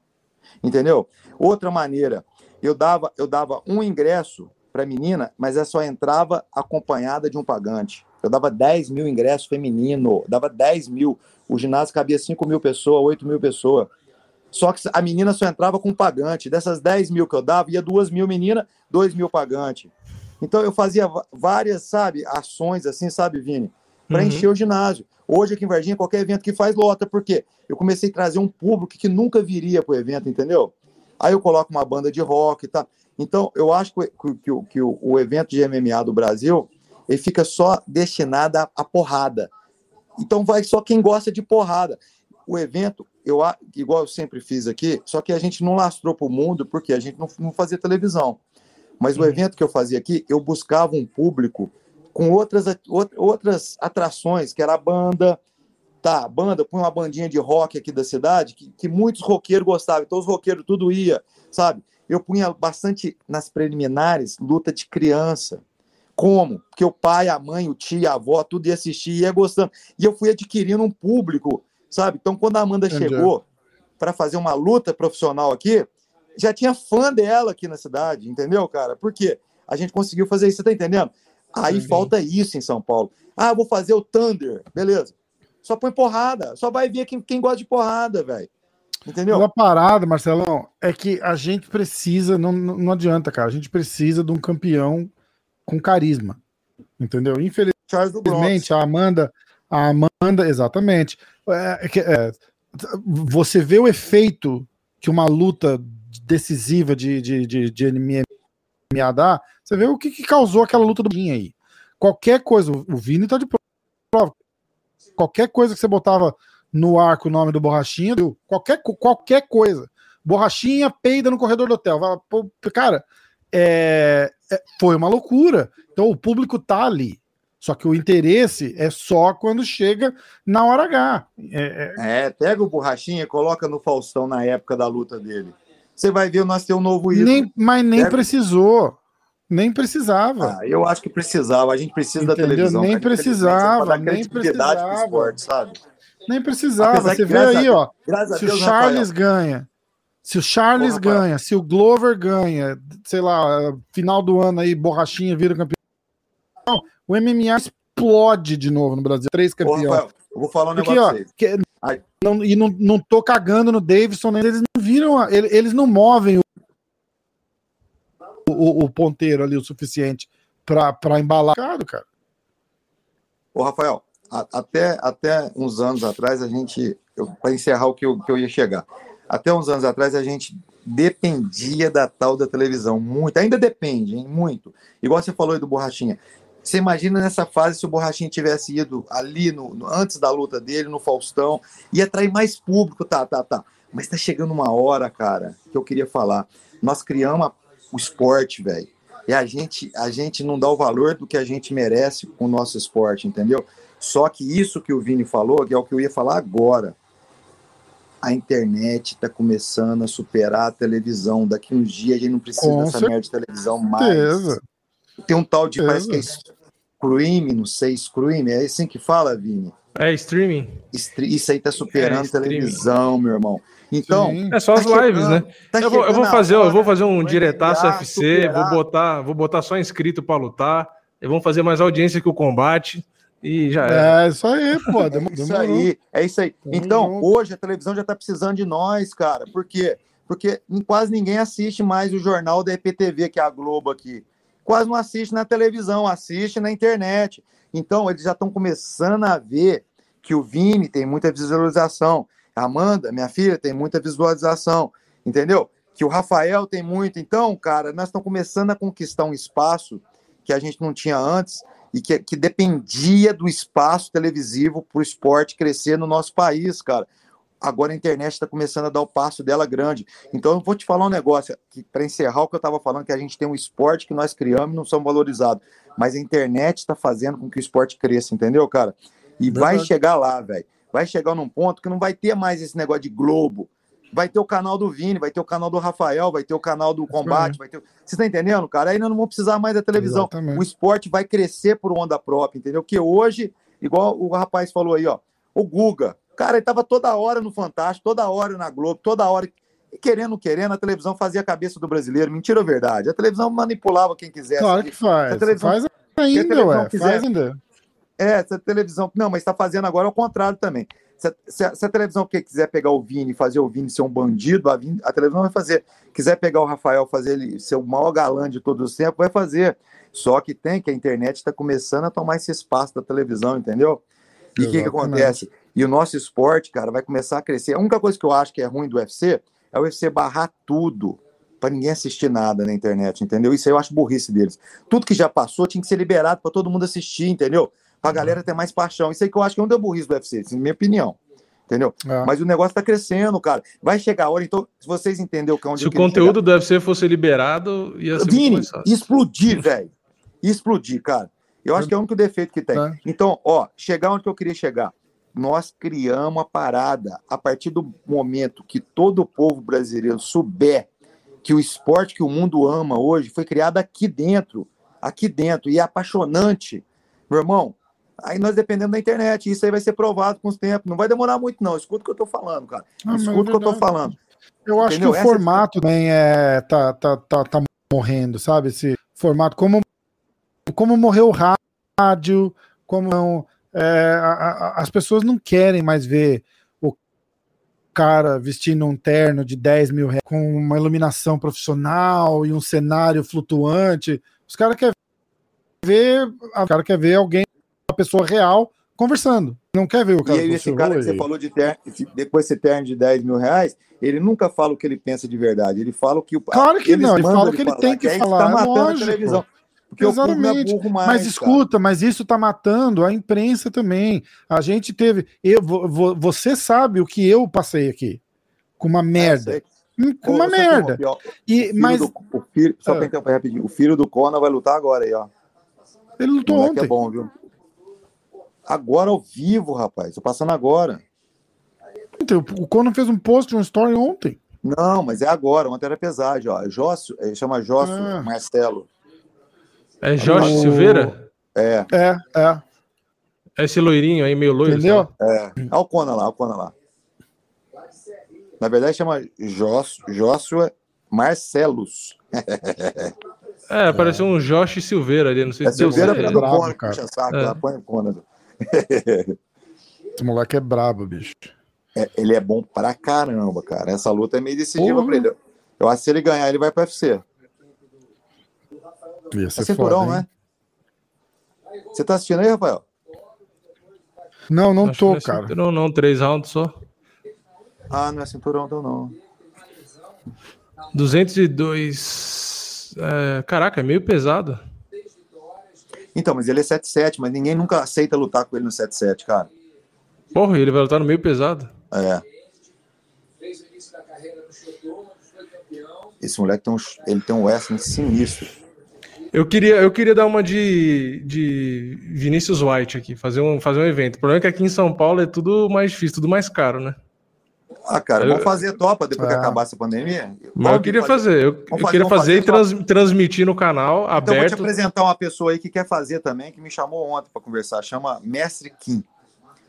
Entendeu? Outra maneira, eu dava, eu dava um ingresso para menina, mas ela só entrava acompanhada de um pagante. Eu dava 10 mil ingressos feminino, dava 10 mil. O ginásio cabia 5 mil pessoas, 8 mil pessoas. Só que a menina só entrava com pagante. Dessas 10 mil que eu dava, ia 2 mil menina, 2 mil pagante. Então eu fazia várias, sabe, ações assim, sabe, Vini? Para uhum. encher o ginásio. Hoje aqui em Varginha, qualquer evento que faz, lota. Por quê? Eu comecei a trazer um público que nunca viria para o evento, entendeu? Aí eu coloco uma banda de rock e tá. Então, eu acho que, que, que, que o, o, evento de MMA do Brasil ele fica só destinado a, a, porrada. Então, vai só quem gosta de porrada. O evento, eu igual eu sempre fiz aqui, só que a gente não lastrou para o mundo porque a gente não, não fazia televisão. Mas o uhum. evento que eu fazia aqui, eu buscava um público com outras, outras atrações, que era a banda, tá, a banda, põe uma bandinha de rock aqui da cidade, que, que muitos roqueiros gostavam, então os roqueiros tudo ia, sabe? Eu punha bastante nas preliminares luta de criança. Como? Porque o pai, a mãe, o tio, a avó, tudo ia assistir e ia gostando. E eu fui adquirindo um público, sabe? Então, quando a Amanda Entendi. chegou para fazer uma luta profissional aqui, já tinha fã dela aqui na cidade, entendeu, cara? Por quê? A gente conseguiu fazer isso, você tá entendendo? Aí falta isso em São Paulo. Ah, vou fazer o Thunder, beleza. Só põe porrada, só vai ver quem, quem gosta de porrada, velho. Entendeu? A parada, Marcelão, é que a gente precisa, não, não adianta, cara, a gente precisa de um campeão com carisma. Entendeu? Infelizmente, a Amanda, a Amanda, exatamente. É, é, você vê o efeito que uma luta decisiva de, de, de, de MMA dá, você vê o que, que causou aquela luta do Vinha aí. Qualquer coisa, o Vini tá de prova. Qualquer coisa que você botava no arco o nome do Borrachinha, qualquer, qualquer coisa. Borrachinha peida no corredor do hotel. Cara, é, é, foi uma loucura. Então o público tá ali. Só que o interesse é só quando chega na hora H. É, é... é pega o Borrachinha, coloca no Faustão na época da luta dele. Você vai ver nós ter um novo ídolo. Nem, mas nem pega... precisou. Nem precisava. Ah, eu acho que precisava. A gente precisa Entendeu? da televisão. Nem precisava. Nem precisava. Esporte, sabe? Nem precisava. Apesar você vê aí, ó. Se Deus, o Charles Rafael. ganha, se o Charles Porra, ganha, se o Glover ganha, sei lá, final do ano aí, borrachinha vira campeão. O MMA explode de novo no Brasil. Três campeões. Porra, eu vou falar um Porque, negócio. Ó, que, não, e não, não tô cagando no Davidson, eles não viram, eles não movem o, o, o ponteiro ali o suficiente para embalar, cara. Ô, Rafael, até, até uns anos atrás, a gente, para encerrar o que eu, que eu ia chegar, até uns anos atrás a gente dependia da tal da televisão, muito, ainda depende, hein, muito. Igual você falou aí do Borrachinha. Você imagina nessa fase se o Borrachinha tivesse ido ali no, no, antes da luta dele, no Faustão, ia atrair mais público, tá, tá, tá. Mas tá chegando uma hora, cara, que eu queria falar. Nós criamos a, o esporte, velho. E a gente, a gente não dá o valor do que a gente merece com o nosso esporte, entendeu? Só que isso que o Vini falou, que é o que eu ia falar agora, a internet está começando a superar a televisão. Daqui uns dias a gente não precisa Com dessa certeza. merda de televisão mais. Tem um tal de, parece que é Scream, não sei, Scream, é assim que fala, Vini? É streaming. Isso aí tá superando é, televisão, meu irmão. Então, Sim. é só as tá lives, chegando, né? Tá eu, vou, eu vou fazer, eu vou fazer um diretaço UFC, vou botar, vou botar só inscrito para lutar. E vamos fazer mais audiência que o combate. E já é. É isso aí, pô. (laughs) Demorou. isso aí, é isso aí. Então, hoje a televisão já tá precisando de nós, cara. Por quê? Porque quase ninguém assiste mais o jornal da EPTV, que é a Globo aqui. Quase não assiste na televisão, assiste na internet. Então, eles já estão começando a ver que o Vini tem muita visualização. Amanda, minha filha, tem muita visualização. Entendeu? Que o Rafael tem muito. Então, cara, nós estamos começando a conquistar um espaço que a gente não tinha antes e que, que dependia do espaço televisivo para o esporte crescer no nosso país, cara. Agora a internet está começando a dar o passo dela grande. Então eu vou te falar um negócio, para encerrar o que eu estava falando, que a gente tem um esporte que nós criamos e não somos valorizados. Mas a internet está fazendo com que o esporte cresça, entendeu, cara? E vai chegar lá, velho. Vai chegar num ponto que não vai ter mais esse negócio de Globo. Vai ter o canal do Vini, vai ter o canal do Rafael, vai ter o canal do Combate, vai ter. Você tá entendendo, cara? Aí nós não vamos precisar mais da televisão. Exatamente. O esporte vai crescer por onda própria, entendeu? Porque hoje, igual o rapaz falou aí, ó, o Guga, cara, ele tava toda hora no Fantástico, toda hora na Globo, toda hora. E querendo, querendo, a televisão fazia a cabeça do brasileiro. Mentira ou verdade? A televisão manipulava quem quisesse. Claro que faz. A televisão- Faz Se a ainda, televisão ué. quiser- Faz ainda. É, se a televisão. Não, mas está fazendo agora ao contrário também. Se a, se a- se a televisão que quiser pegar o Vini e fazer o Vini ser um bandido, a, Vini- a televisão vai fazer. Quiser pegar o Rafael fazer ele ser o maior galã de todos os tempos, vai fazer. Só que tem que a internet está começando a tomar esse espaço da televisão, entendeu? E o que, que acontece? E o nosso esporte, cara, vai começar a crescer. A única coisa que eu acho que é ruim do UFC é o UFC barrar tudo para ninguém assistir nada na internet, entendeu? Isso aí eu acho burrice deles. Tudo que já passou tinha que ser liberado para todo mundo assistir, entendeu? Pra galera ter mais paixão. Isso aí que eu acho que é um da burrice do UFC, isso é minha opinião. Entendeu? É. Mas o negócio tá crescendo, cara. Vai chegar a hora, então, se vocês entenderam que é onde Se o conteúdo do UFC fosse liberado, ia ser Vini, explodir, velho. Explodir, cara. Eu acho que é o único defeito que tem. É. Então, ó, chegar onde eu queria chegar. Nós criamos uma parada a partir do momento que todo o povo brasileiro souber que o esporte que o mundo ama hoje foi criado aqui dentro, aqui dentro, e é apaixonante. Meu irmão, aí nós dependemos da internet, isso aí vai ser provado com os tempos. Não vai demorar muito, não. Escuta o que eu tô falando, cara. Ah, é Escuta o que eu tô verdade. falando. Eu acho Entendeu? que o Essa- formato também é, tá, tá, tá, tá morrendo, sabe? Esse formato, como, como morreu o rádio, como não, é, a- a- as pessoas não querem mais ver o cara vestindo um terno de 10 mil reais com uma iluminação profissional e um cenário flutuante. Os caras querem ver, o cara quer ver alguém, uma pessoa real conversando. Não quer ver o E cara. aí, esse cara que você falou de esse- depois esse terno de 10 mil reais, ele nunca fala o que ele pensa de verdade. Ele fala o que o. Claro que não, ele fala o que ele tem que é isso falar, Tá é matando lógico. a televisão. Porque é Exatamente. burro mais. Mas cara. escuta, mas isso tá matando a imprensa também. A gente teve. Eu, vo- vo- você sabe o que eu passei aqui. Com uma merda. É, Hum, com uma você merda. E, mas do- o filho, só Ah. pra interromper rapidinho. O filho do Conan vai lutar agora aí, ó. ele lutou ontem. é bom, viu? Agora ao vivo, rapaz. Tô passando agora. ontem. O Conan fez um post, um story ontem. Não, mas é agora. Ontem era pesagem, ó. Jócio, ele chama Jócio Ah. Marcelo. É Jorge O- Silveira? É, É, é. É esse loirinho aí, meio loiro. Entendeu? é. Olha o Conan lá, olha o Conan lá. Na verdade chama Joshua Marcelos. É, pareceu um Jorge Silveira ali, não sei É se deu Silveira certo. é do Conan, cara. puxa saco, É. lá, põe o Conan. (laughs) Esse moleque é brabo, bicho. É, ele é bom pra caramba, cara. Essa luta é meio decisiva Porra. pra ele. Eu acho que se ele ganhar, ele vai pro UFC. Ia É ser cinturão, foda, né? Você tá assistindo aí, Rafael? Não, não Acho tô, não é cara. cinturão, não, três rounds só. Ah, não é cinturão, então não. 202. É, caraca, é meio pesado. Então, mas ele é 7-7, mas ninguém nunca aceita lutar com ele no 7-7, cara. Porra, ele vai lutar no meio pesado. É. Esse moleque tem um, ele tem um wrestling sinistro. Eu queria, eu queria dar uma de, de Vinícius White aqui, fazer um, fazer um evento. O problema é que aqui em São Paulo é tudo mais difícil, tudo mais caro, né? Ah, cara, vamos fazer topa depois que Ah. acabar essa pandemia? Mas eu queria fazer, eu, eu fazer, queria fazer e trans- transmitir no canal Então, eu vou te aberto. apresentar uma pessoa aí que quer fazer também, que me chamou ontem para conversar. Chama Mestre Kim.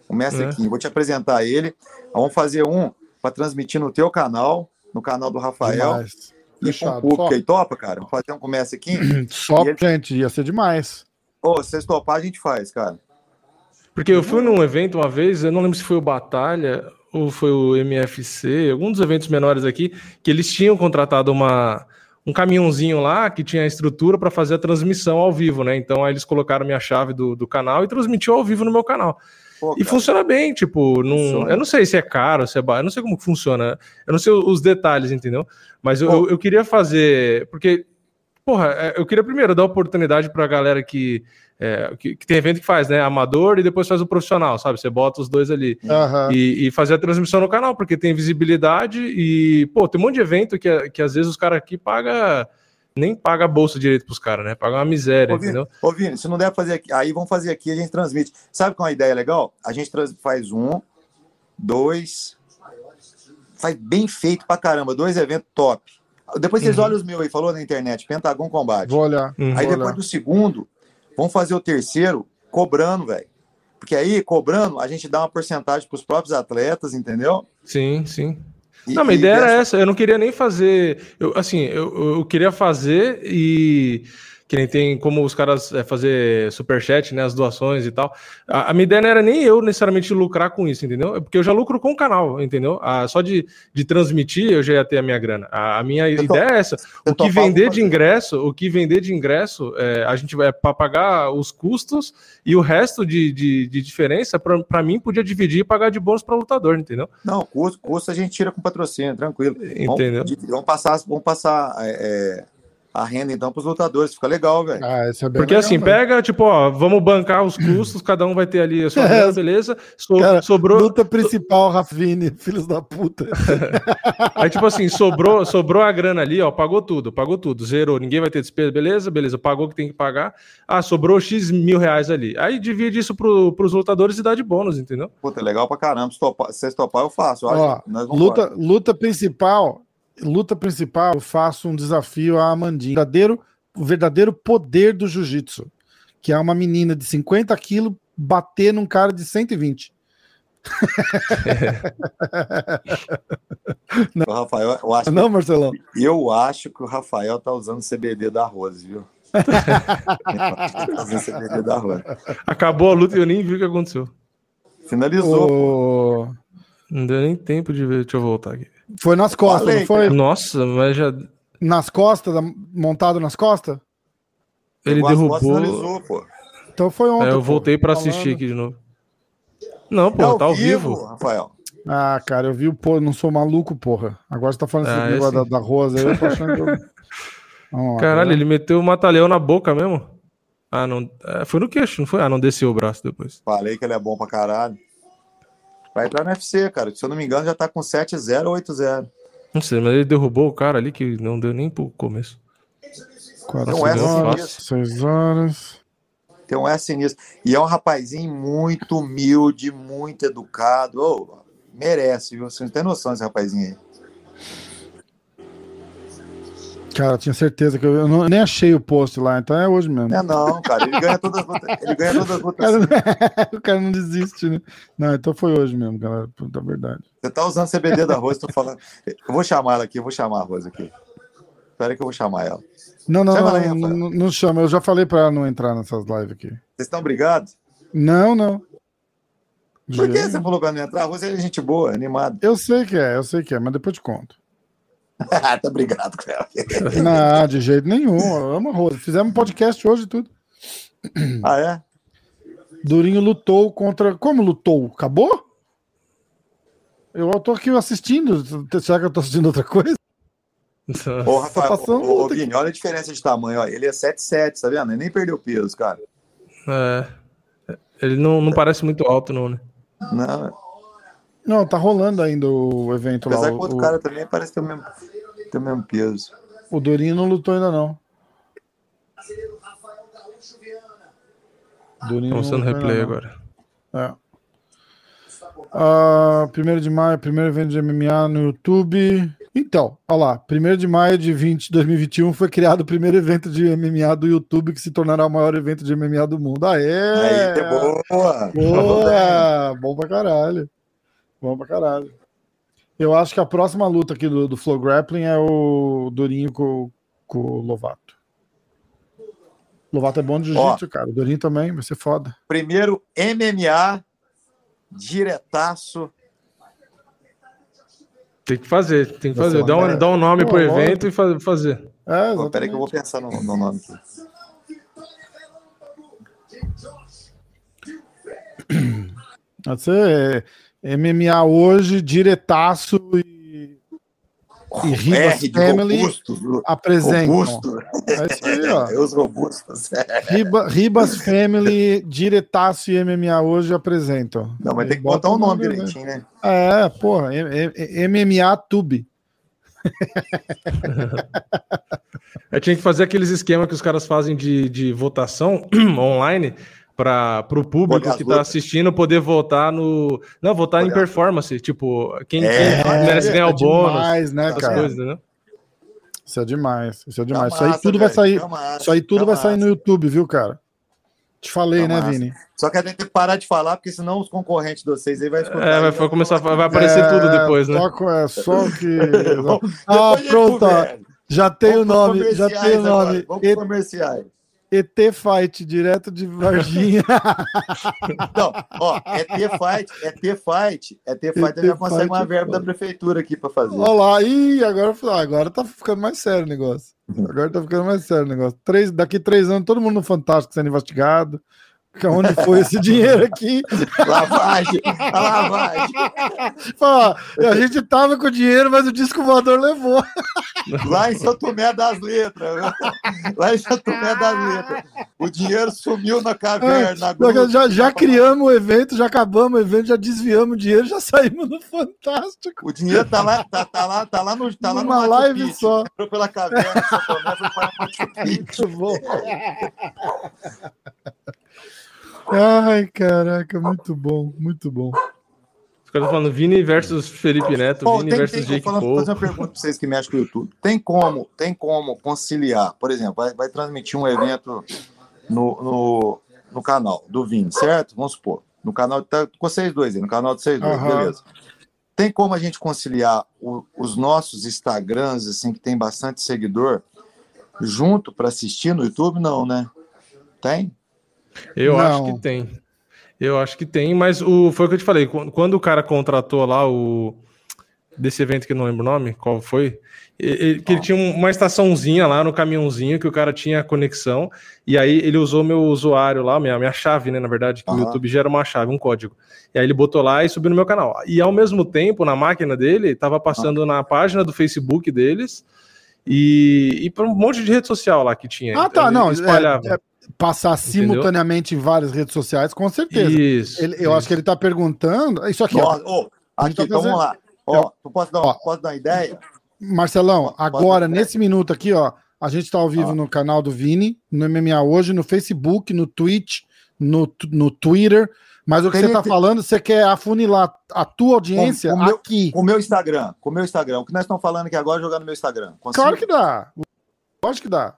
O Mestre É. Kim. Vou te apresentar ele. Vamos fazer um para transmitir no teu canal, no canal do Rafael. Demais. E com o público aí. Topa, cara? Vamos fazer um com o Mestre Kim? (clears throat) só ele- gente, ia ser demais. Ô, se vocês topar, a gente faz, cara. Porque eu fui num evento uma vez, eu não lembro se foi o Batalha ou foi o MFC, algum dos eventos menores aqui, que eles tinham contratado uma, um caminhãozinho lá que tinha a estrutura para fazer a transmissão ao vivo, né? Então aí eles colocaram minha chave do, do canal e transmitiu ao vivo no meu canal. Pô, E funciona bem, tipo, não, Funciona. eu não sei se é caro, se é barato, eu não sei como funciona, eu não sei os detalhes, entendeu? Mas eu, eu, eu queria fazer, porque, porra, é, eu queria primeiro dar oportunidade pra galera que, é, que, que tem evento que faz, né, amador e depois faz o profissional, sabe? Você bota os dois ali. Aham. E, e fazer a transmissão no canal, porque tem visibilidade e, pô, tem um monte de evento que, que às vezes os caras aqui pagam, nem paga a bolsa direito pros caras, né? Paga uma miséria, Ô, Vini, entendeu? Ô, Vini, se não der pra fazer aqui, aí vamos fazer aqui, a gente transmite. Sabe qual é uma ideia legal? A gente trans- faz um, dois. Faz bem feito pra caramba. Dois eventos top. Depois vocês Uhum. olham os meus aí, falou na internet, Pentagon Combate. Vou olhar. Uhum. Aí depois olhar. do segundo, vamos fazer o terceiro cobrando, velho. Porque aí, cobrando, a gente dá uma porcentagem pros próprios atletas, entendeu? Sim, sim. E- Não, minha ideia era dessa- essa. Eu não queria nem fazer. Eu, assim, eu, eu queria fazer e. Que nem tem como os caras é, fazer superchat, né? As doações e tal. A, a minha ideia não era nem eu necessariamente lucrar com isso, entendeu? É Porque eu já lucro com o canal, entendeu? Ah, só de, de transmitir eu já ia ter a minha grana. A, a minha tô- ideia é essa. O que vender de ingresso, o que vender de ingresso, é, a gente vai para pagar os custos e o resto de, de, de diferença, para mim, podia dividir e pagar de bônus para lutador, entendeu? Não, custo, custo a gente tira com patrocínio, tranquilo. Entendeu? Vamos, vamos passar, vamos passar é, é, a renda então pros lutadores, fica legal, velho. Ah, é bem Porque legal, assim, velho. pega, tipo, ó, vamos bancar os custos, cada um vai ter ali a sua (laughs) grana, beleza? So- Cara, sobrou. Luta principal, Rafine, (laughs) filhos da puta. (laughs) Aí, tipo assim, sobrou, sobrou a grana ali, ó, pagou tudo, pagou tudo, zerou, ninguém vai ter despesa, beleza, beleza, pagou o que tem que pagar. Ah, sobrou X mil reais ali. Aí divide isso pro, pros lutadores e dá de bônus, entendeu? Puta, legal pra caramba. Se, topar, se vocês topar, eu faço. Eu Ó, acho que nós vamos luta, embora. luta principal, luta principal, eu faço um desafio à Amandinha. O verdadeiro, o verdadeiro poder do jiu-jitsu, que é uma menina de 50 quilos bater num cara de 120. O (laughs) Rafael, eu acho, Não, Marcelão? eu acho que o Rafael tá usando o CBD da Rose, viu? (laughs) tá usando CBD da Rose. Acabou a luta e eu nem vi o que aconteceu. Finalizou. O- Não deu nem tempo de ver. Deixa eu voltar aqui. Foi nas costas, Falei, não foi? Nossa, mas já. Nas costas, montado nas costas? Ele derrubou. Finalizou, pô. Então foi ontem. É, eu voltei pra Falando. assistir aqui de novo. Não, pô, É tá ao vivo. Rafael. Ah, cara, eu vi o pô, não sou maluco, porra. Agora você tá falando esse Ah, negócio da, esse- da Rosa aí, eu tô achando que eu... (laughs) Lá, Caralho, ele meteu o mata-leão na boca mesmo. Ah, não. é, foi no queixo, não foi? Ah, não desceu o braço depois. Falei que ele é bom pra caralho. Vai entrar no UFC, cara. Se eu não me engano, já tá com 7-0 ou 8-0. Não sei, mas ele derrubou o cara ali que não deu nem pro começo. Quatro, é seis horas, sinistro. seis horas. Tem um S nisso. E é um rapazinho muito humilde, muito educado. Ô, merece, viu? Você não tem noção desse rapazinho aí. Cara, eu tinha certeza que eu, eu não- eu nem achei o post lá, então é hoje mesmo. É não, cara. Ele ganha todas as lutas. Ele ganha todas as O lutas. cara, (laughs) o cara não desiste, né? Não, então foi hoje mesmo, galera. Puta verdade. Você tá usando CBD da Rose, tô falando. Eu vou chamar ela aqui, eu vou chamar a Rose aqui. Espera que eu vou chamar ela. Não, não, Chama não, aí, não, não, chama. Eu já falei pra ela não entrar nessas lives aqui. Vocês estão brigados? Não, não. Por que você falou pra não entrar? A Rose é gente boa, animada. Eu sei que é, eu sei que é, mas depois te conto. (laughs) tá brigado com ela. (laughs) Não, de jeito nenhum. Eu amo a Rosa. Fizemos um podcast hoje e tudo. (clears throat) Ah, é? Durinho lutou contra. Como lutou? Acabou? Eu tô aqui assistindo. Será que eu tô assistindo outra coisa? Ô, Rafael, passando ô, ô. Vini, olha a diferença de tamanho. Ó. Ele é 7,7, tá vendo? Ele nem perdeu peso, cara. É. Ele não, não parece muito alto, não, né? Não, Não, tá rolando ainda o evento lá. apesar que O, outro o, cara também parece ter o mesmo, ter o mesmo peso. o Durinho não lutou ainda, não. Lutou ainda, replay não. agora. É. Ah, 1 de maio, primeiro evento de MMA no YouTube. Então, olha lá, 1 de maio de 20, 2021 foi criado o primeiro evento de MMA do YouTube que se tornará o maior evento de MMA do mundo. Aê! Aí, é boa! Boa! (laughs) Bom pra caralho. Bom pra caralho. Eu acho que a próxima luta aqui do, do Flow Grappling é o Durinho com, com o Lovato. Lovato é bom de jiu-jitsu, cara. O Durinho também vai ser foda. Primeiro MMA, diretaço. Tem que fazer, tem que fazer. Dá um, dá um nome Pô, pro evento e fa- fazer. É, Pô, peraí que eu vou pensar no, no nome aqui. Vai ser é, MMA hoje, diretaço e, e Ribas R Family apresentam. Robusto. É isso aí, ó. (laughs) É os robustos. Riba- Ribas Family, diretaço e MMA hoje apresentam. Não, mas tem que Bota botar o o nome nome, direitinho, né? É, porra, M- M- MMA Tube. Eu (laughs) tinha que fazer aqueles esquemas que os caras fazem de, de votação (clears throat) online para o público Olhar que tá lutas. assistindo poder votar no. Não, votar em Olhar. performance. Tipo, quem, É, quem merece ganhar o bônus. demais, né, Essas cara? coisas, né? Isso é demais. Isso é Tá demais. Isso aí massa, tudo vai sair. tá massa, Isso aí tudo tá vai sair massa. no YouTube, viu, cara? Te falei, Tá né, massa. Vini? Só que a gente tem que parar de falar, porque senão os concorrentes de vocês aí vai escutar. É, vai, aí, vai começar, vai aparecer É, tudo depois, né? Só, é, só (laughs) que. Ah, pronto. Já tem o nome. Já tem o agora, nome. Vamos comerciais. ET Fight, direto de Varginha. (laughs) Não, ó, é ter fight, é ter fight, é ter fight, ET já consegue uma é verba da prefeitura aqui para fazer. Olha lá. Ih, agora, agora tá ficando mais sério o negócio. Agora tá ficando mais sério o negócio. Três, daqui três anos, todo mundo no Fantástico sendo investigado. Que Onde foi esse dinheiro aqui? Lavagem, a lavagem. Fala, a gente tava com o dinheiro, mas o disco voador levou. Lá em São Tomé das Letras. Lá em São Tomé das Letras. O dinheiro sumiu na caverna. na gruta. Já, já criamos o evento, já acabamos o evento, já desviamos o dinheiro, já saímos no Fantástico. O dinheiro tá lá, tá, tá lá, tá lá no, tá lá no Numa Machu live Picchu. só. Entrou pela caverna São Tomé, foi para Machu (laughs) Picchu. Muito bom. Ai, caraca, muito bom, muito bom. Os caras falando Vini versus Felipe Neto, Bom, Vini tem, versus tem, vou Jake Paul. fazer uma pergunta para vocês que mexem com o YouTube. Tem como, tem como conciliar, por exemplo, vai, vai transmitir um evento no, no, no canal do Vini, certo? Vamos supor. No canal, tá com vocês dois aí, no canal de vocês dois, Aham. beleza. Tem como a gente conciliar o- os nossos Instagrams, assim, que tem bastante seguidor, junto para assistir no YouTube? Não, né? Tem? Eu acho Não. que tem. Eu acho que tem, mas o, foi o que eu te falei. Quando, quando o cara contratou lá o. Desse evento que eu não lembro o nome, qual foi? E- e- que ele tinha um- uma estaçãozinha lá no caminhãozinho que o cara tinha conexão. E aí ele usou meu usuário lá, minha, minha chave, né? Na verdade, que o. YouTube gera uma chave, um código. E aí ele botou lá e subiu no meu canal. E ao mesmo tempo, na máquina dele, tava passando na página do Facebook deles e, e para um monte de rede social lá que tinha. Ah, tá, ele não. Espalhava. é- é passar simultaneamente em várias redes sociais, com certeza. Isso. Ele- eu acho que ele tá perguntando. Isso aqui, ó. Ó, gente aqui, tá então vamos lá. Ó, tu posso dar, Ó. posso dar uma ideia? Marcelão, agora, nesse minuto aqui, ó, a gente tá ao vivo Ó. no canal do Vini, no MMA hoje, no Facebook, no Twitch, no, no Twitter. Mas o que Tem- você tá tem- falando, você quer afunilar a tua audiência Com- com o meu- aqui. Com o meu Instagram, com o meu Instagram. O que nós estamos falando aqui agora é jogar no meu Instagram. Consigo? Claro que dá. Lógico que dá.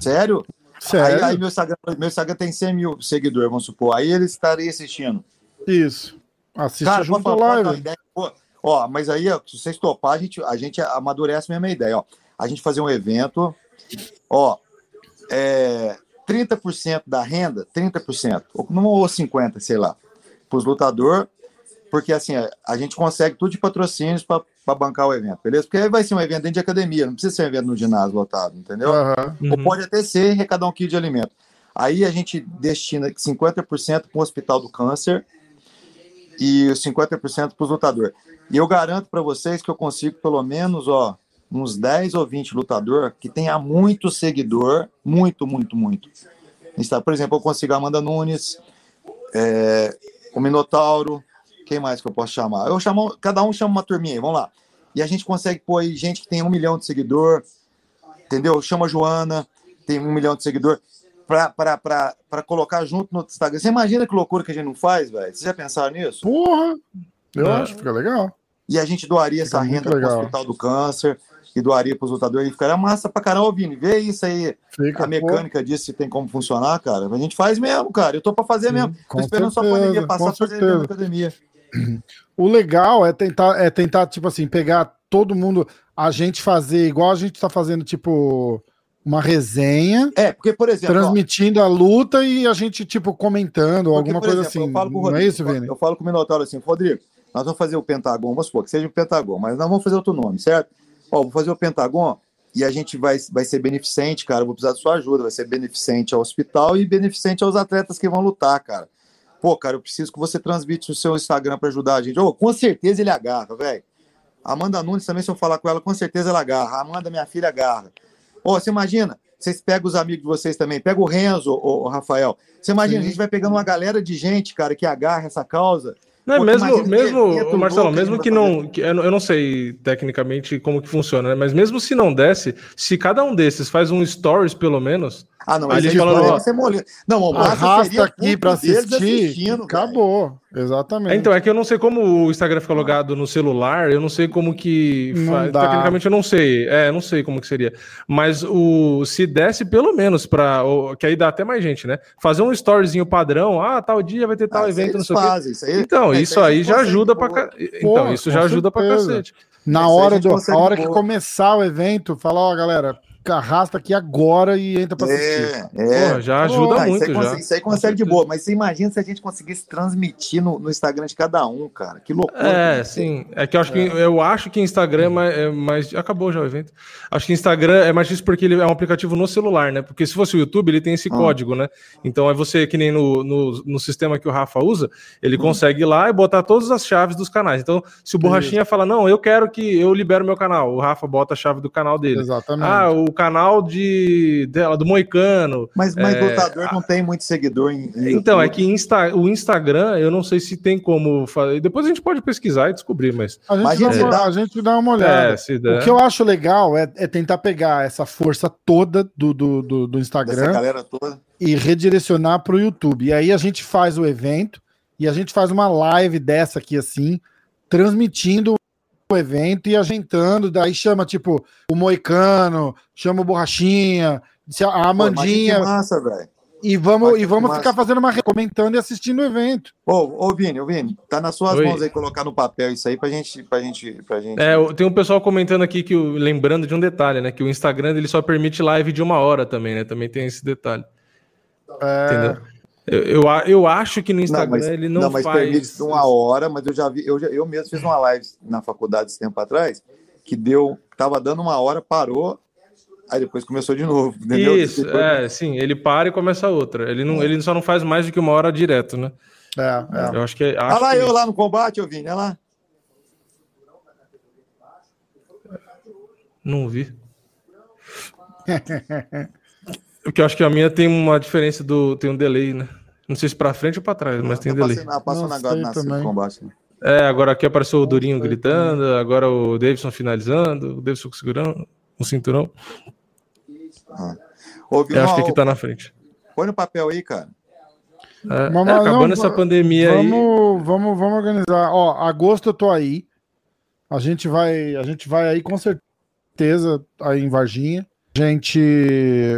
Sério? Sério? Aí, aí meu, Instagram, meu Instagram tem 100 mil seguidores, vamos supor. Aí ele estaria assistindo. Isso. Assiste Cara, junto falar, live. ideia? Pô, Ó, mas aí, ó, se vocês topar, a gente, a gente amadurece a mesma ideia. Ó. A gente fazer um evento, ó, é, 30% da renda, 30%, ou não ou 50%, sei lá, para os lutadores, porque assim, a, a gente consegue tudo de patrocínios para bancar o evento, beleza? Porque aí vai ser um evento dentro de academia, não precisa ser um evento no ginásio lotado, entendeu? Uhum. Ou pode até ser arrecadar um quilo de alimento. Aí a gente destina 50% para o Hospital do Câncer e os 50% para os lutadores. E eu garanto para vocês que eu consigo pelo menos ó, uns 10 ou 20 lutador que tenha muito seguidor, muito, muito, muito. Está, por exemplo, eu consigo a Amanda Nunes, é, o Minotauro, quem mais que eu posso chamar? Eu chamo, cada um chama uma turminha, aí, vamos lá. E a gente consegue pôr aí gente que tem um milhão de seguidor, entendeu? Chama a Joana, tem um milhão de seguidor, para colocar junto no Instagram. Você imagina que loucura que a gente não faz, velho? Vocês já pensaram nisso? Porra! Eu É. acho que fica legal. E a gente doaria Fica essa renda para o. Hospital do Câncer e doaria para os lutadores. E ficaria massa pra caramba, Vini. Vê isso aí, Fica, a mecânica disso, se tem como funcionar, cara. A gente faz mesmo, cara. Eu tô para fazer mesmo. Tô esperando só a certeza, pandemia passar fazer certeza. academia. O legal é tentar, é tentar, tipo assim, pegar todo mundo, a gente fazer igual a gente tá fazendo, tipo, uma resenha, É, porque, por exemplo, ó, transmitindo a luta e a gente, tipo, comentando, Porque, alguma coisa exemplo, assim. eu falo com o Não é Rodrigo, isso, Vini? Eu falo com o Minotauro assim, Rodrigo, nós vamos fazer o Pentagon, vamos supor que seja o Pentagon, mas nós vamos fazer outro nome, certo? Ó, vou fazer o Pentagon e a gente vai, vai ser beneficente, cara. Vou precisar da sua ajuda. Vai ser beneficente ao hospital e beneficente aos atletas que vão lutar, cara. Pô, cara, eu preciso que você transmite o seu Instagram para ajudar a gente. Ô, com certeza ele agarra, velho. Amanda Nunes também, se eu falar com ela, com certeza ela agarra. A Amanda, minha filha, agarra. Ô, você imagina? Vocês pegam os amigos de vocês também. Pega o Renzo, o, Rafael. Você imagina, Sim. a gente vai pegando uma galera de gente, cara, que agarra essa causa Não é mesmo, mesmo Marcelo, mesmo que não, que eu não eu não sei tecnicamente como que funciona, né? Mas mesmo se não desse, se cada um desses faz um stories pelo menos, Ah, não, aí falando, ó. Não, o Arrasta seria aqui deles assistir. assistindo. Acabou. Exatamente. É, Então, é que eu não sei como o Instagram fica logado no celular, eu não sei como que Não faz. dá. Tecnicamente eu não sei. É, eu não sei como que seria. Mas o se desse pelo menos para que aí dá até mais gente, né? Fazer um storyzinho padrão, ah, tal dia vai ter tal Ah, evento, não sei o quê. fazem, isso aí- Então, é, isso aí já ajuda boa. ca... Então, isso já ajuda pra certeza. cacete. Na hora, do, a hora que começar o evento, fala, ó, galera, arrasta aqui agora e entra pra assistir. É, é. Pô, já Pô, ajuda Ah, isso, muito aí já. consegue, isso aí consegue de boa, mas você imagina se a gente conseguisse transmitir no, no Instagram de cada um, cara. Que loucura. É, sim. É que eu acho que eu acho que Instagram é mais, é mais- Acabou já o evento. Acho que Instagram é mais difícil porque ele é um aplicativo no celular, né? Porque se fosse o YouTube, ele tem esse Ah. código, né? Então é você, que nem no, no, no sistema que o Rafa usa, Hum. ele consegue ir lá e botar todas as chaves dos canais. Então, se o Borrachinha fala, não, eu quero que eu libero meu canal, o Rafa bota a chave do canal dele. Exatamente. Ah, o canal de dela, do Moicano. Mas, mas É, lutador não tem muito seguidor em, em Então, é YouTube. que Insta, o Instagram, eu não sei se tem como fazer. Depois a gente pode pesquisar e descobrir, mas. a, gente imagina dá se uma, dá- a gente dá uma olhada. É. O que eu acho legal é, é tentar pegar essa força toda do, do, do, do Instagram galera toda. e redirecionar para o YouTube. E aí a gente faz o evento e a gente faz uma live dessa aqui assim, transmitindo o evento e ajeitando. Daí chama tipo o Moicano, chama o Borrachinha, a Pô, Amandinha que massa, velho. e vamos e vamos massa. ficar fazendo uma comentando e assistindo o evento. Ô, ô, Vini, ô, Vini, tá nas suas Oi. mãos aí colocar no papel isso aí pra gente. Pra gente, pra gente... É, tem um pessoal comentando aqui que, lembrando de um detalhe, né? Que o Instagram ele só permite live de uma hora também, né? Também tem esse detalhe. Entendeu? Eu, eu, eu acho que no Instagram mas, ele não, mas faz. permite uma hora, mas eu já vi, eu, já, eu mesmo fiz uma live na faculdade esse tempo atrás, que deu, tava dando uma hora, parou, aí depois começou de novo, (laughs) entendeu? Isso, Depois- é, sim, ele para e começa outra. Ele, não, ele só não faz mais do que uma hora direto, né? É, é. Eu acho que. Olha Acho lá que- eu lá no combate, ô Vini, olha lá. Não vi. (laughs) Porque eu acho que a minha tem uma diferença do. Tem um delay, né? Não sei se pra frente ou pra trás, mas tem Tá delay. passando, ah, passando Não agora na combate. né? É, agora aqui apareceu o Durinho gritando, agora o Davidson finalizando, o Davidson segurando o cinturão. Ô, Vini, Eu acho que aqui tá na frente. põe no papel aí, cara. É, Mas- é, acabando não, essa pandemia aí. Vamos, vamos, vamos organizar. Ó, agosto eu tô aí. A gente vai, a gente vai aí com certeza aí em Varginha. A gente,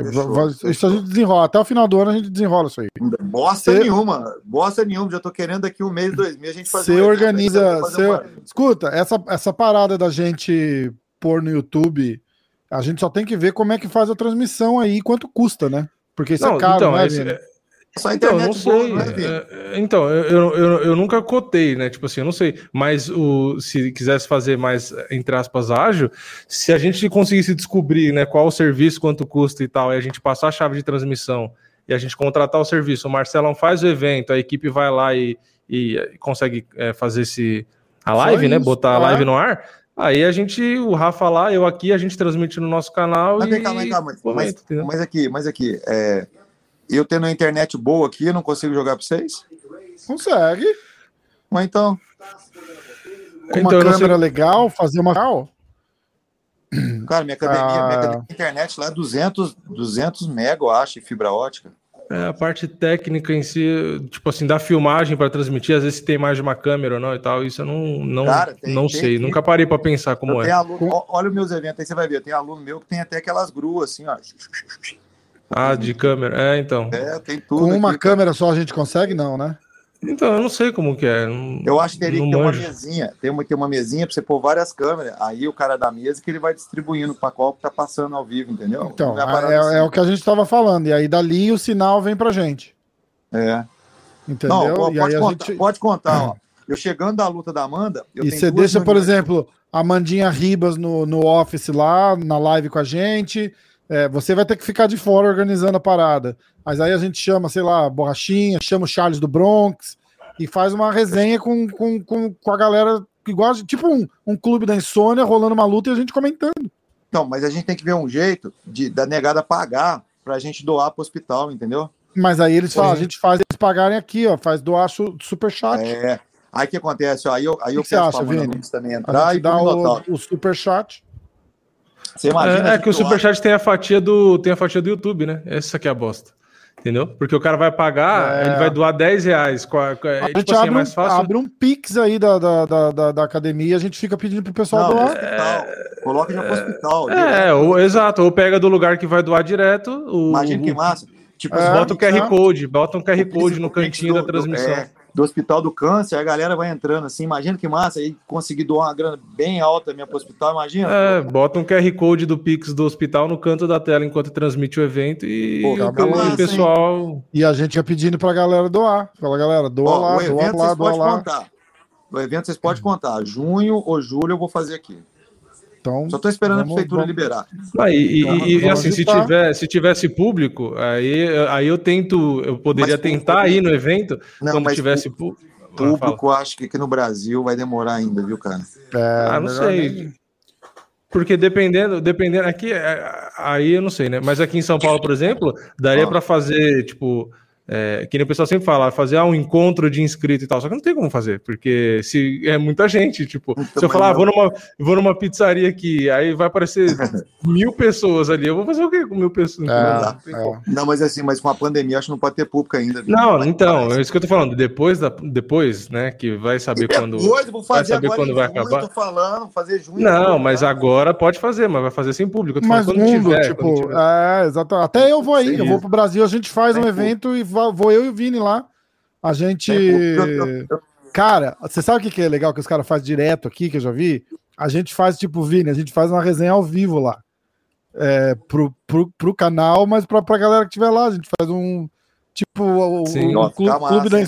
Fechou, isso a gente desenrola. Até o final do ano a gente desenrola isso aí. Bosta Cê- nenhuma, bosta nenhuma. Já tô querendo daqui um mês, dois meses, a gente fazer Você um organiza. fazer cê- uma- Escuta, essa, essa parada da gente pôr no YouTube, a gente só tem que ver como é que faz a transmissão aí, quanto custa, né? Porque isso Não, é caro, então, né, esse- Vini? Só Então, eu não boa, sei. é? É, Então, eu, eu, eu, nunca cotei, né? Tipo assim, eu não sei. Mas o, se quisesse fazer mais, entre aspas, ágil, se a gente conseguisse descobrir né, qual o serviço, quanto custa e tal, e a gente passar a chave de transmissão e a gente contratar o serviço, o Marcelão faz o evento, a equipe vai lá e, e consegue é, fazer esse, a live, né? Botar a live no ar. Aí a gente, o Rafa lá, eu aqui, a gente transmite no nosso canal Mas e. vem cá, vem cá, mas, mas aqui, mas aqui, é, eu tendo uma internet boa aqui, eu não consigo jogar pra vocês? Consegue. Mas então, Com Então, uma eu não sei- câmera legal, fazer uma. cara, minha academia, Ah. minha academia de internet lá é 200, 200 mega, eu acho, em fibra ótica. É, a parte técnica em si, tipo assim, da filmagem para transmitir, às vezes se tem mais de uma câmera ou não e tal, isso eu não, não, Cara, tem- não tem sei, que- nunca parei para pensar como é. aluno, olha os meus eventos aí, você vai ver, tem aluno meu que tem até aquelas gruas assim, ó. Ah, de câmera, é, então. É, tem tudo. Com uma aqui, cara. câmera só a gente consegue, não, né? Então, eu não sei como que é. não- Eu acho que teria que ter uma manjo. mesinha. Tem uma, tem uma mesinha pra você pôr várias câmeras. Aí o cara da mesa que ele vai distribuindo pra qual que tá passando ao vivo, entendeu? Então, é parada é, assim. é o que a gente estava falando. E aí dali o sinal vem pra gente. É. Entendeu? Não, e pode, a contar, gente. pode contar, ó. Eu chegando da luta da Amanda. eu E tenho você deixa, por exemplo, a Mandinha Ribas no, no office lá, na live com a gente. É, você vai ter que ficar de fora organizando a parada. Mas aí a gente chama, sei lá, Borrachinha, chama o Charles do Bronx e faz uma resenha com, com, com, com a galera igual, tipo um, um clube da insônia rolando uma luta e a gente comentando. Então, mas a gente tem que ver um jeito de, da negada pagar pra gente doar pro hospital, entendeu? Mas aí eles falam, a gente faz eles pagarem aqui, ó, faz doar su- super chat. É. Aí o que acontece? Ó, aí eu, aí eu que peço acha, pra Vini? Também entrar e dá o, o superchat. Você imagina É, é que o Superchat tem a fatia do tem a fatia do YouTube, né? Essa que é a bosta. Entendeu? Porque o cara vai pagar, É. ele vai doar 10 reais. a- a- A é, gente tipo assim, é abre, mais um, fácil. abre um pix aí da, da, da, da, academia e a gente fica pedindo pro pessoal Não, doar. hospital. Coloca já pro hospital. É, ou, exato. Ou pega do lugar que vai doar direto. O, Imagina que massa. Tipo, É, os Bota o QR né? Code, bota um QR Code no cantinho do- da transmissão. Do, Hospital do Câncer, a galera vai entrando assim. Imagina que massa. Aí conseguir doar uma grana bem alta minha pro hospital, imagina. É, bota um QR Code do Pix do hospital no canto da tela enquanto transmite o evento e Pô, o, tá o massa, hein? pessoal. E a gente ia pedindo pra galera doar. Fala, galera, doa Ó, lá, o doa lá, doa lá. contar. O evento vocês podem contar. Junho ou julho eu vou fazer aqui. Então, Só tô esperando Vamos- a prefeitura vamos- liberar. Ah, e, e- Vamos- e, assim, se, tiver, se tivesse público, aí, aí eu tento, eu poderia Mas- tentar ir no evento Não, quando mas tivesse Ah. Público, eu acho que aqui no Brasil vai demorar ainda, viu, cara? é, Ah, não sei. nem- Porque dependendo, dependendo aqui, é, aí eu não sei, né? Mas aqui em São Paulo, por exemplo, daria Ah. pra fazer, tipo, é, que nem o pessoal sempre fala, fazer ah, um encontro de inscrito e tal. Só que não tem como fazer, porque se é muita gente, tipo, Então, se eu falar, ah, vou numa, vou numa pizzaria aqui, aí vai aparecer (laughs) mil pessoas ali. Eu vou fazer o quê com mil pessoas? É, Não é. Não, mas assim, mas com a pandemia acho que não pode ter público ainda. viu? Não, Vai- então, vai- é isso que eu tô falando. Depois, da, depois né, que vai saber quando. Depois, vou fazer saber agora quando vai junho, acabar. Tô falando, fazer junho. Não, mas tá? agora pode fazer, mas vai fazer sem público. Eu tô Mas falando quando mundo, tiver, quando tipo, tiver. é, exato. Até eu vou aí, Sim. eu vou pro Brasil, a gente faz Tem um público. evento e va- vou eu e o Vini lá. A gente. Cara, você sabe o que que é legal que os caras fazem direto aqui, que eu já vi? A gente faz, tipo, Vini, a gente faz uma resenha ao vivo lá. É, pro, pro, pro canal, mas pra, pra galera que estiver lá, a gente faz um. Tipo, o, Sim. o Nossa, clube, massa, clube, da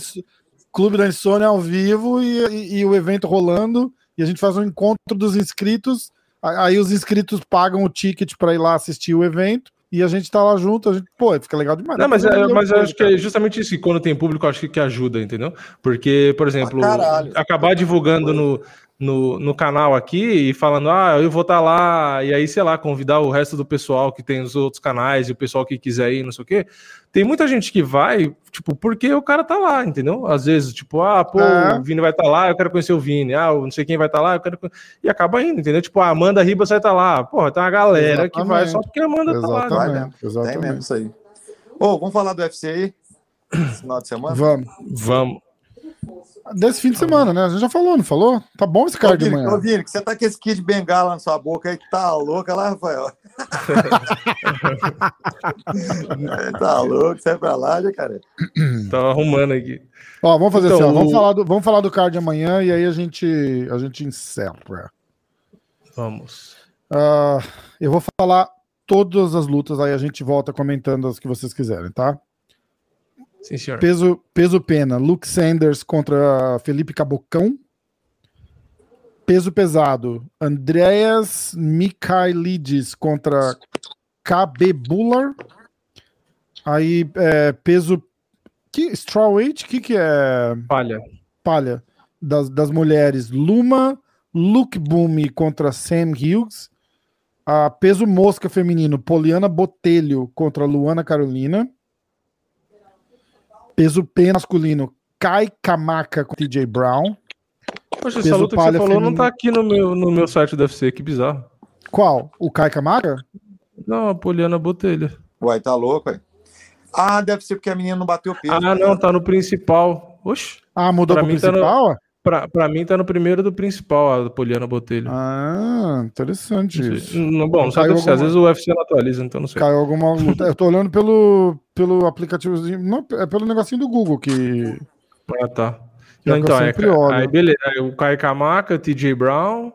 clube da Insônia ao vivo e, e- e o evento rolando. E a gente faz um encontro dos inscritos. Aí os inscritos pagam o ticket pra ir lá assistir o evento. E a gente tá lá junto, a gente, pô, fica legal demais. Não, mas, é, mas eu acho que é justamente isso, que quando tem público, eu acho que, que ajuda, entendeu? Porque, por exemplo, caralho. acabar divulgando no, no, no canal aqui e falando, ah, eu vou estar lá, e aí, sei lá, convidar o resto do pessoal que tem os outros canais e o pessoal que quiser ir, não sei o quê. Tem muita gente que vai, tipo, porque o cara tá lá, entendeu? Às vezes, tipo, ah, pô, É. o Vini vai estar lá, eu quero conhecer o Vini, ah, não sei quem vai estar lá, eu quero. E acaba indo, entendeu? Tipo, a Amanda Ribas vai estar lá. Porra, tem uma galera que vai Exatamente. só porque a Amanda tá lá. Vai Exatamente, mesmo. Tem mesmo exatamente. isso aí. Ô, vamos falar do UFC aí? Esse final de semana? Vamos. Vamos. Desse fim de semana, né? A gente já falou, não falou? Tá bom esse card de Vini, ô, manhã. Vini, que você tá com esse kit de bengala na sua boca aí que tá louca lá, Rafael. (laughs) tá louco, sai pra lá, já, cara. Tava arrumando aqui. Ó, vamos fazer Então, assim, ó, vamos, o- falar do, vamos falar do card amanhã e aí a gente, a gente encerra. Vamos. Ah, eu vou falar todas as lutas, aí a gente volta comentando as que vocês quiserem, tá? Sim, senhor. Peso, peso pena, Luke Sanders contra Felipe Cabocão. Peso pesado, Andreas Mikhailides contra KB Buller. Aí, é, peso. Que, strawweight? O que, que é Palha. palha? Das, das mulheres, Luma Luke Boom contra Sam Hughes. A peso mosca feminino, Poliana Botelho contra Luana Carolina. Peso pena masculino, Kai Kamaka contra TJ Brown. Poxa, Peso essa luta que você falou não feminino. tá aqui no meu, no meu site do UFC, que bizarro. Qual? O Kai Kamaka? Não, a Poliana Botelha. Uai, tá louco, ué. Ah, deve ser porque a menina não bateu peso. Ah, não, tá no principal. Oxe, Ah, mudou Pra pro mim tá no- principal? Pra, pra mim tá no primeiro do principal, a Poliana Botelha. Ah, interessante Não isso. Não, bom, não do UFC, às alguma- vezes o UFC não atualiza, então não sei. Caiu alguma luta. Eu tô olhando pelo, pelo aplicativozinho. Não, é pelo negocinho do Google que. Ah, tá. Não, é o que então, é, olho. aí beleza, aí o Kai Kamaka, TJ Brown,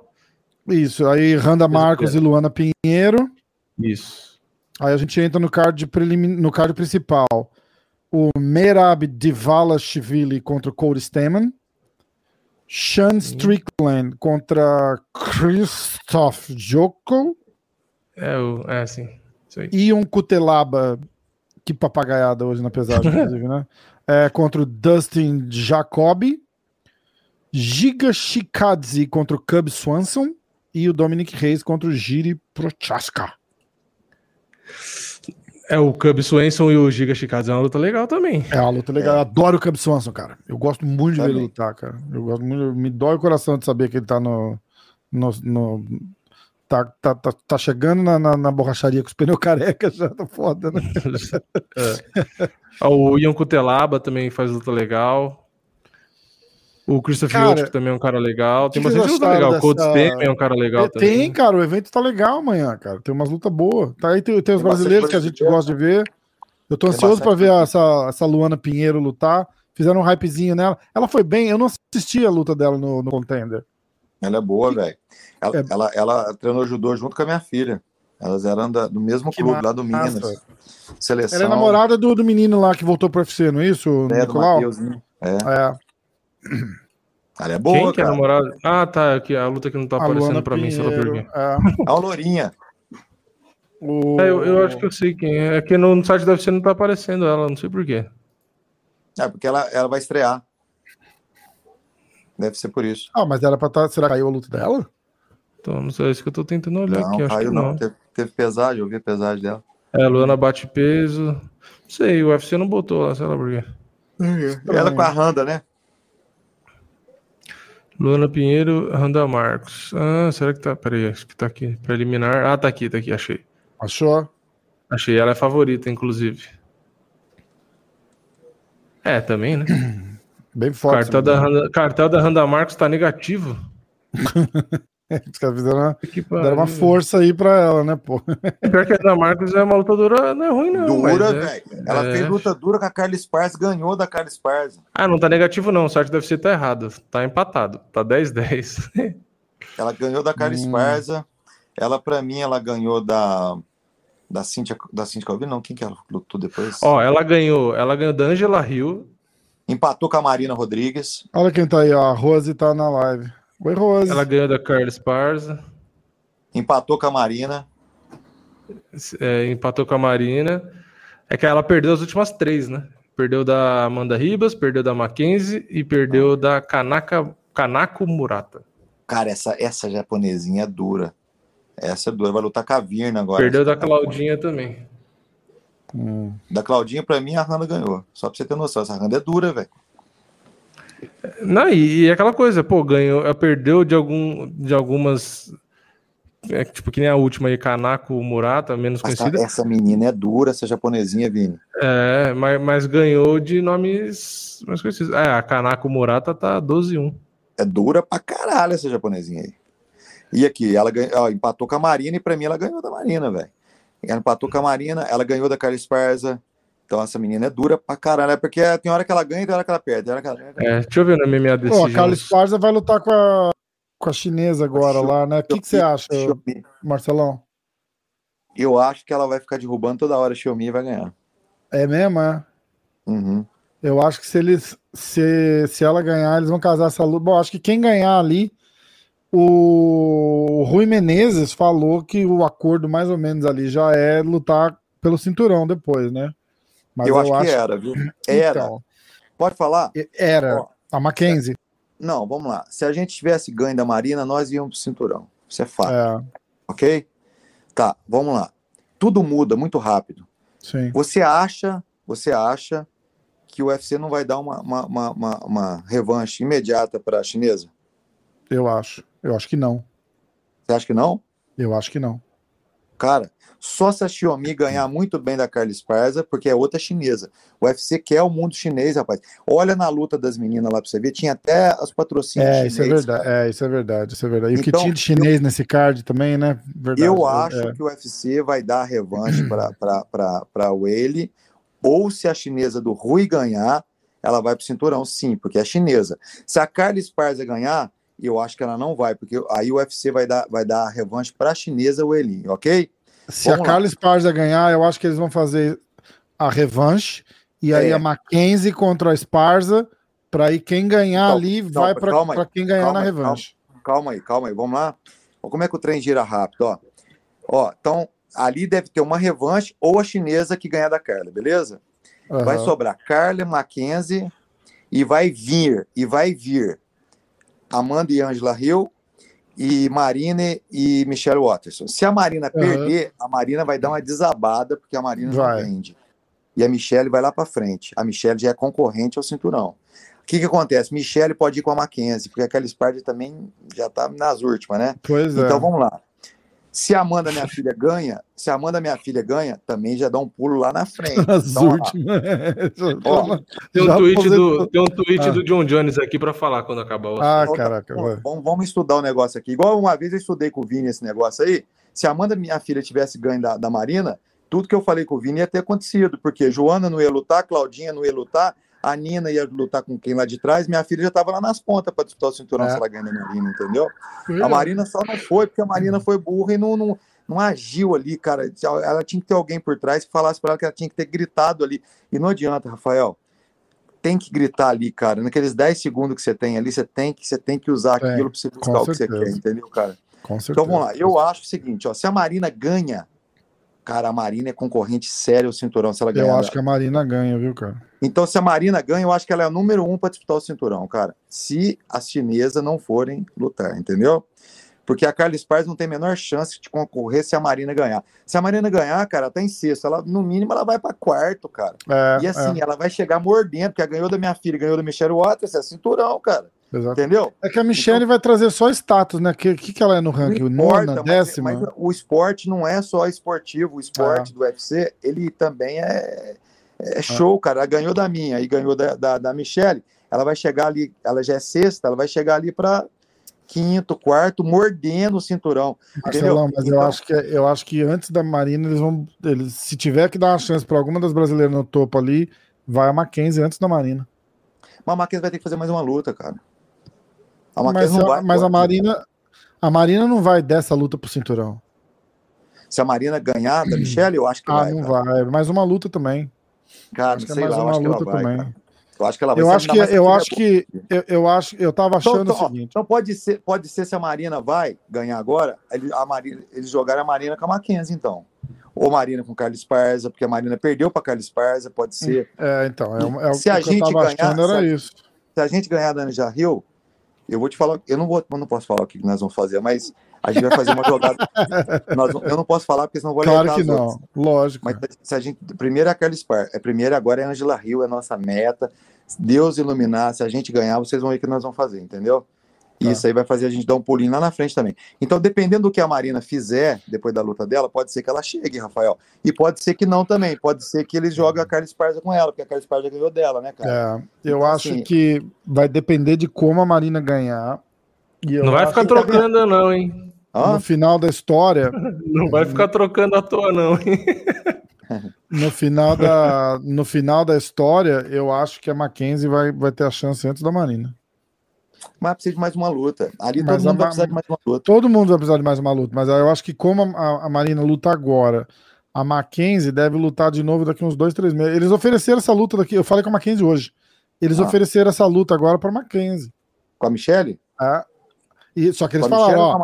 Isso, aí Randa Marcos e Luana Pinheiro. isso. Aí a gente entra no card, no card principal. O Merab Divalashvili contra o Cody Stamen. Sean Strickland contra Christoph Joko. É, o, é assim. E um Cutelaba, que papagaiada hoje na pesagem, inclusive, né? (laughs) É, contra o Dustin Jacobi. Giga Shikadze contra o Cub Swanson. E o Dominic Reis contra o Giri Prochaska. É, o Cub Swenson e o Giga Chikadze é uma luta legal também. É uma luta legal. Eu adoro o Cub Swanson, cara. Eu gosto muito de ver ele Também. lutar, cara. Eu gosto muito, me dói o coração de saber que ele tá no. no, no- tá, tá, tá, tá chegando na, na, na borracharia com os pneus careca já, tá foda, né? (laughs) É. (laughs) Ah, O Ian Cutelaba também faz luta legal. O Christopher Cara, também é um cara legal. Tem bastante luta legal. O Cold é um cara legal tem, também. cara, o evento tá legal amanhã, cara. Tem umas lutas boas. Tá aí, tem, tem os Tem brasileiros que a gente gosta de ver. Eu tô Tem ansioso pra bastante ver essa, essa Luana Pinheiro lutar. Fizeram um hypezinho nela. Ela foi bem, eu não assisti a luta dela no, no contender. Ela é boa, velho. Ela, É. ela, ela treinou judô junto com a minha filha. Elas eram da- do mesmo Que clube lá do massa. Minas. Seleção. Ela é namorada do, do menino lá que voltou pro UFC, não é isso, é, do Nicolau? Mateuzinho. É. É. (clears throat) Ela é boa, Quem que é cara. namorado? Ah, tá. Aqui, a luta que não tá A aparecendo Luana pra mim, sei lá por Pinheiro. quê. É. (laughs) A Lourinha. O... É, eu, eu acho que eu sei quem é. É que no site da UFC não tá aparecendo ela, não sei por quê. É, porque ela, ela vai estrear. Deve ser por isso. Ah, mas era pra estar. Será que caiu a luta dela? Então, não sei, é isso que eu tô tentando olhar Não, aqui. Acho caiu que não. não. Teve, teve pesagem, eu vi a pesagem dela. É, a Luana bate peso. Não sei, o UFC não botou lá, sei lá por quê. Ela com a Randa, né? Luana Pinheiro, Randa Marcos. Ah, será que tá? Peraí, acho que tá aqui. Preliminar. Ah, tá aqui, tá aqui, achei. Achou? Achei, ela é favorita, inclusive. É, também, né? (clears throat) Bem forte. Cartel da, Randa, cartel da Randa Marcos tá negativo. (laughs) (laughs) Os caras fizeram uma, Que deram uma força aí pra ela, né, pô? Pior que a Randa Marcos é uma lutadora, não é ruim, não. dura, é- velho. Ela é. fez luta dura com a Carla Esparza, ganhou da Carla Esparza. Ah, não tá negativo, não. O site deve ser tá errado. Tá empatado. Tá 10-10. (laughs) Ela ganhou da Carla Hum. Esparza. Ela, pra mim, ela ganhou da. Da Cintia, da Cintia Calvino, não. Quem que ela lutou depois? Ó, ela ganhou. Ela ganhou da Angela Hill. Empatou com a Marina Rodrigues. Olha quem tá aí, ó. A Rose tá na live. Oi, Rose. Ela ganhou da Carla Esparza. Empatou com a Marina. é, empatou com a Marina. É que ela perdeu as últimas três, né? Perdeu da Amanda Ribas, perdeu da Mackenzie e perdeu da Kanaka, Kanako Murata. Cara, essa, essa japonesinha é dura. Essa é dura. Vai lutar com a Virna agora. Perdeu da Claudinha também. Hum. Da Claudinha, pra mim, a Randa ganhou. Só pra você ter noção. Essa Randa é dura, velho. Não, e, e aquela coisa, pô, ganhou, ela perdeu de, algum, de algumas. é, tipo, que nem a última aí, Kanako Murata, menos Essa, conhecida. essa menina é dura, essa japonesinha, Vini. É, mas, mas ganhou de nomes mais conhecidos. É, a Kanako Murata tá 12-1. É dura pra caralho essa japonesinha aí. E aqui, ela ganhou, ó, empatou com a Marina e pra mim ela ganhou da Marina, velho. Ela empatou com a Marina, ela ganhou da Carla Esparza. Então essa menina é dura pra caralho. É porque tem hora que ela ganha e tem hora que ela perde. Hora que ela É, deixa eu ver no MMA Pô, a Carla. Esparza vai lutar com a, com a chinesa agora Show. lá, né? O que, que você acha, Xiaomi. Marcelão? Eu acho que ela vai ficar derrubando toda hora a Xiaomi e vai ganhar. É mesmo, é? Uhum. Eu acho que se eles se, se ela ganhar, eles vão casar essa luta. Bom, acho que quem ganhar ali, o Rui Menezes falou que o acordo mais ou menos ali já é lutar pelo cinturão depois, né? Mas eu, acho que era, viu? Era. Então, Pode falar? era. Ó, A Mackenzie. não, vamos lá. Se a gente tivesse ganho da Marina, nós íamos pro cinturão. Isso é fato, É, ok? Tá, vamos lá. Tudo muda muito rápido. sim. Você acha, você acha que o UFC não vai dar uma, uma, uma, uma, uma revanche imediata para a chinesa? Eu acho. Eu acho que não. Você acha que não? Eu acho que não. Cara, só se a Xiaomi ganhar muito bem da Carla Esparza, porque é outra chinesa. O UFC quer o mundo chinês, rapaz. Olha na luta das meninas lá pra você ver, tinha até os patrocínios É, isso é verdade. É, isso é verdade. Isso é verdade. E o que Então, tinha de chinês nesse card também, né? Verdade. Eu acho É. que o UFC vai dar revanche para o Whaley, ou se a chinesa do Rui ganhar, ela vai pro cinturão, sim, porque é chinesa. Se a Carla Esparza ganhar, eu acho que ela não vai, porque aí o UFC vai dar, vai dar a revanche para a chinesa Whaley, ok? Se a Vamos lá. Carla Esparza ganhar, eu acho que eles vão fazer a revanche. E aí É. a Mackenzie contra a Esparza. Pra aí quem ganhar Calma, ali calma, vai pra quem ganhar calma na revanche. Calma aí, calma aí, vamos lá. Ó, Como é que o trem gira rápido, ó? Ó, então ali deve ter uma revanche ou a chinesa que ganhar da Carla, beleza? Vai Aham. sobrar Carla, Mackenzie e vai vir, e vai vir Amanda e Angela Hill e Marina e Michelle Watterson. Se a Marina Uhum. perder, a Marina vai dar uma desabada, porque a Marina Vai. não vende. E a Michelle vai lá para frente. A Michelle já é concorrente ao cinturão. O que, que acontece? Michelle pode ir com a Mackenzie, porque aquela Sparta também já tá nas últimas, né? Pois é. Então vamos lá. Se a Amanda, minha filha, ganha, se a Amanda, minha filha, ganha, também já dá um pulo lá na frente. (laughs) As Então, últimas. (laughs) Ó, Tem um Já tweet, do, tem um tweet Ah. do John Jones aqui pra falar quando acabar o Ah, assunto. caraca. Vamos, vamos estudar o negócio aqui. Igual uma vez eu estudei com o Vini esse negócio aí. Se a Amanda, minha filha, tivesse ganho da, da Marina, tudo que eu falei com o Vini ia ter acontecido, porque Joana não ia lutar, Claudinha não ia lutar, a Nina ia lutar com quem lá de trás, minha filha já estava lá nas pontas para disputar o cinturão É. se ela ganha da Marina, entendeu? Pois A é. Marina só não foi porque a Marina foi burra e não, não, não agiu ali, cara. Ela tinha que ter alguém por trás que falasse para ela que ela tinha que ter gritado ali. E não adianta, Rafael. Tem que gritar ali, cara. Naqueles 10 segundos que você tem ali, você tem que, você tem que usar Tem, aquilo para você buscar o que você quer, entendeu, cara? Com certeza. Então vamos lá. Eu acho o seguinte, ó, se a Marina ganha, cara, a Marina é concorrente séria ao cinturão se ela ganhar. Eu acho que a Marina ganha, viu, cara? Então, se a Marina ganha, eu acho que ela é a número um para disputar o cinturão, cara. Se as chinesas não forem lutar, entendeu? Porque a Carla Esparza não tem a menor chance de concorrer se a Marina ganhar. Se a Marina ganhar, cara, tá em sexto. Ela, no mínimo, ela vai para quarto, cara. É, E assim, é, ela vai chegar mordendo, porque ela ganhou da minha filha, ganhou da Michelle Waters, é cinturão, cara. Exato. Entendeu? É que a Michelle vai trazer só status, né? O que, que, que ela é no ranking? Importa, Nona, mas- décima? Mas, o esporte não é só esportivo, o esporte do UFC, ele também é, é show, cara. Ela ganhou da minha e ganhou da, da, da Michelle. Ela vai chegar ali, ela já é sexta, ela vai chegar ali para quinto, quarto, mordendo o cinturão. Marcelão, mas eu Então- acho que eu acho que antes da Marina eles vão, eles, se tiver que dar uma chance para alguma das brasileiras no topo ali, vai a Mackenzie antes da Marina. Mas a Mackenzie vai ter que fazer mais uma luta, cara. A Mas, a- mas a Marina, a Marina não vai dessa luta pro cinturão. Se a Marina ganhar da Michelle, eu acho que Ah, vai. não cara. vai. É mais uma luta também. Cara, Acho é sei mais lá, eu uma acho que ela luta vai. também. cara. Eu acho que ela vai. Eu acho que eu acho que eu, eu acho eu tava Então, achando então, ó, o seguinte. então pode ser, pode ser se a Marina vai ganhar agora, ele- a Marina, eles jogaram a Marina com a Mackenzie, então. Ou Marina com Carlos Esparza, porque a Marina perdeu para Carlos Esparza, pode ser. É, então, é, o- é o Se a que eu gente tava ganhar, achando era se a- isso. Se a gente ganhar da Anja Hill, eu vou te falar, eu não vou, eu não posso falar o que nós vamos fazer, mas a gente vai fazer uma jogada. (laughs) Nós eu não posso falar porque senão vou Claro alertar que não. outras. Lógico. Mas se a gente, primeiro é a Carlos Esparza, é primeiro agora é a Angela Hill, é nossa meta. Deus iluminar, se a gente ganhar, vocês vão ver o que nós vamos fazer, entendeu? E Tá. isso aí vai fazer a gente dar um pulinho lá na frente também. Então, dependendo do que a Marina fizer depois da luta dela, pode ser que ela chegue, Rafael. E pode ser que não também. Pode ser que eles joguem a Carlos Esparza com ela, porque a Carlos Esparza ganhou dela, né, cara? É, eu Então, acho assim- que vai depender de como a Marina ganhar. E Não vai ficar que trocando, não, hein? Hã? no final da história, (laughs) Não vai ficar trocando à toa, não, hein? (laughs) no final da, no final da história, eu acho que a Mackenzie vai, vai ter a chance antes da Marina. Mas precisa de mais uma luta. Ali Mas todo mundo vai precisar de mais uma luta. Todo mundo vai precisar de mais uma luta, mas eu acho que como a, a Marina luta agora, a Mackenzie deve lutar de novo daqui uns dois, três meses. Eles ofereceram essa luta daqui, eu falei com a Mackenzie hoje. Eles Ah. ofereceram essa luta agora para Mackenzie. Com a Michelle? Tá? E, só que eles falaram, ó,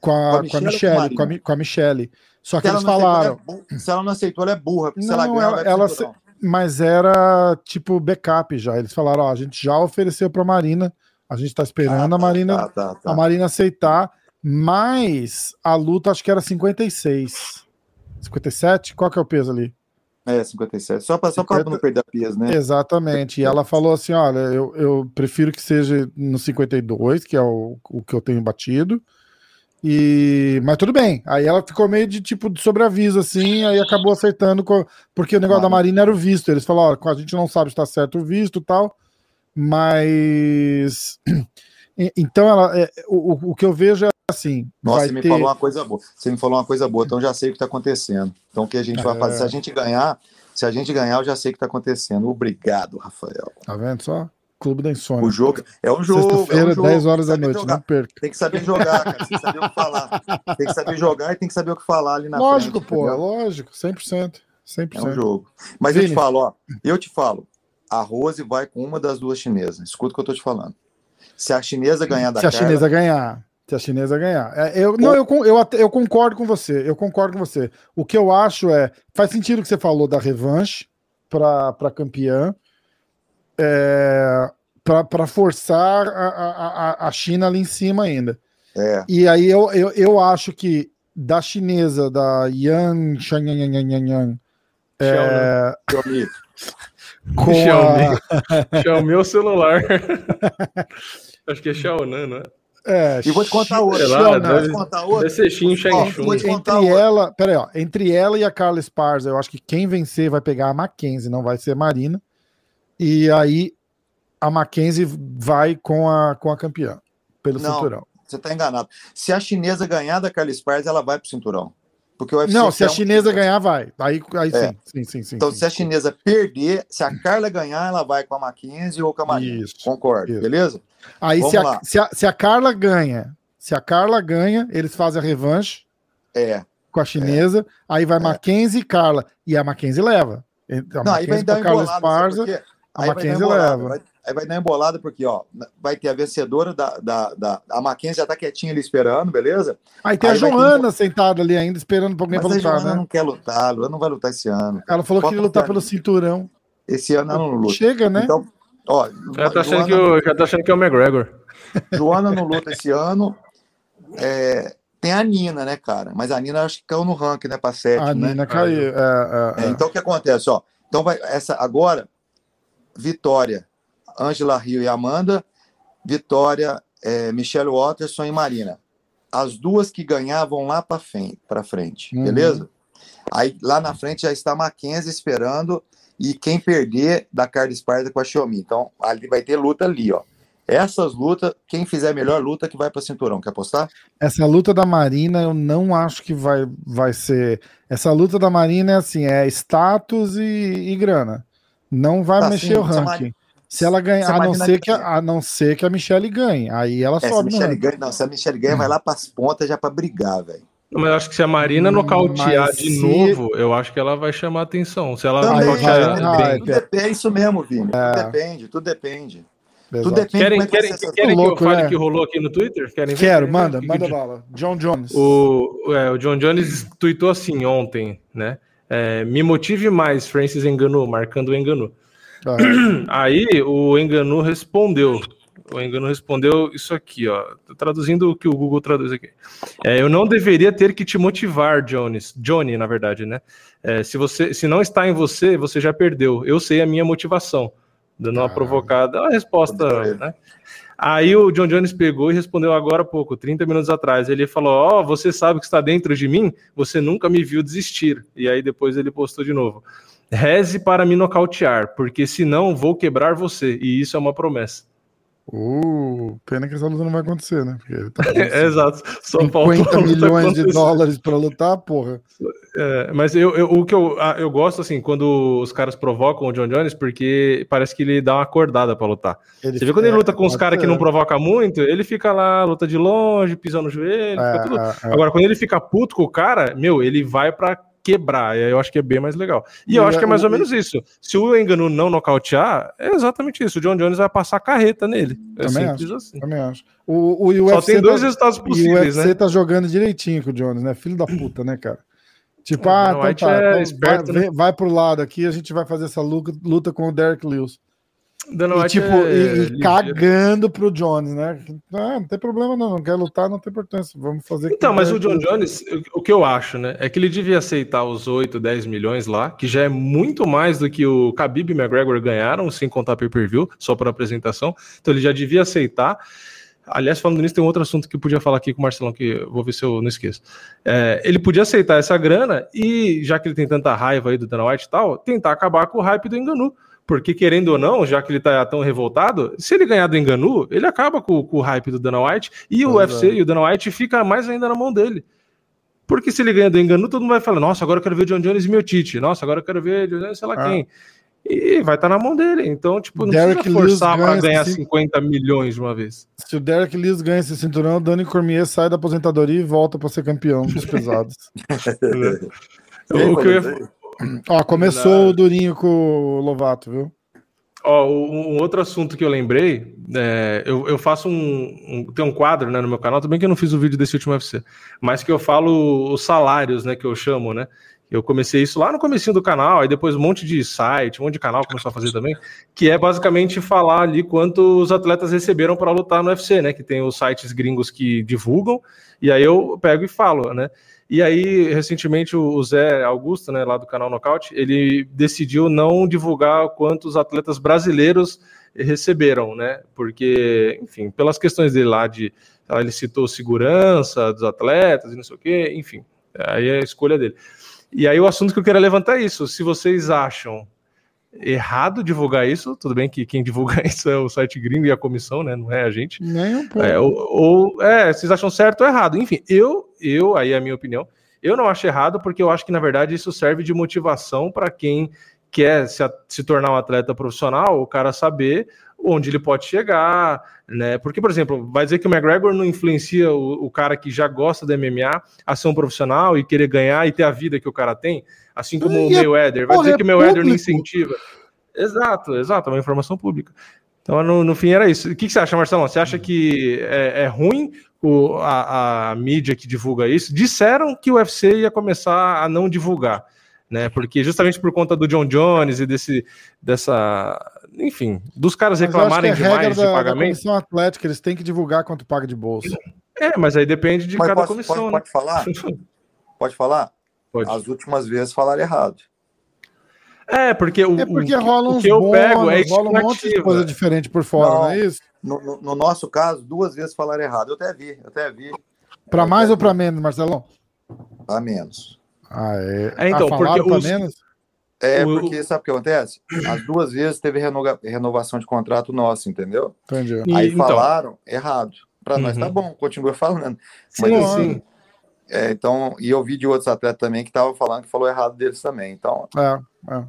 com a com a, Michelle com a com a, Michelle. Só que Se ela eles falaram, ela é bu- se ela não aceitou, ela é burra. Porque se ela Não, ela- pro ela cinturão. mas era tipo backup já. Eles falaram, ó, a gente já ofereceu para a Marina, a gente tá esperando Ah, a Marina, Tá, tá, tá. a Marina aceitar, mas a luta acho que era 56. 57? Qual que é o peso ali? É, 57. Só pra 50. não perder peso, né? Exatamente. E ela falou assim: olha, eu, eu prefiro que seja no 52, que é o, o que eu tenho batido. E, mas tudo bem. Aí ela ficou meio de tipo de sobreaviso, assim, aí acabou acertando, co- porque o negócio da Marina era o visto. Eles falaram: ó, a gente não sabe se tá certo o visto e tal, mas. (clears throat) Então, ela, é, o, o- que eu vejo é assim: Nossa, vai você me ter. falou uma coisa boa. Você me falou uma coisa boa, então eu já sei o que está acontecendo. Então o que a gente vai É. fazer? Se a gente ganhar, se a gente ganhar, eu já sei o que está acontecendo. Obrigado, Rafael. Tá vendo só? Clube da Insônia. O jogo é um jogo. É Sexta-feira, um jogo 10 horas da tem que noite, jogar. não perca. Tem que saber jogar, cara. Tem que saber o que falar. Tem que saber jogar e tem que saber o que falar ali na Lógico, frente. pô, entendeu? lógico, 100%. 100%. É um jogo. Mas eu Vini. te falo, ó. Eu te falo. A Rose vai com uma das duas chinesas. Escuta o que eu tô te falando. Se a chinesa ganhar da Se a Carla, chinesa ganhar. Se a chinesa ganhar. É, eu, não, eu, eu, até- eu concordo com você. Eu concordo com você. O que eu acho é. Faz sentido o que você falou da revanche para campeã. É, para forçar a, a, a- China ali em cima ainda. É. E aí eu, eu, eu acho que da chinesa, da Yan Shan Yan Yan Yan Yan, Yan é. Com Xiaomi. a, (laughs) Xiaomi é o celular. (laughs) Acho que é Xiaonan, né? é, E vou te contar outra. Lá, Vou deve- te contar outra. Deve ser Xin Shang Ó, Chun. vou te contar entre outra. ela, peraí, ó, entre ela e a Carla Esparza, eu acho que quem vencer vai pegar a Mackenzie, não vai ser a Marina. E aí a Mackenzie vai com a, com a campeã pelo Não, cinturão. Você tá enganado. Se a chinesa ganhar da Carla Esparza, ela vai pro cinturão. Porque o UFC Não, se a quer um- chinesa ganhar, vai. Aí, aí É. sim, sim, sim, sim. Então, sim, se a sim. chinesa perder, se a Carla ganhar, ela vai com a Mackenzie ou com a Marina. Isso, Concordo, isso. beleza? Aí se a, se, a, se a Carla ganha, se a Carla ganha, eles fazem a revanche É. com a chinesa, aí vai Mackenzie e Carla, e a Mackenzie leva. A Não, aí vai Mackenzie dar Carla embolada. sabe Esparza, a Aí Mackenzie leva. vai- Aí vai dar embolada porque, ó, vai ter a vencedora da. da, da a Mackenzie já tá quietinha ali esperando, beleza? Aí tem a Aí ter Joana sentada ali ainda, esperando pra alguém Mas pra a lutar, Joana né? não quer lutar, ela não vai lutar esse ano. Ela falou que ia lutar pelo cinturão. Esse ano ela não luta. Chega, né? Então, ó, Já tá, achando Joana, que o, já tá achando que é o McGregor. (laughs) Joana não luta esse ano. É, tem a Nina, né, cara? Mas a Nina acho que caiu no ranking, né, pra sétimo, a né? Nina caiu. é, é, É, é. então o que acontece, ó? Então vai essa agora Vitória, Angela Rio e Amanda, Vitória, é, Michelle Watterson e Marina. As duas que ganhavam lá para frente, para frente, Uhum. beleza? Aí lá na frente já está a Mackenzie esperando e quem perder da Carla Esparza com a Xiaomi. Então ali vai ter luta ali, ó. Essas lutas, quem fizer a melhor luta que vai para cinturão. Quer apostar? Essa luta da Marina eu não acho que vai, vai ser. Essa luta da Marina é assim: é status e, e grana. Não vai Tá, mexer sim, o ranking. Se ela ganhar, a a não, ser que, a, a não ser que a Michelle ganhe. Aí ela É, se a sobe Michelle ganha, não, se a Michelle ganha, vai lá para as pontas já para brigar, velho. Mas eu acho que se a Marina Hum, nocautear de se- novo, eu acho que ela vai chamar atenção. Se ela Também, nocautear vai, bem. vai. Tudo depende, é isso mesmo, Vini. É. Tudo depende, tudo depende. Exato. Tudo depende Querem, como é que querem, querem louco, que eu fale né? que rolou aqui no Twitter? Querem ver? Quero, manda, que manda que- bala. John Jones. O, é, o John Jones tweetou assim ontem, né? É, me motive mais, Francis Enganu, marcando o Enganu. Ah, (clears throat) Aí o Enganu respondeu. O Enganu respondeu isso aqui, ó. Traduzindo o que o Google traduz aqui. É, eu não deveria ter que te motivar, Jones. Johnny, na verdade, né? É, se você, se não está em você, você já perdeu. Eu sei a minha motivação. Dando uma Caralho. provocada, uma resposta, né? Aí o John Jones pegou e respondeu agora há pouco, 30 minutos atrás. Ele falou: Ó, você sabe que está dentro de mim? Você nunca me viu desistir. E aí depois ele postou de novo. Reze para me nocautear, porque senão vou quebrar você. E isso é uma promessa. Uh, pena que essa luta não vai acontecer, né? Porque tá (laughs) É, exato. Só falta 50 a luta milhões de dólares pra lutar, porra. É, mas eu, eu- o que eu, ah, eu gosto, assim, quando os caras provocam o John Jones, porque parece que ele dá uma acordada para lutar. Ele Você vê quando ele é, luta com os caras que não provoca muito, ele fica lá, luta de longe, pisando no joelho, É, fica tudo. é, é. Agora, quando ele fica puto com o cara, meu, ele vai pra quebrar. Eu acho que é bem mais legal. E eu acho que é mais o- ou menos isso. Se o Enganu não nocautear, é exatamente isso. O John Jones vai passar a carreta nele. É Também simples assim. Também acho. O, o Só UFC tem dois tá- resultados E o possíveis, UFC né? tá jogando direitinho com o Jones, né? Filho da puta, né, cara? Tipo, É, ah, então tá, é então esperto, vai, né? vai pro lado aqui, a gente vai fazer essa luta, luta com o Derek Lewis. Dana E, White tipo, é e, e cagando pro Jones, né? Ah, não tem problema não, não quer lutar, não tem importância. Vamos fazer. Então, mas o John. Jones, o- que eu acho, né, é que ele devia aceitar os 8, 10 milhões lá, que já é muito mais do que o Khabib e McGregor ganharam, sem contar pay-per-view, só por apresentação. Então ele já devia aceitar. Aliás, falando nisso, tem um outro assunto que eu podia falar aqui com o Marcelão, que vou ver se eu não esqueço. É, ele podia aceitar essa grana e, já que ele tem tanta raiva aí do Dana White e tal, tentar acabar com o hype do Enganu. Porque, querendo ou não, já que ele tá tão revoltado, se ele ganhar do Enganu, ele acaba com, com o hype do Dana White e o UFC é. e o Dana White fica mais ainda na mão dele. Porque se ele ganha do Enganu, todo mundo vai falar, nossa, agora eu quero ver o John Jones e meu Tite. Nossa, agora eu quero ver o sei lá Ah. quem. E vai estar na mão dele. Então, tipo, não Derek precisa forçar Lewis para ganha ganhar esse- 50 milhões de uma vez. Se o Derek Lewis ganha esse cinturão, o Dani Cormier sai da aposentadoria e volta pra ser campeão dos (laughs) pesados. (laughs) O que eu ia- Ó, começou Verdade. o durinho com o Lovato, viu? Ó, um um outro assunto que eu lembrei, é, eu, eu faço um, um- Tem um quadro né, no meu canal, também que eu não fiz o vídeo desse último UFC, mas que eu falo os salários, né? Que eu chamo, né? Eu comecei isso lá no comecinho do canal, aí depois um monte de site, um monte de canal começou a fazer também, que é basicamente falar ali quanto os atletas receberam para lutar no UFC, né? Que tem os sites gringos que divulgam, e aí eu pego e falo, né? E aí, recentemente, o Zé Augusto, né, lá do canal Knockout, ele decidiu não divulgar quantos atletas brasileiros receberam, né? Porque, enfim, pelas questões dele lá de. Ele citou segurança dos atletas e não sei o quê, enfim, aí é a escolha dele. E aí o assunto que eu queria levantar é isso. Se vocês acham errado divulgar isso, tudo bem que quem divulga (laughs) isso é o site gringo e a comissão, né? Não é a gente. Nem um pouco. É, ou, ou, é, vocês acham certo ou errado. Enfim, eu, eu, aí é a minha opinião, eu não acho errado, porque eu acho que, na verdade, isso serve de motivação para quem quer se, se tornar um atleta profissional, o cara saber onde ele pode chegar, né? Porque, por exemplo, vai dizer que o McGregor não influencia o, o, cara que já gosta da MMA a ser um profissional e querer ganhar e ter a vida que o cara tem, assim como e o Mayweather. Vai dizer que o Mayweather não incentiva. Exato, exato, é uma informação pública. Então, no, no fim, era isso. O que, que você acha, Marcelo? Você acha que é, é ruim o, a, a mídia que divulga isso? Disseram que o UFC ia começar a não divulgar né? Porque justamente por conta do John Jones e desse, dessa, enfim, dos caras mas reclamarem é demais da, de pagamento. Da comissão atlética, eles têm que divulgar quanto paga de bolsa. É, mas aí depende de mas cada posso, comissão. Pode, né? pode falar? (laughs) pode falar? Pode. As últimas vezes falaram errado. É, porque o, é porque o, rola uns o que eu bônus, pego é rola um monte de coisa diferente por fora, não, não é isso? No, no, no, nosso caso, duas vezes falaram errado. Eu até vi, eu até vi. Para mais ou para menos, Marcelão? Para menos. Ah, é. é então, ah, porque os... menos? É, o... porque sabe o que acontece? As duas vezes teve renova... renovação de contrato nosso, entendeu? Entendi. Aí então... falaram errado. Para uhum. nós tá bom, continua falando. Sim, Mas assim. É, então, e eu vi de outros atletas também que estavam falando que falou errado deles também. Então. É, é.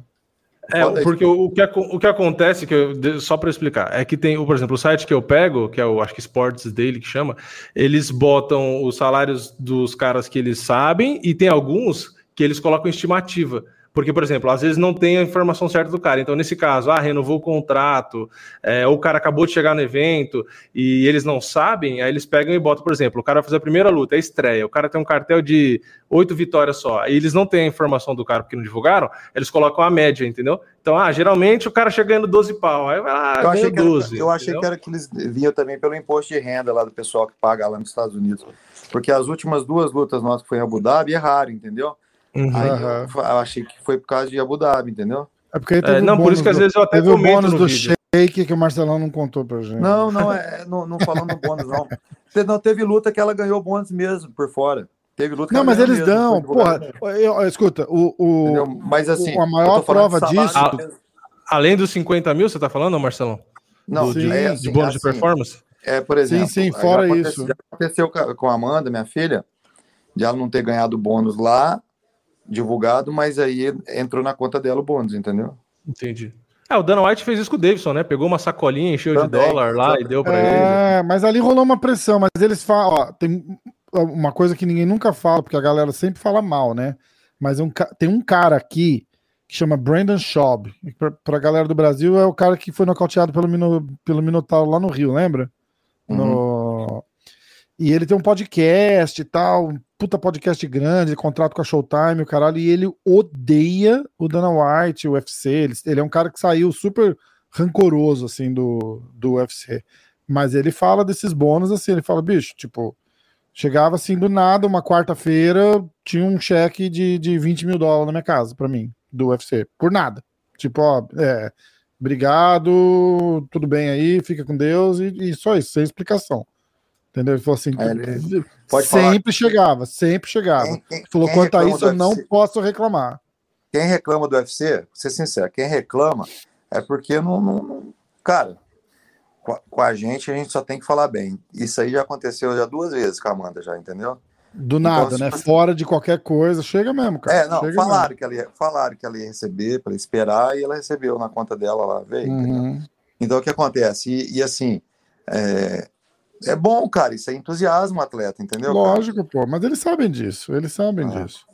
É, porque o que, o que acontece, que eu, só para explicar, é que tem, por exemplo, o site que eu pego, que é o acho que Sports Daily que chama, eles botam os salários dos caras que eles sabem e tem alguns que eles colocam estimativa. Porque, por exemplo, às vezes não tem a informação certa do cara. Então, nesse caso, ah, renovou o contrato, é, ou o cara acabou de chegar no evento e eles não sabem, aí eles pegam e botam, por exemplo, o cara vai fazer a primeira luta, é estreia, o cara tem um cartel de oito vitórias só, e eles não têm a informação do cara porque não divulgaram, eles colocam a média, entendeu? Então, ah, geralmente o cara chega ganhando 12 pau, aí vai lá, eu achei, 12, era, eu achei que era que eles vinham também pelo imposto de renda lá do pessoal que paga lá nos Estados Unidos. Porque as últimas duas lutas nossas que foi em Abu Dhabi erraram, entendeu? Uhum. Aí eu, eu, achei que foi por causa de Abu Dhabi, entendeu? É porque teve é, não, por isso que às vezes eu até teve o bônus do vídeo. shake que o Marcelão não contou pra gente. Não, não, (laughs) é, não, não falando bônus, não. Não teve luta que ela ganhou bônus mesmo por fora. Teve luta Não, mas eles mesmo, dão, porra. Eu, escuta, o, o, mas assim, a maior prova disso. A, além dos 50 mil, você tá falando, Marcelão? Não, do, de, é assim, de bônus é assim, de performance? É, por exemplo. Sim, sim, fora já isso. Já aconteceu com a Amanda, minha filha, de ela não ter ganhado bônus lá divulgado, mas aí entrou na conta dela o bônus, entendeu? Entendi. É, o Dana White fez isso com o Davidson, né? Pegou uma sacolinha, encheu também, de dólar lá também. e deu para é, ele. É, mas ali rolou uma pressão, mas eles falam, ó, tem uma coisa que ninguém nunca fala, porque a galera sempre fala mal, né? Mas é um, tem um cara aqui que chama Brandon Schaub. Para a galera do Brasil, é o cara que foi nocauteado pelo, Mino, pelo Minotauro lá no Rio, lembra? Uhum. No... E ele tem um podcast e tal, puta podcast grande, contrato com a Showtime, o caralho, e ele odeia o Dana White, o UFC. Ele, ele é um cara que saiu super rancoroso, assim, do, do UFC. Mas ele fala desses bônus, assim, ele fala, bicho, tipo, chegava assim do nada, uma quarta-feira, tinha um cheque de, de 20 mil dólares na minha casa, para mim, do UFC, por nada. Tipo, ó, é, obrigado, tudo bem aí, fica com Deus, e, e só isso, sem explicação. Entendeu? Ele falou assim: ele pode sempre falar. chegava, sempre chegava. Quem, quem, falou: quem quanto a isso, eu não posso reclamar. Quem reclama do UFC, vou ser sincero, quem reclama é porque não. não, não cara, com a, com a, gente a gente só tem que falar bem. Isso aí já aconteceu já duas vezes com a Amanda, já, entendeu? Do então, nada, né? Fora de qualquer coisa, chega mesmo, cara. É, não, chega falaram mesmo. que, ela ia, falaram que ela ia receber para esperar e ela recebeu na conta dela lá, veio. Uhum. Então o que acontece? E, e assim, é, é bom, cara, isso é entusiasmo atleta, entendeu? Lógico, cara? pô, mas eles sabem disso, eles sabem ah. disso.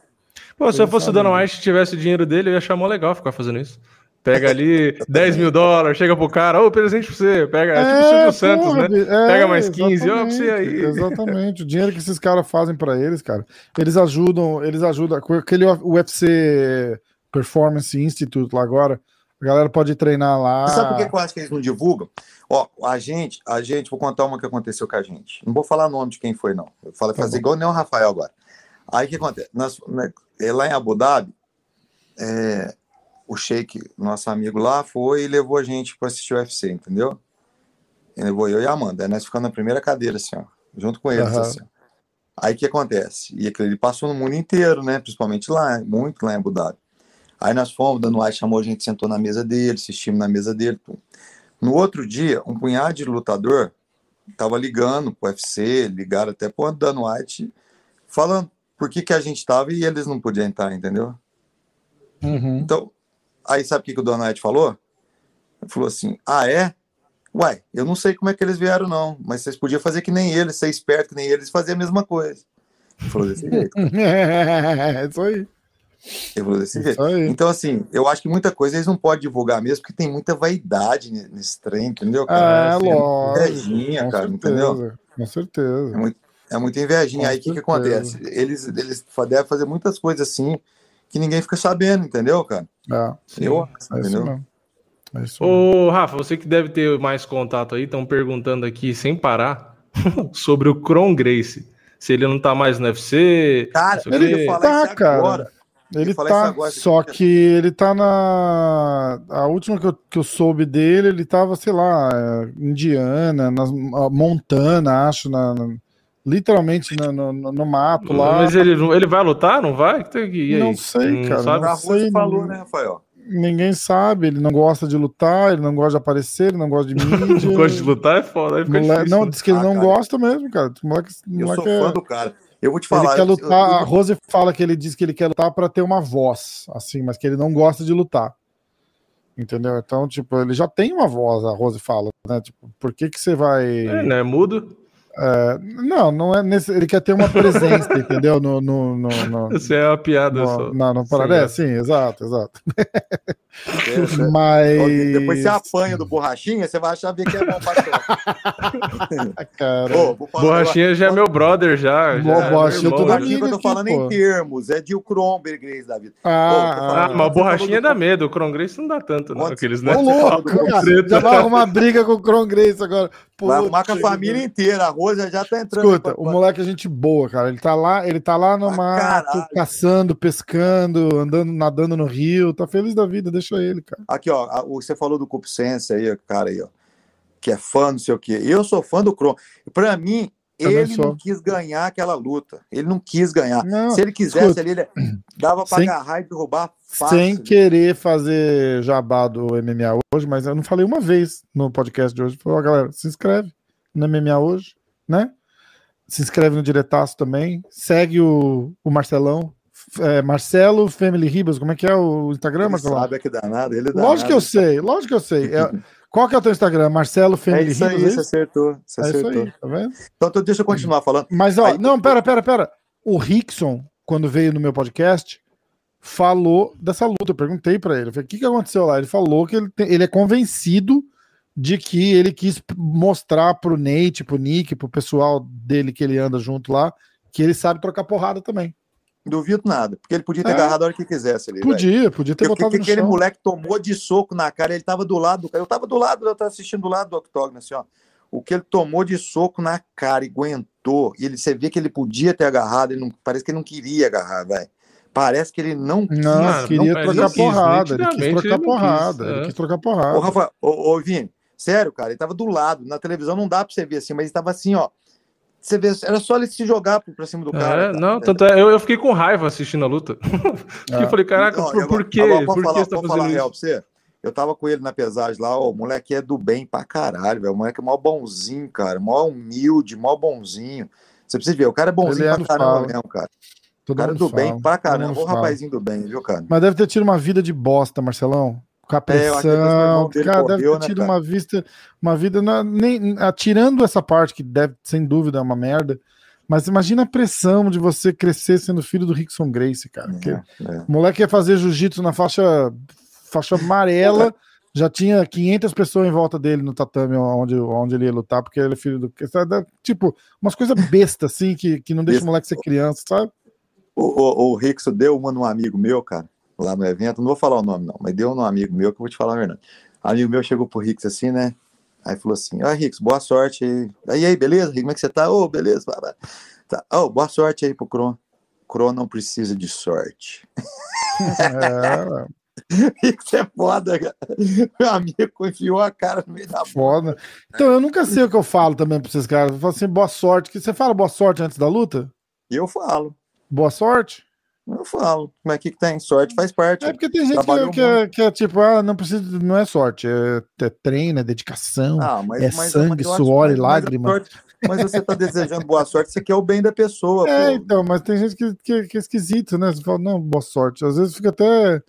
Pô, se eu fosse o Dana White e tivesse o dinheiro dele, eu ia achar mó legal ficar fazendo isso. Pega ali (laughs) 10 mil dólares, chega pro cara, ô, presente pra você. Pega, é, tipo o Silvio Santos, né? é, Pega mais 15, ó, pra você exatamente, aí. Exatamente. O dinheiro que esses caras fazem pra eles, cara. Eles ajudam, eles ajudam. Com aquele UFC Performance Institute lá agora, a galera pode treinar lá. Sabe por que eu acho que eles não divulgam? Ó, a gente, a gente, vou contar uma que aconteceu com a gente. Não vou falar o nome de quem foi, não. Eu falo Tá fazer bom. igual nem o Rafael agora. Aí o que acontece? Nós, né, é, lá em Abu Dhabi, é, o Sheik, nosso amigo lá, foi e levou a gente para assistir o UFC, entendeu? Ele levou eu e a Amanda. Aí nós ficamos na primeira cadeira, assim, ó, junto com eles, Aham. assim. ó. Aí o que acontece? E aquilo ele passou no mundo inteiro, né? Principalmente lá, muito lá em Abu Dhabi. Aí nós fomos, dando White chamou a gente, sentou na mesa dele, assistimos na mesa dele. Tudo. No outro dia, um punhado de lutador tava ligando pro UFC, ligaram até pro Dan White, falando por que, que a gente tava e eles não podiam entrar, entendeu? Uhum. Então, aí sabe o que, que o Dan White falou? Ele falou assim: ah, é? Uai, eu não sei como é que eles vieram, não, mas vocês podiam fazer que nem eles, ser esperto que nem eles, fazer a mesma coisa. Ele falou desse (laughs) jeito. É, isso aí. Ele desse jeito. Isso aí. Então, assim, eu acho que muita coisa eles não podem divulgar mesmo, porque tem muita vaidade ne- nesse trem, entendeu, É, cara? Assim, lógico. invejinha, com cara, certeza, entendeu? Com certeza. É muito, é muita invejinha. Com Aí o que, que acontece? Eles, eles devem fazer muitas coisas assim que ninguém fica sabendo, entendeu, cara? É, Eu acho, é entendeu? É isso mesmo. Ô, Rafa, você que deve ter mais contato aí, estão perguntando aqui sem parar (laughs) sobre o Kron Grace. Se ele não tá mais no UFC. Cara, ia falar Tá, isso cara. Ele falar isso tá, agora, só que ele tá na. A última que eu, que eu soube dele, ele tava, sei lá, é, Indiana, nas, a Montana, acho, na, na- literalmente na- no, no, no mato lá. Mas ele, não- ele vai lutar? Não vai? Que tem que- aí? Não sei, cara, sabe? A não sei, falou, não- né, Rafael? Ninguém sabe, ele não gosta de lutar, ele não gosta de aparecer, ele não gosta de (laughs) mídia. Não gosta de lutar, é foda. Aí fica Moleque- difícil, não, né? diz que ele Ah, não cara. gosta mesmo, cara. Moleque, o Eu moleque sou é- fã do cara. Eu vou te Ele falar. quer eu- lutar. eu- A Rose fala que ele diz que ele quer lutar pra ter uma voz, assim, mas que ele não gosta de lutar. Entendeu? Então, tipo, ele já tem uma voz, a Rose fala, né? Tipo, por que que você vai. É, né? Mudo. É, não, não é nesse. Ele quer ter uma presença, (laughs) entendeu? No, no, no, no, Essa é uma piada no, só. não, não para... Sim, é, é. sim, exato, exato. (laughs) Mas. Depois você apanha do borrachinha, você vai achar ver que é bom (laughs) Cara. Ô, Borrachinha já é meu brother, já. Bo- já é borrachinha meu é irmão, tudo que eu tô aqui, falando pô. em termos, é de o Kronberg Grace da vida. Ah, Ah, mas o borrachinha dá medo, o Kron Grace não dá tanto, não. Aqueles, Ô, né? louco, cara, já vai arrumar briga com o Kron Grace agora. Vai arrumar com a família inteira. A Rosa já tá entrando. Escuta, pra- o moleque é gente boa, cara. Ele tá lá, ele tá lá no Pra mato, caralho. caçando, pescando, andando, nadando no rio, tá feliz da vida, deixa ele, cara. Aqui, ó, você falou do Cup Sense aí, cara aí, ó. Que é fã, não sei o quê. Eu sou fã do Kron. Pra mim, Também ele sou. não quis ganhar aquela luta. Ele não quis ganhar. Não, Se ele quisesse, escuta. ali, ele dava pra Sem- agarrar e derrubar fácil. sem querer fazer jabá do MMA hoje, mas eu não falei uma vez no podcast de hoje. Falei, ó, galera, se inscreve no MMA hoje, né? Se inscreve no Diretaço também. Segue o, o Marcelão. É, Marcelo Family Ribas, como é que é o Instagram, Ele sabe que danado. Ele é Lógico que eu sei, lógico que eu sei. É- qual que é o teu Instagram? Marcelo É Family aí, Ribas? você é isso? acertou. Você É isso acertou. aí, tá vendo? Então, então, deixa eu continuar falando. Mas, ó, Aí- não, pera, pera, pera. O Rickson, quando veio no meu podcast, falou dessa luta. Eu perguntei pra ele, falei, o que, que aconteceu lá? Ele falou que ele, tem- ele é convencido de que ele quis mostrar pro Nate, pro Nick, pro pessoal dele que ele anda junto lá, que ele sabe trocar porrada também. Duvido nada. Porque ele podia ter É. agarrado a hora que quisesse ali. Podia, podia ter Porque o botado que no aquele chão. moleque tomou de soco na cara, ele tava do lado do cara. Eu tava do lado, eu tava assistindo do lado do octógono, assim, ó. O que ele tomou de soco na cara e aguentou, e ele, você vê que ele podia ter agarrado, ele não, parece que ele não queria agarrar, velho. Parece que ele não quis. Não, queria não, trocar ele quis, porrada, ele quis trocar ele porrada, quis, ele é. quis trocar porrada. Ô, Rafa, ô, ô, Vini, sério, cara, ele tava do lado. Na televisão não dá pra você ver assim, mas ele tava assim, ó. Você vê, era só ele se jogar pra pra cima do cara. É, cara. não, tanto é, eu, eu fiquei com raiva assistindo a luta. (laughs) É. eu falei, caraca, Não, por, eu- por quê? agora, Por vou que falar, você tá falar fazendo real isso? pra você. Eu tava com ele na pesagem lá, ó, o moleque é do bem pra caralho, velho. O moleque é mó bonzinho, cara. Mó humilde, mó bonzinho. Você precisa ver, o cara é bonzinho Ele é pra caramba fala. mesmo, cara. O Todo cara mundo do bem fala, pra todo caramba. O rapazinho do bem, viu, cara? Mas deve ter tido uma vida de bosta, Marcelão. Com a É, pressão. dele cara, deve morreu, ter né, tido cara? uma vista, uma vida. na- nem, ah, tirando essa parte que deve, sem dúvida, é uma merda. Mas imagina a pressão de você crescer sendo filho do Rickson Grace, cara. É, é. o moleque ia fazer jiu-jitsu na faixa faixa amarela, (laughs) já tinha 500 pessoas em volta dele no tatame onde, onde ele ia lutar, porque ele é filho do. Tipo, umas coisas bestas, assim, que, que não deixa o moleque ser criança, sabe? O, o, o Rickson deu uma num amigo meu, cara, lá no evento, não vou falar o nome, não, mas deu num amigo meu que eu vou te falar a verdade. Um amigo meu chegou pro Rickson assim, né? Aí falou assim: Ah, Rickson, boa sorte aí. Aí, aí, beleza? Como é que você tá? Ô, oh, beleza. Tá. Oh, boa sorte aí pro Cron. Cron não precisa de sorte. É, (laughs) Isso é foda, cara. Meu amigo enfiou a cara no meio da Foda. Então, eu nunca sei o que eu falo também pra esses caras. Eu falo assim, boa sorte. Você fala boa sorte antes da luta? Eu falo. Boa sorte? Eu falo. Como é que tem? Sorte faz parte. É porque tem gente que, que, é, que, é, tipo, ah, não precisa, não é sorte, é, é treino, é dedicação, ah, mas, é mas, sangue, mas suor e lágrima. Mas você tá desejando boa sorte, você quer o bem da pessoa. (laughs) É, pô. então, mas tem gente que, que, que é esquisito, né? Você fala, não, boa sorte. Às vezes fica até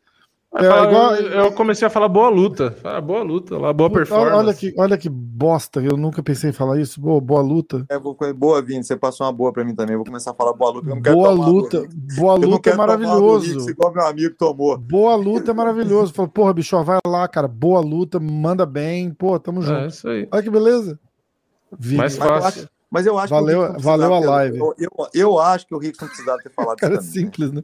é, igual... eu, comecei a falar boa luta. Ah, boa luta, lá, boa performance. Olha que, olha que bosta, eu nunca pensei em falar isso. Boa, boa luta. É, vou, boa, Vini, você passou uma boa pra mim também. vou começar a falar boa luta. boa luta, boa luta é maravilhoso. igual meu amigo tomou. Boa luta é maravilhoso. Falou, porra, bicho, vai lá, cara. Boa luta, manda bem. Pô, tamo é, junto. É isso aí. Olha que beleza. Vini. Mais fácil. Mas eu acho valeu, que valeu a live. Eu, eu, eu, acho que o Rick não precisava ter falado (laughs) Cara, isso. Cara, simples, né?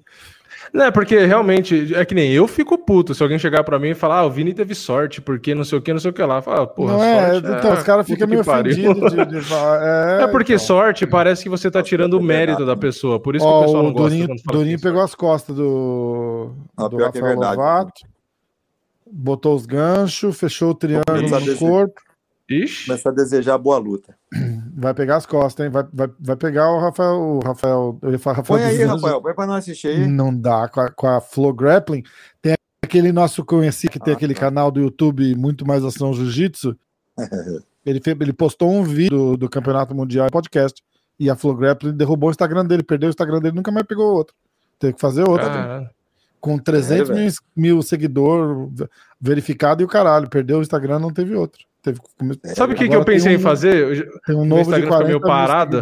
Não, é porque realmente, é que nem eu fico puto se alguém chegar pra mim e falar, ah, o Vini teve sorte, porque não sei o que, não sei o que lá. Fala, porra, não é, sorte, então, é, os caras ficam meio ofendidos de, de (laughs) falar. É, é porque então. sorte parece que você tá tirando o mérito da pessoa, por isso Ó, que o pessoal não o Durinho, gosta. Durinho pegou sorte. as costas do, não, do é Rafael é Lovato, botou os ganchos, fechou o triângulo no corpo. Ixi. Começa a desejar boa luta. Vai pegar as costas, hein? Vai, vai, vai pegar o Rafael. O Rafael eu ia falar Rafael Põe aí, Rafael, põe pra nós assistir aí. Não dá. Com a, com a Flow Grappling, tem aquele nosso conhecido que tem ah, aquele tá. canal do YouTube Muito Mais Ação Jiu-Jitsu. (laughs) ele, ele postou um vídeo do, do Campeonato Mundial podcast. E a Flow Grappling derrubou o Instagram dele, perdeu o Instagram dele, nunca mais pegou outro. Teve que fazer outro. Ah. Com 300 é, mil, mil seguidores verificado e o caralho. Perdeu o Instagram, não teve outro. Teve... Sabe o que, que eu pensei um, em fazer? Tem um novo de 40 meio parada.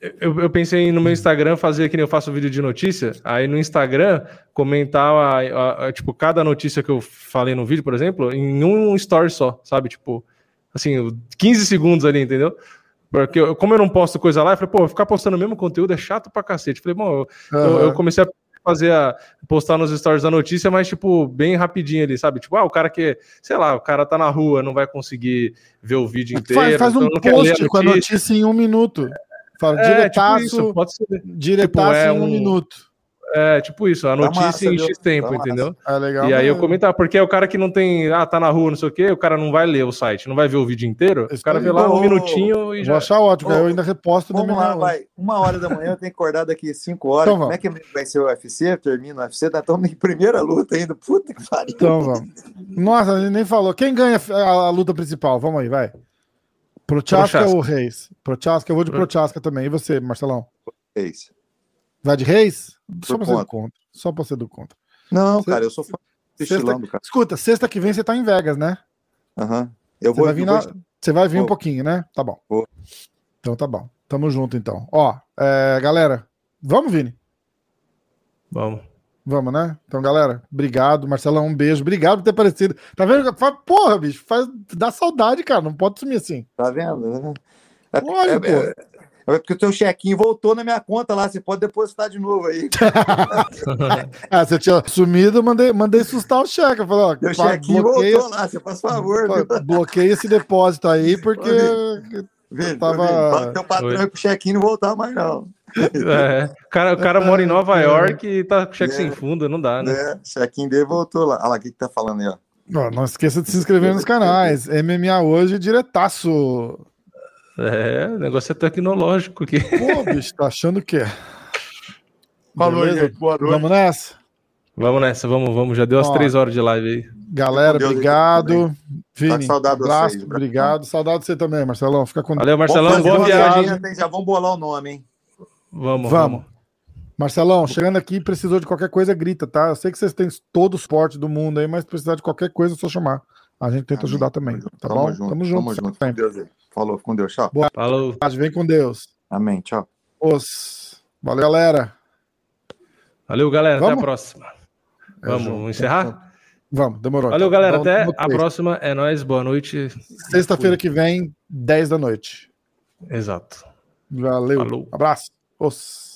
Eu, eu, pensei no meu Instagram fazer que nem eu faço vídeo de notícia. Aí no Instagram comentar a, a, a, tipo cada notícia que eu falei no vídeo, por exemplo, em um story só, sabe? Tipo, assim, 15 segundos ali, entendeu? Porque eu, como eu não posto coisa lá, eu falei, pô, ficar postando o mesmo conteúdo é chato pra cacete. Eu falei, bom, eu, uhum. eu, eu comecei a fazer a postar nos stories da notícia, mas tipo, bem rapidinho ali, sabe? Tipo, ah, o cara que, sei lá, o cara tá na rua, não vai conseguir ver o vídeo inteiro. Faz, faz um então post com a notícia em um minuto. Fala, é, diretaço, tipo isso, pode ser. diretaço tipo, é em um, um minuto. É, tipo isso, a notícia massa, em X tempo, tá entendeu? É legal. E aí eu comentar, porque é o cara que não tem, ah, tá na rua, não sei o quê, o cara não vai ler o site, não vai ver o vídeo inteiro, Esse o cara vê lá um minutinho e já. Vou achar ótimo, oh, eu ainda reposto Vamos lá, vai. Uma hora da manhã eu tenho que acordar daqui cinco horas. Então, Como é que vai ser o UFC? Termina o UFC, tá tão em primeira luta ainda. Puta que pariu. Então vamos. Nossa, a gente nem falou. Quem ganha a, a luta principal? Vamos aí, vai. Prochaska ou Reis? Prochaska, eu vou de Prochaska também. E você, Marcelão? Reis. Vai de Reis? Só pra ser do contra. Só pra ser do contra. Não, cara, eu sou fã sexta... cara. Escuta, sexta que vem você tá em Vegas, né? Aham. Uhum. Eu você vou vai vir na... Você vai vir vou. um pouquinho, né? Tá bom. Vou. Então tá bom. Tamo junto, então. Ó, é, galera, vamos, Vini? Vamos. Vamos, né? Então, galera, obrigado. Marcelão, um beijo. Obrigado por ter aparecido. Tá vendo? Porra, bicho, faz... dá saudade, cara. Não pode sumir assim. Tá vendo? Olha, é, é, é porque o teu chequinho voltou na minha conta lá, você pode depositar de novo aí. (laughs) ah, você tinha sumido, mandei, mandei sustar o cheque. Eu falei, ó, Teu chequinho bloqueia, voltou lá, você faz favor. Bloqueia esse depósito aí, porque. Vê, tava... Teu patrão Oi. pro chequinho não voltar mais, não. É, o, cara, o cara (laughs) mora em Nova é. York e tá com cheque é, sem fundo, não dá, né? É, chequinho dele voltou lá. Olha lá, o que, que tá falando aí, ó. Não, não esqueça de se inscrever nos canais. MMA hoje, diretaço. É, o negócio é tecnológico aqui. Pô, bicho, tá achando que é. Falou, gente. Boa noite. Vamos nessa? Vamos nessa, vamos, vamos. Já deu as Ó, três horas de live aí. Galera, Deus obrigado. Vini, tá saudade abraço, vocês, obrigado. Saudade de você também, Marcelão. Fica com Valeu, Marcelão. Boa viagem. Já vamos bolar o nome, hein? Vamos, vamos. vamos. Marcelão, chegando aqui, precisou de qualquer coisa, grita, tá? Eu sei que vocês têm todo o suporte do mundo aí, mas precisar de qualquer coisa, é só chamar. A gente tenta Amém. ajudar também, tá tamo bom? Junto, tamo junto. Tamo junto. Com Deus aí. Falou, com Deus, tchau. Boa Falou. tarde, vem com Deus. Amém, tchau. Os. Valeu, galera. Valeu, galera. Vamos? Até a próxima. Vamos encerrar? Vamos, demorou. Valeu, galera. Vamos- Até a próxima. É nóis. Boa noite. Sexta-feira que vem, 10 da noite. Exato. Valeu. Falou. Abraço. Os.